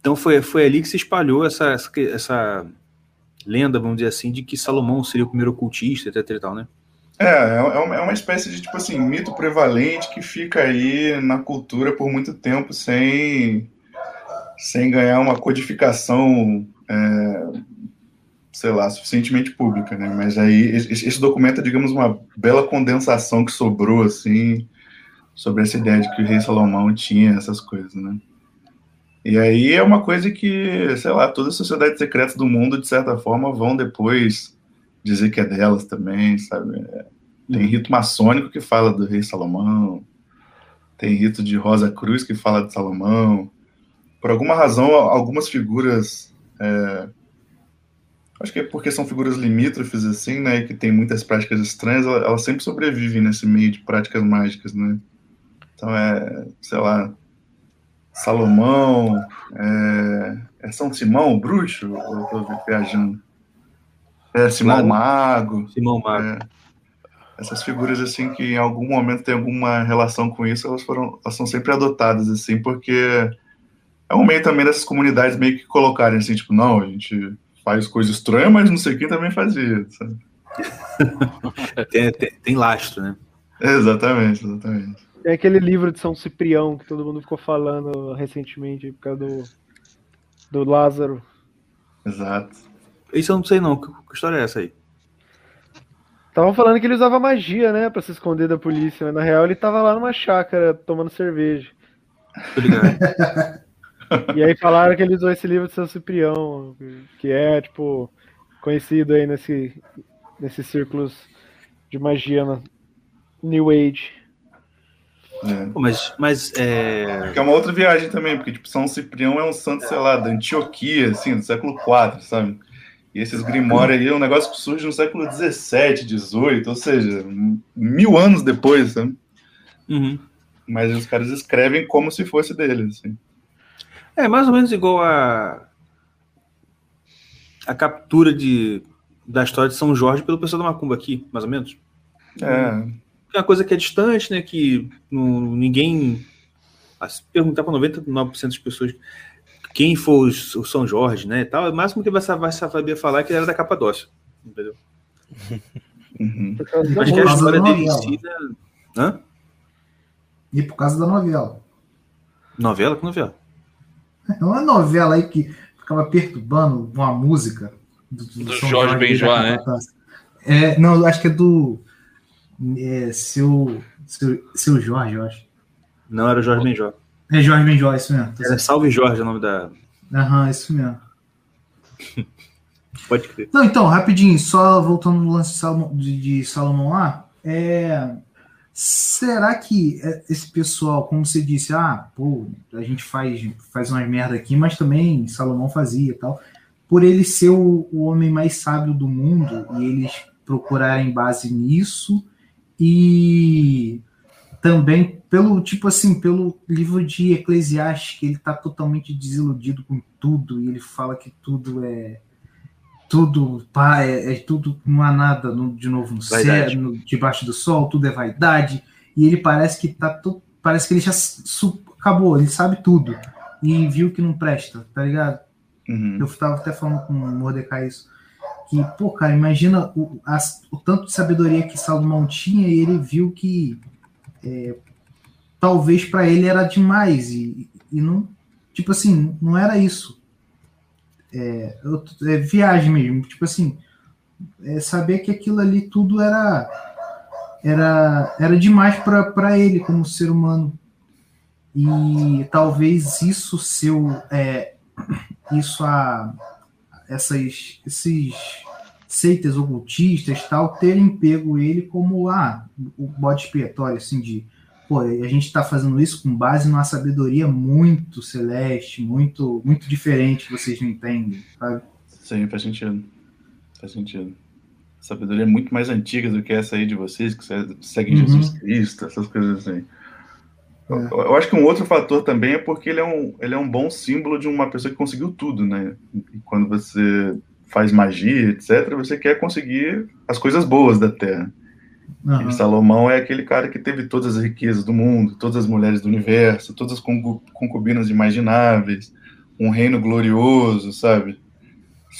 Speaker 2: Então foi, foi ali que se espalhou essa, essa, essa lenda, vamos dizer assim, de que Salomão seria o primeiro ocultista, etc e tal, né?
Speaker 4: É, é uma é uma espécie de, tipo assim, mito prevalente que fica aí na cultura por muito tempo sem, sem ganhar uma codificação, é, sei lá, suficientemente pública, né? Mas aí esse documento é, digamos, uma bela condensação que sobrou, assim, sobre essa ideia de que o rei Salomão tinha essas coisas, né? E aí é uma coisa que, sei lá, todas as sociedades secretas do mundo, de certa forma, vão depois dizer que é delas também, sabe? Tem rito maçônico que fala do rei Salomão, tem rito de Rosa Cruz que fala de Salomão. Por alguma razão, algumas figuras, é, acho que é porque são figuras limítrofes, assim, né, que tem muitas práticas estranhas, ela- elas sempre sobrevivem nesse meio de práticas mágicas, né? Então é, sei lá, Salomão, é, é São Simão, o bruxo, ou eu tô viajando? É Simão
Speaker 2: Claro.
Speaker 4: Mago.
Speaker 2: Simão Mago.
Speaker 4: É, essas figuras assim que em algum momento tem alguma relação com isso, elas foram, elas são sempre adotadas assim, porque é um meio também dessas comunidades meio que colocarem assim, tipo, não, a gente faz coisa estranha, mas não sei quem também fazia, sabe?
Speaker 2: Tem, tem, tem lastro, né?
Speaker 4: Exatamente, exatamente.
Speaker 3: Tem aquele livro de São Ciprião que todo mundo ficou falando recentemente por causa do, do Lázaro.
Speaker 4: Exato.
Speaker 2: Isso eu não sei não. Que, que história é essa aí?
Speaker 3: Estavam falando que ele usava magia, né, pra se esconder da polícia, mas na real ele tava lá numa chácara tomando cerveja. E aí falaram que ele usou esse livro de São Ciprião, que é, tipo, conhecido aí nesse, nesses círculos de magia na New Age.
Speaker 4: É.
Speaker 2: Pô, mas, mas é...
Speaker 4: É uma outra viagem também, porque tipo, São Ciprião é um santo, sei lá, da Antioquia, assim, do século IV, sabe? E esses grimórios aí é um negócio que surge no século XVII, XVIII, ou seja, mil anos depois, sabe?
Speaker 2: Uhum.
Speaker 4: Mas os caras escrevem como se fosse deles, assim.
Speaker 2: É mais ou menos igual a a captura de da história de São Jorge pelo pessoal da Macumba aqui, mais ou menos.
Speaker 4: É,
Speaker 2: É uma coisa que é distante, né? Que não- ninguém. Se perguntar para 99% das pessoas quem foi o São Jorge, né? e Tal, o máximo que vai sa- vai saber falar é que ele era da Capadócia. Entendeu?
Speaker 4: uhum.
Speaker 2: Mas que a história dele em si. né? Hã?
Speaker 7: E por causa da novela.
Speaker 2: Novela? Que novela?
Speaker 7: É uma novela aí que ficava perturbando uma música do,
Speaker 5: Do
Speaker 7: São
Speaker 5: Jorge Benjó, né?
Speaker 7: É, não, acho que é do é, seu, seu, seu Jorge, eu acho.
Speaker 2: Não, era o Jorge Benjó.
Speaker 7: É Jorge Benjó, isso mesmo. Tá
Speaker 2: Era. Salve Jorge, é o nome da.
Speaker 7: Aham, isso mesmo.
Speaker 2: Pode crer.
Speaker 7: Não, então, rapidinho, só voltando no lance de Salomão, de, de Salomão lá, é, será que é, esse pessoal, como você disse, ah, pô, a gente faz, faz umas merda aqui, mas também Salomão fazia e tal, por ele ser o, o homem mais sábio do mundo e eles procurarem base nisso e também pelo tipo assim pelo livro de Eclesiastes que ele está totalmente desiludido com tudo e ele fala que tudo é tudo pá, é, é tudo não há nada no- de novo no
Speaker 2: Vaidade.
Speaker 7: céu no- debaixo do sol tudo é vaidade e ele parece que tá to- parece que ele já su- acabou ele sabe tudo e viu que não presta tá ligado
Speaker 4: Uhum.
Speaker 7: eu tava até falando com o Mordecai isso. Que, pô, cara, imagina o, o tanto de sabedoria que Salomão tinha e ele viu que é, talvez para ele era demais e, e não, tipo assim, não era isso. É, eu- é viagem mesmo, tipo assim, é saber que aquilo ali tudo era era, era demais para ele como ser humano. E talvez isso seu é, isso a essas esses seitas ocultistas tal terem pego ele como ah, o bode expiatório assim de pô, a gente está fazendo isso com base numa sabedoria muito celeste, muito muito diferente que vocês não entendem, sabe?
Speaker 4: Sim, faz sentido. Faz sentido. Sabedoria muito mais antiga do que essa aí de vocês, que seguem
Speaker 7: Uhum.
Speaker 4: Jesus Cristo, essas coisas assim. Eu, eu acho que um outro fator também é porque ele é, um, ele é um bom símbolo de uma pessoa que conseguiu tudo, né? E quando você faz magia, etc., você quer conseguir as coisas boas da Terra.
Speaker 7: Aham.
Speaker 4: E Salomão é aquele cara que teve todas as riquezas do mundo, todas as mulheres do universo, todas as concu- concubinas imagináveis, um reino glorioso, sabe?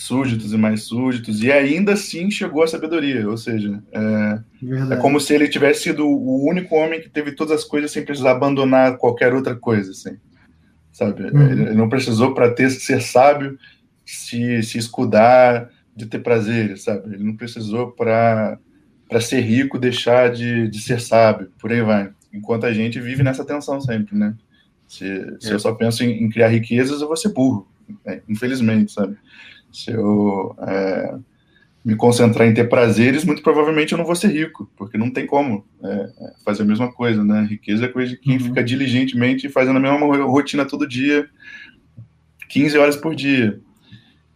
Speaker 4: Súditos e mais súditos, e ainda assim chegou à sabedoria, ou seja, é, é como se ele tivesse sido o único homem que teve todas as coisas sem precisar abandonar qualquer outra coisa, assim, sabe?
Speaker 7: Uhum.
Speaker 4: Ele não precisou para ter ser sábio se, se escudar de ter prazeres, sabe? Ele não precisou para para ser rico deixar de, de ser sábio, por aí vai. Enquanto a gente vive nessa tensão sempre, né? Se, se
Speaker 2: É.
Speaker 4: eu só penso em, em criar riquezas, eu vou ser burro, né? infelizmente, sabe? Se eu é, me concentrar em ter prazeres, muito provavelmente eu não vou ser rico, porque não tem como é, é, fazer a mesma coisa, né? Riqueza é coisa de quem
Speaker 7: Uhum.
Speaker 4: fica diligentemente fazendo a mesma ro- rotina todo dia, 15 horas por dia.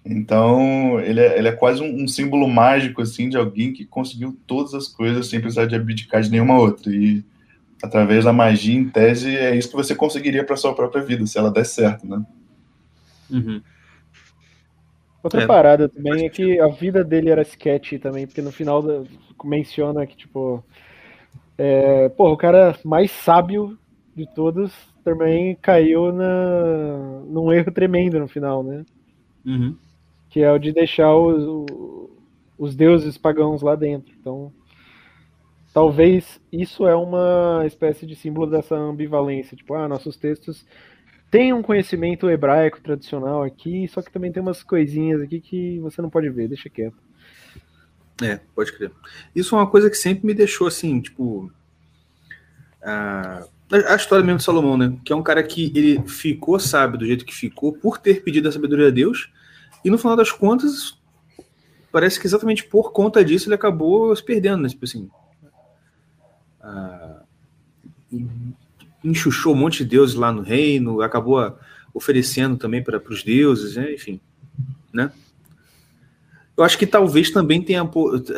Speaker 4: Então, ele é, ele é quase um, um símbolo mágico, assim, de alguém que conseguiu todas as coisas sem precisar de abdicar de nenhuma outra. E, através da magia, em tese, é isso que você conseguiria para sua própria vida, se ela der certo, né?
Speaker 2: Uhum.
Speaker 3: Outra
Speaker 2: É.
Speaker 3: parada também é que a vida dele era sketchy também, porque no final da- menciona que, tipo, é, pô, o cara mais sábio de todos também caiu na, num erro tremendo no final, né?
Speaker 2: Uhum.
Speaker 3: Que é o de deixar os, os deuses pagãos lá dentro. Então, talvez isso é uma espécie de símbolo dessa ambivalência. Tipo, ah, nossos textos têm um conhecimento hebraico tradicional aqui, só que também tem umas coisinhas aqui que você não pode ver, deixa quieto.
Speaker 2: É, pode crer. Isso é uma coisa que sempre me deixou assim, tipo. A, a história mesmo de Salomão, né? Que é um cara que ele ficou sábio do jeito que ficou por ter pedido a sabedoria a Deus, e no final das contas, parece que exatamente por conta disso ele acabou se perdendo, né? Tipo assim. ah, enxuxou um monte de deuses lá no reino, acabou oferecendo também para os deuses, né? enfim, né? Eu acho que talvez também tenha,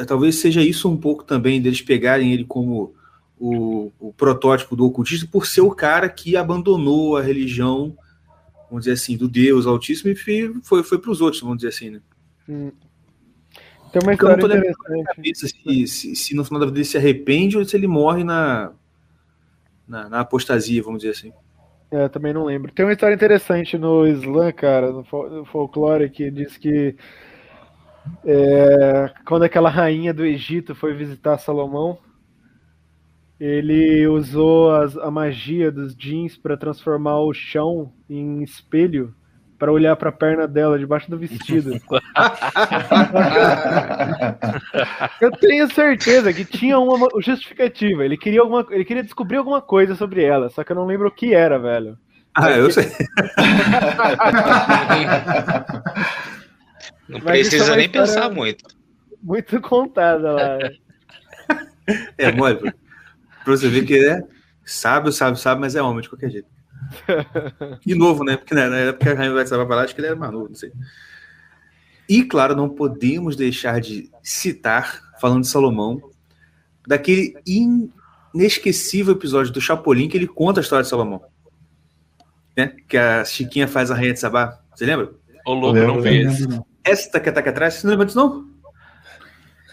Speaker 2: talvez seja isso um pouco também deles pegarem ele como o, o protótipo do ocultista por ser o cara que abandonou a religião, vamos dizer assim, do Deus Altíssimo e foi, foi para os outros, vamos dizer assim, né?
Speaker 3: Tem uma
Speaker 2: Porque eu não
Speaker 3: história
Speaker 2: tô
Speaker 3: interessante.
Speaker 2: cabeça se, se, se no final da vida ele se arrepende ou se ele morre na, na, na apostasia, vamos dizer assim.
Speaker 3: É, também não lembro. Tem uma história interessante no Islã, cara, no, fol- no folclore, que diz que é, quando aquela rainha do Egito foi visitar Salomão, ele usou as- a magia dos jeans para transformar o chão em espelho para olhar para a perna dela debaixo do vestido. Eu tenho certeza que tinha uma justificativa. Ele queria, alguma, ele queria descobrir alguma coisa sobre ela, só que eu não lembro o que era, velho.
Speaker 2: Ah, eu sei.
Speaker 6: Não
Speaker 3: é
Speaker 6: precisa nem pensar muito.
Speaker 3: Muito contada lá.
Speaker 2: É mole, pra você ver que é sábio, sábio, sábio, mas é homem de qualquer jeito. E novo, né? Porque na na época que a Rainha vai estava pra lá, acho que ele era mais novo, não sei. E, claro, não podemos deixar de citar, falando de Salomão, daquele inesquecível episódio do Chapolin que ele conta a história de Salomão. Né? Que a Chiquinha faz a Rainha de Sabá. Você lembra?
Speaker 5: Ô, louco,
Speaker 4: Lembro,
Speaker 5: não vi.
Speaker 2: Esta que tá aqui atrás, você não lembra disso, não?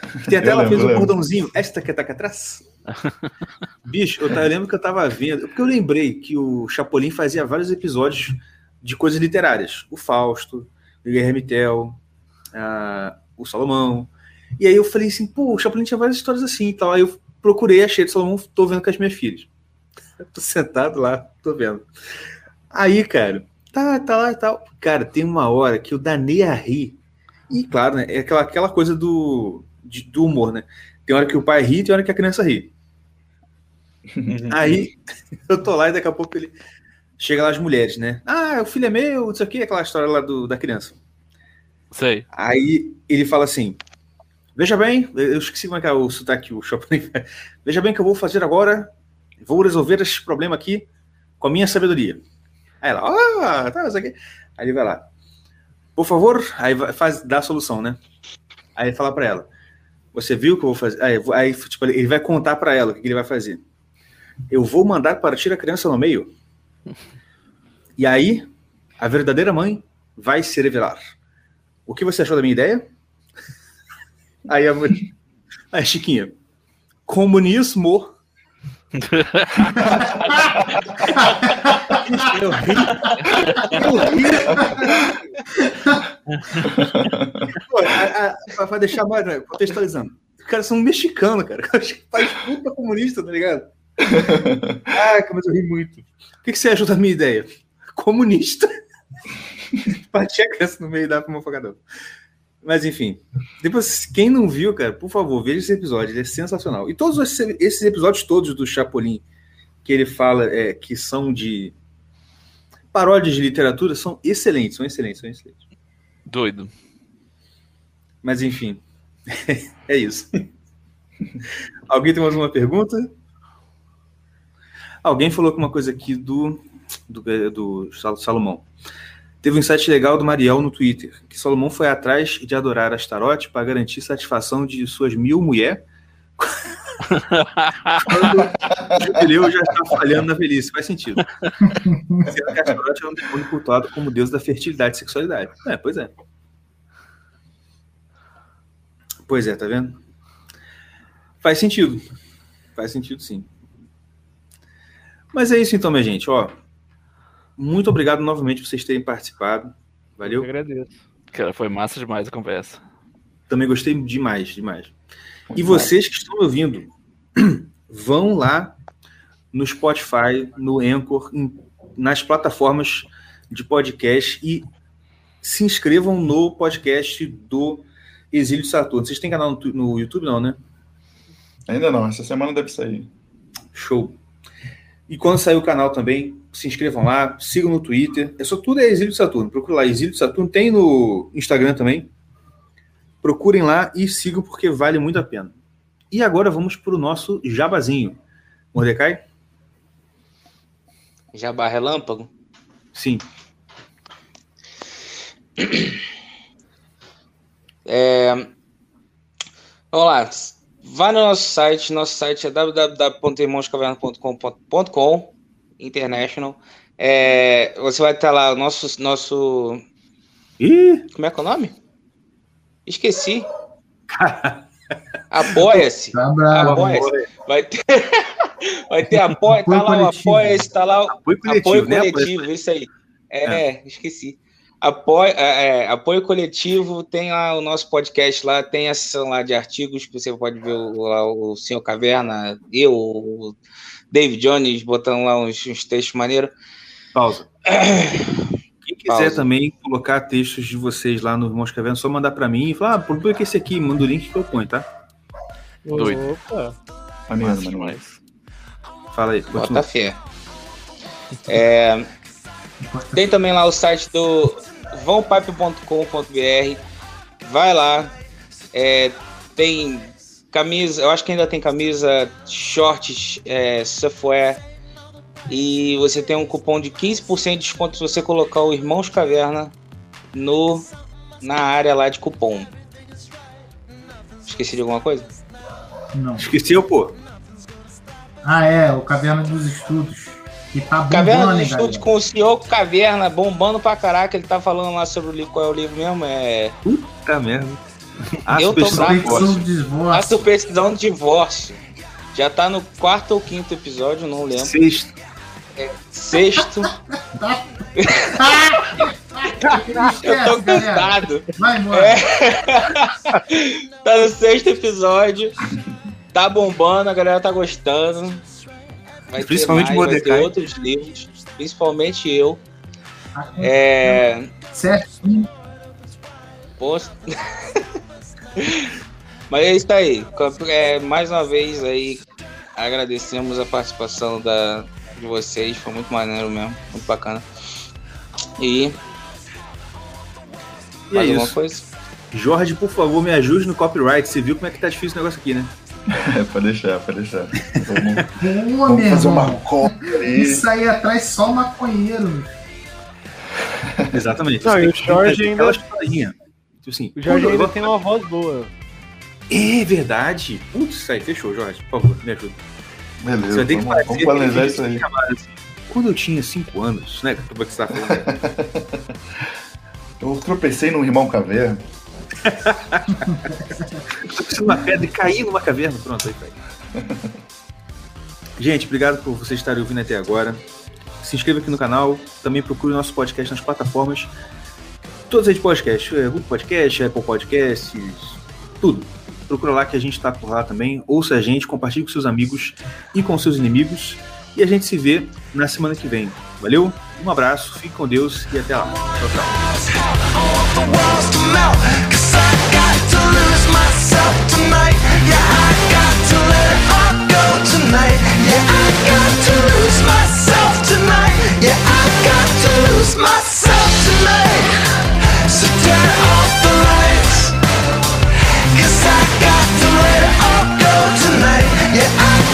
Speaker 2: Tem até
Speaker 4: Eu
Speaker 2: ela
Speaker 4: lembro,
Speaker 2: fez um cordãozinho, esta que tá aqui atrás. Bicho, eu, eu lembro que eu tava vendo, porque eu lembrei que o Chapolin fazia vários episódios de coisas literárias. O Fausto, o Guilherme Tell, o Salomão. E aí eu falei assim, pô, o Chapolin tinha várias histórias assim e tal. Aí eu procurei, achei de Salomão, tô vendo com as minhas filhas. Eu tô sentado lá, tô vendo. Aí, cara, tá, tá lá e tal. Cara, tem uma hora que eu danei a rir. E claro, né? É aquela, aquela coisa do, de- do humor, né? Tem hora que o pai ri e tem hora que a criança ri. Aí eu tô lá e daqui a pouco ele. Chega lá as mulheres, né? Ah, o filho é meu, isso aqui, aquela história lá do, da criança.
Speaker 5: Sei.
Speaker 2: Aí ele fala assim: Veja bem, eu esqueci como é que é o sotaque, o Chopin. Veja bem que eu vou fazer agora. Vou resolver esse problema aqui com a minha sabedoria. Aí ela, ah, tá, isso aqui. Aí ele vai lá. Por favor, aí faz, dá a solução, né? Aí ele fala pra ela: Você viu o que eu vou fazer? Aí, aí, tipo, ele vai contar pra ela o que ele vai fazer. Eu vou mandar partir a criança no meio. E aí, a verdadeira mãe vai se revelar. O que você achou da minha ideia? Aí a mulher. Aí, Chiquinha. Comunismo. eu ri. Eu ri. Pra deixar mais né, contextualizando. Os caras são mexicanos, cara. Faz puta comunista, tá ligado? Caraca, mas eu ri muito. O que, que você achou da minha ideia? Comunista. Partir a criança no meio pra uma facadão. Mas enfim. Depois, quem não viu, cara, por favor, veja esse episódio. Ele é sensacional. E todos esses, esses episódios todos do Chapolin que ele fala é, que são de paródias de literatura são excelentes, são excelentes, são excelentes.
Speaker 5: Doido.
Speaker 2: Mas enfim, é isso. Alguém tem mais uma pergunta? Alguém falou uma coisa aqui do, do, do Sal- Salomão. Teve um insight legal do Mariel no Twitter, que Salomão foi atrás de adorar Astarote para garantir satisfação de suas mil mulheres. Quando o jubileu já está falhando na velhice, faz sentido. Sendo que é um demônio cultuado como deus da fertilidade e sexualidade. É, pois é. Pois é, tá vendo? Faz sentido. Faz sentido, sim. Mas é isso então, minha gente. Ó, muito obrigado novamente por vocês terem participado.
Speaker 3: Eu
Speaker 2: Valeu.
Speaker 3: agradeço.
Speaker 5: Cara, foi massa demais a conversa.
Speaker 2: Também gostei demais, demais. E vocês que estão me ouvindo, vão lá no Spotify, no Anchor, nas plataformas de podcast e se inscrevam no podcast do Exílio Saturno. Vocês têm canal no, tu- no YouTube, não, né?
Speaker 4: Ainda não, essa semana deve sair.
Speaker 2: Show. E quando sair o canal também, se inscrevam lá, sigam no Twitter. É só tudo é Exílio Saturno. Procura lá, Exílio Saturno. Tem no Instagram também. Procurem lá e sigam porque vale muito a pena. E agora vamos para o nosso jabazinho. Mordecai?
Speaker 6: Jabá relâmpago.
Speaker 2: Sim.
Speaker 6: É, Vamos lá. Vai no nosso site. Nosso site é www.irmãoscaverna.com.com International. É, você vai estar lá o nosso, nosso.
Speaker 2: Ih,
Speaker 6: Como é que é o nome? Esqueci. Apoia-se.
Speaker 7: Tá.
Speaker 6: Apoia-se. Vai ter, vai ter apoio. Tá
Speaker 7: Apoio
Speaker 6: lá o apoia-se, tá lá o
Speaker 2: apoio coletivo,
Speaker 6: apoio
Speaker 2: né?
Speaker 6: coletivo, isso aí. É, esqueci. Apoio, é, é, apoio coletivo, tem lá o nosso podcast lá, tem a seção lá de artigos, que você pode ver o, lá o Senhor Caverna, eu, o David Jones, botando lá uns, uns textos maneiros.
Speaker 2: Pausa. Quiser
Speaker 6: Pausa.
Speaker 2: também colocar textos de vocês lá no Irmãos Caverna, é só mandar para mim e falar, ah, publica esse aqui, manda o link que eu ponho, tá?
Speaker 5: Doido.
Speaker 3: Opa.
Speaker 4: Maneiro,
Speaker 5: Massa
Speaker 4: maneiro.
Speaker 5: demais.
Speaker 2: Fala aí,
Speaker 6: Bota fé. É, tem também lá o site do vãopipe.com.br. Vai lá. É, tem camisa, eu acho que ainda tem camisa, shorts, é, surfwear. E você tem um cupom de 15% de desconto se você colocar o Irmãos Caverna no, na área lá de cupom. Esqueci de alguma coisa?
Speaker 7: Não.
Speaker 2: Esqueceu, pô.
Speaker 7: Ah, é, o Caverna dos Estudos. Que tá bombando,
Speaker 6: Caverna dos Estudos
Speaker 7: galera?
Speaker 6: com o senhor Caverna, bombando pra caraca. Ele tá falando lá sobre o livro. Qual é o livro mesmo? É.
Speaker 2: Puta merda.
Speaker 6: Eu tô
Speaker 2: superstição
Speaker 6: A superstição do divórcio. Já tá no quarto ou quinto episódio, não lembro.
Speaker 2: Sexto.
Speaker 6: Sexto. Eu tô cansado.
Speaker 7: Vai embora.
Speaker 6: É. Tá no sexto episódio. Tá bombando, a galera tá gostando. Vai
Speaker 2: Principalmente
Speaker 6: ter mais, vai ter outros livros. Principalmente eu. É.
Speaker 7: Certinho.
Speaker 6: Mas é isso aí. É, mais uma vez aí, agradecemos a participação da, de vocês. Foi muito maneiro mesmo. Muito bacana. E.
Speaker 2: E é
Speaker 6: mais alguma
Speaker 2: isso.
Speaker 6: coisa?
Speaker 2: Jorge, por favor, me ajude no copyright. Você viu como é que tá difícil o negócio aqui, né?
Speaker 4: É, pode deixar, pode deixar. Vamos,
Speaker 7: Boa,
Speaker 4: vamos
Speaker 7: meu
Speaker 4: fazer uma aí.
Speaker 7: Isso aí atrás só maconheiro.
Speaker 2: Exatamente.
Speaker 3: Não, e o Jorge ainda-
Speaker 2: aquela. Tipo assim,
Speaker 3: O Jorge ainda tem uma voz boa.
Speaker 2: É verdade. Putz, isso aí, fechou, Jorge. Por favor, me ajuda. Você
Speaker 4: Beleza,
Speaker 2: vai ter que
Speaker 4: vamos, vamos planejar isso aí.
Speaker 2: Quando eu tinha 5 anos, né? Como é que você tá falando?
Speaker 4: Eu tropecei num irmão caverna.
Speaker 2: Eu preciso de uma pedra e caí numa caverna. Pronto, aí cai. Gente, obrigado por vocês estarem ouvindo até agora. Se inscreva aqui no canal. Também procure nosso podcast nas plataformas. Todas as podcasts. é, Google Podcast, Apple Podcasts, tudo. Procura lá que a gente está por lá também. Ouça a gente, compartilhe com seus amigos e com seus inimigos. E a gente se vê na semana que vem. Valeu, um abraço, fique com Deus e até lá. Tchau, tchau.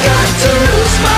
Speaker 1: got to lose my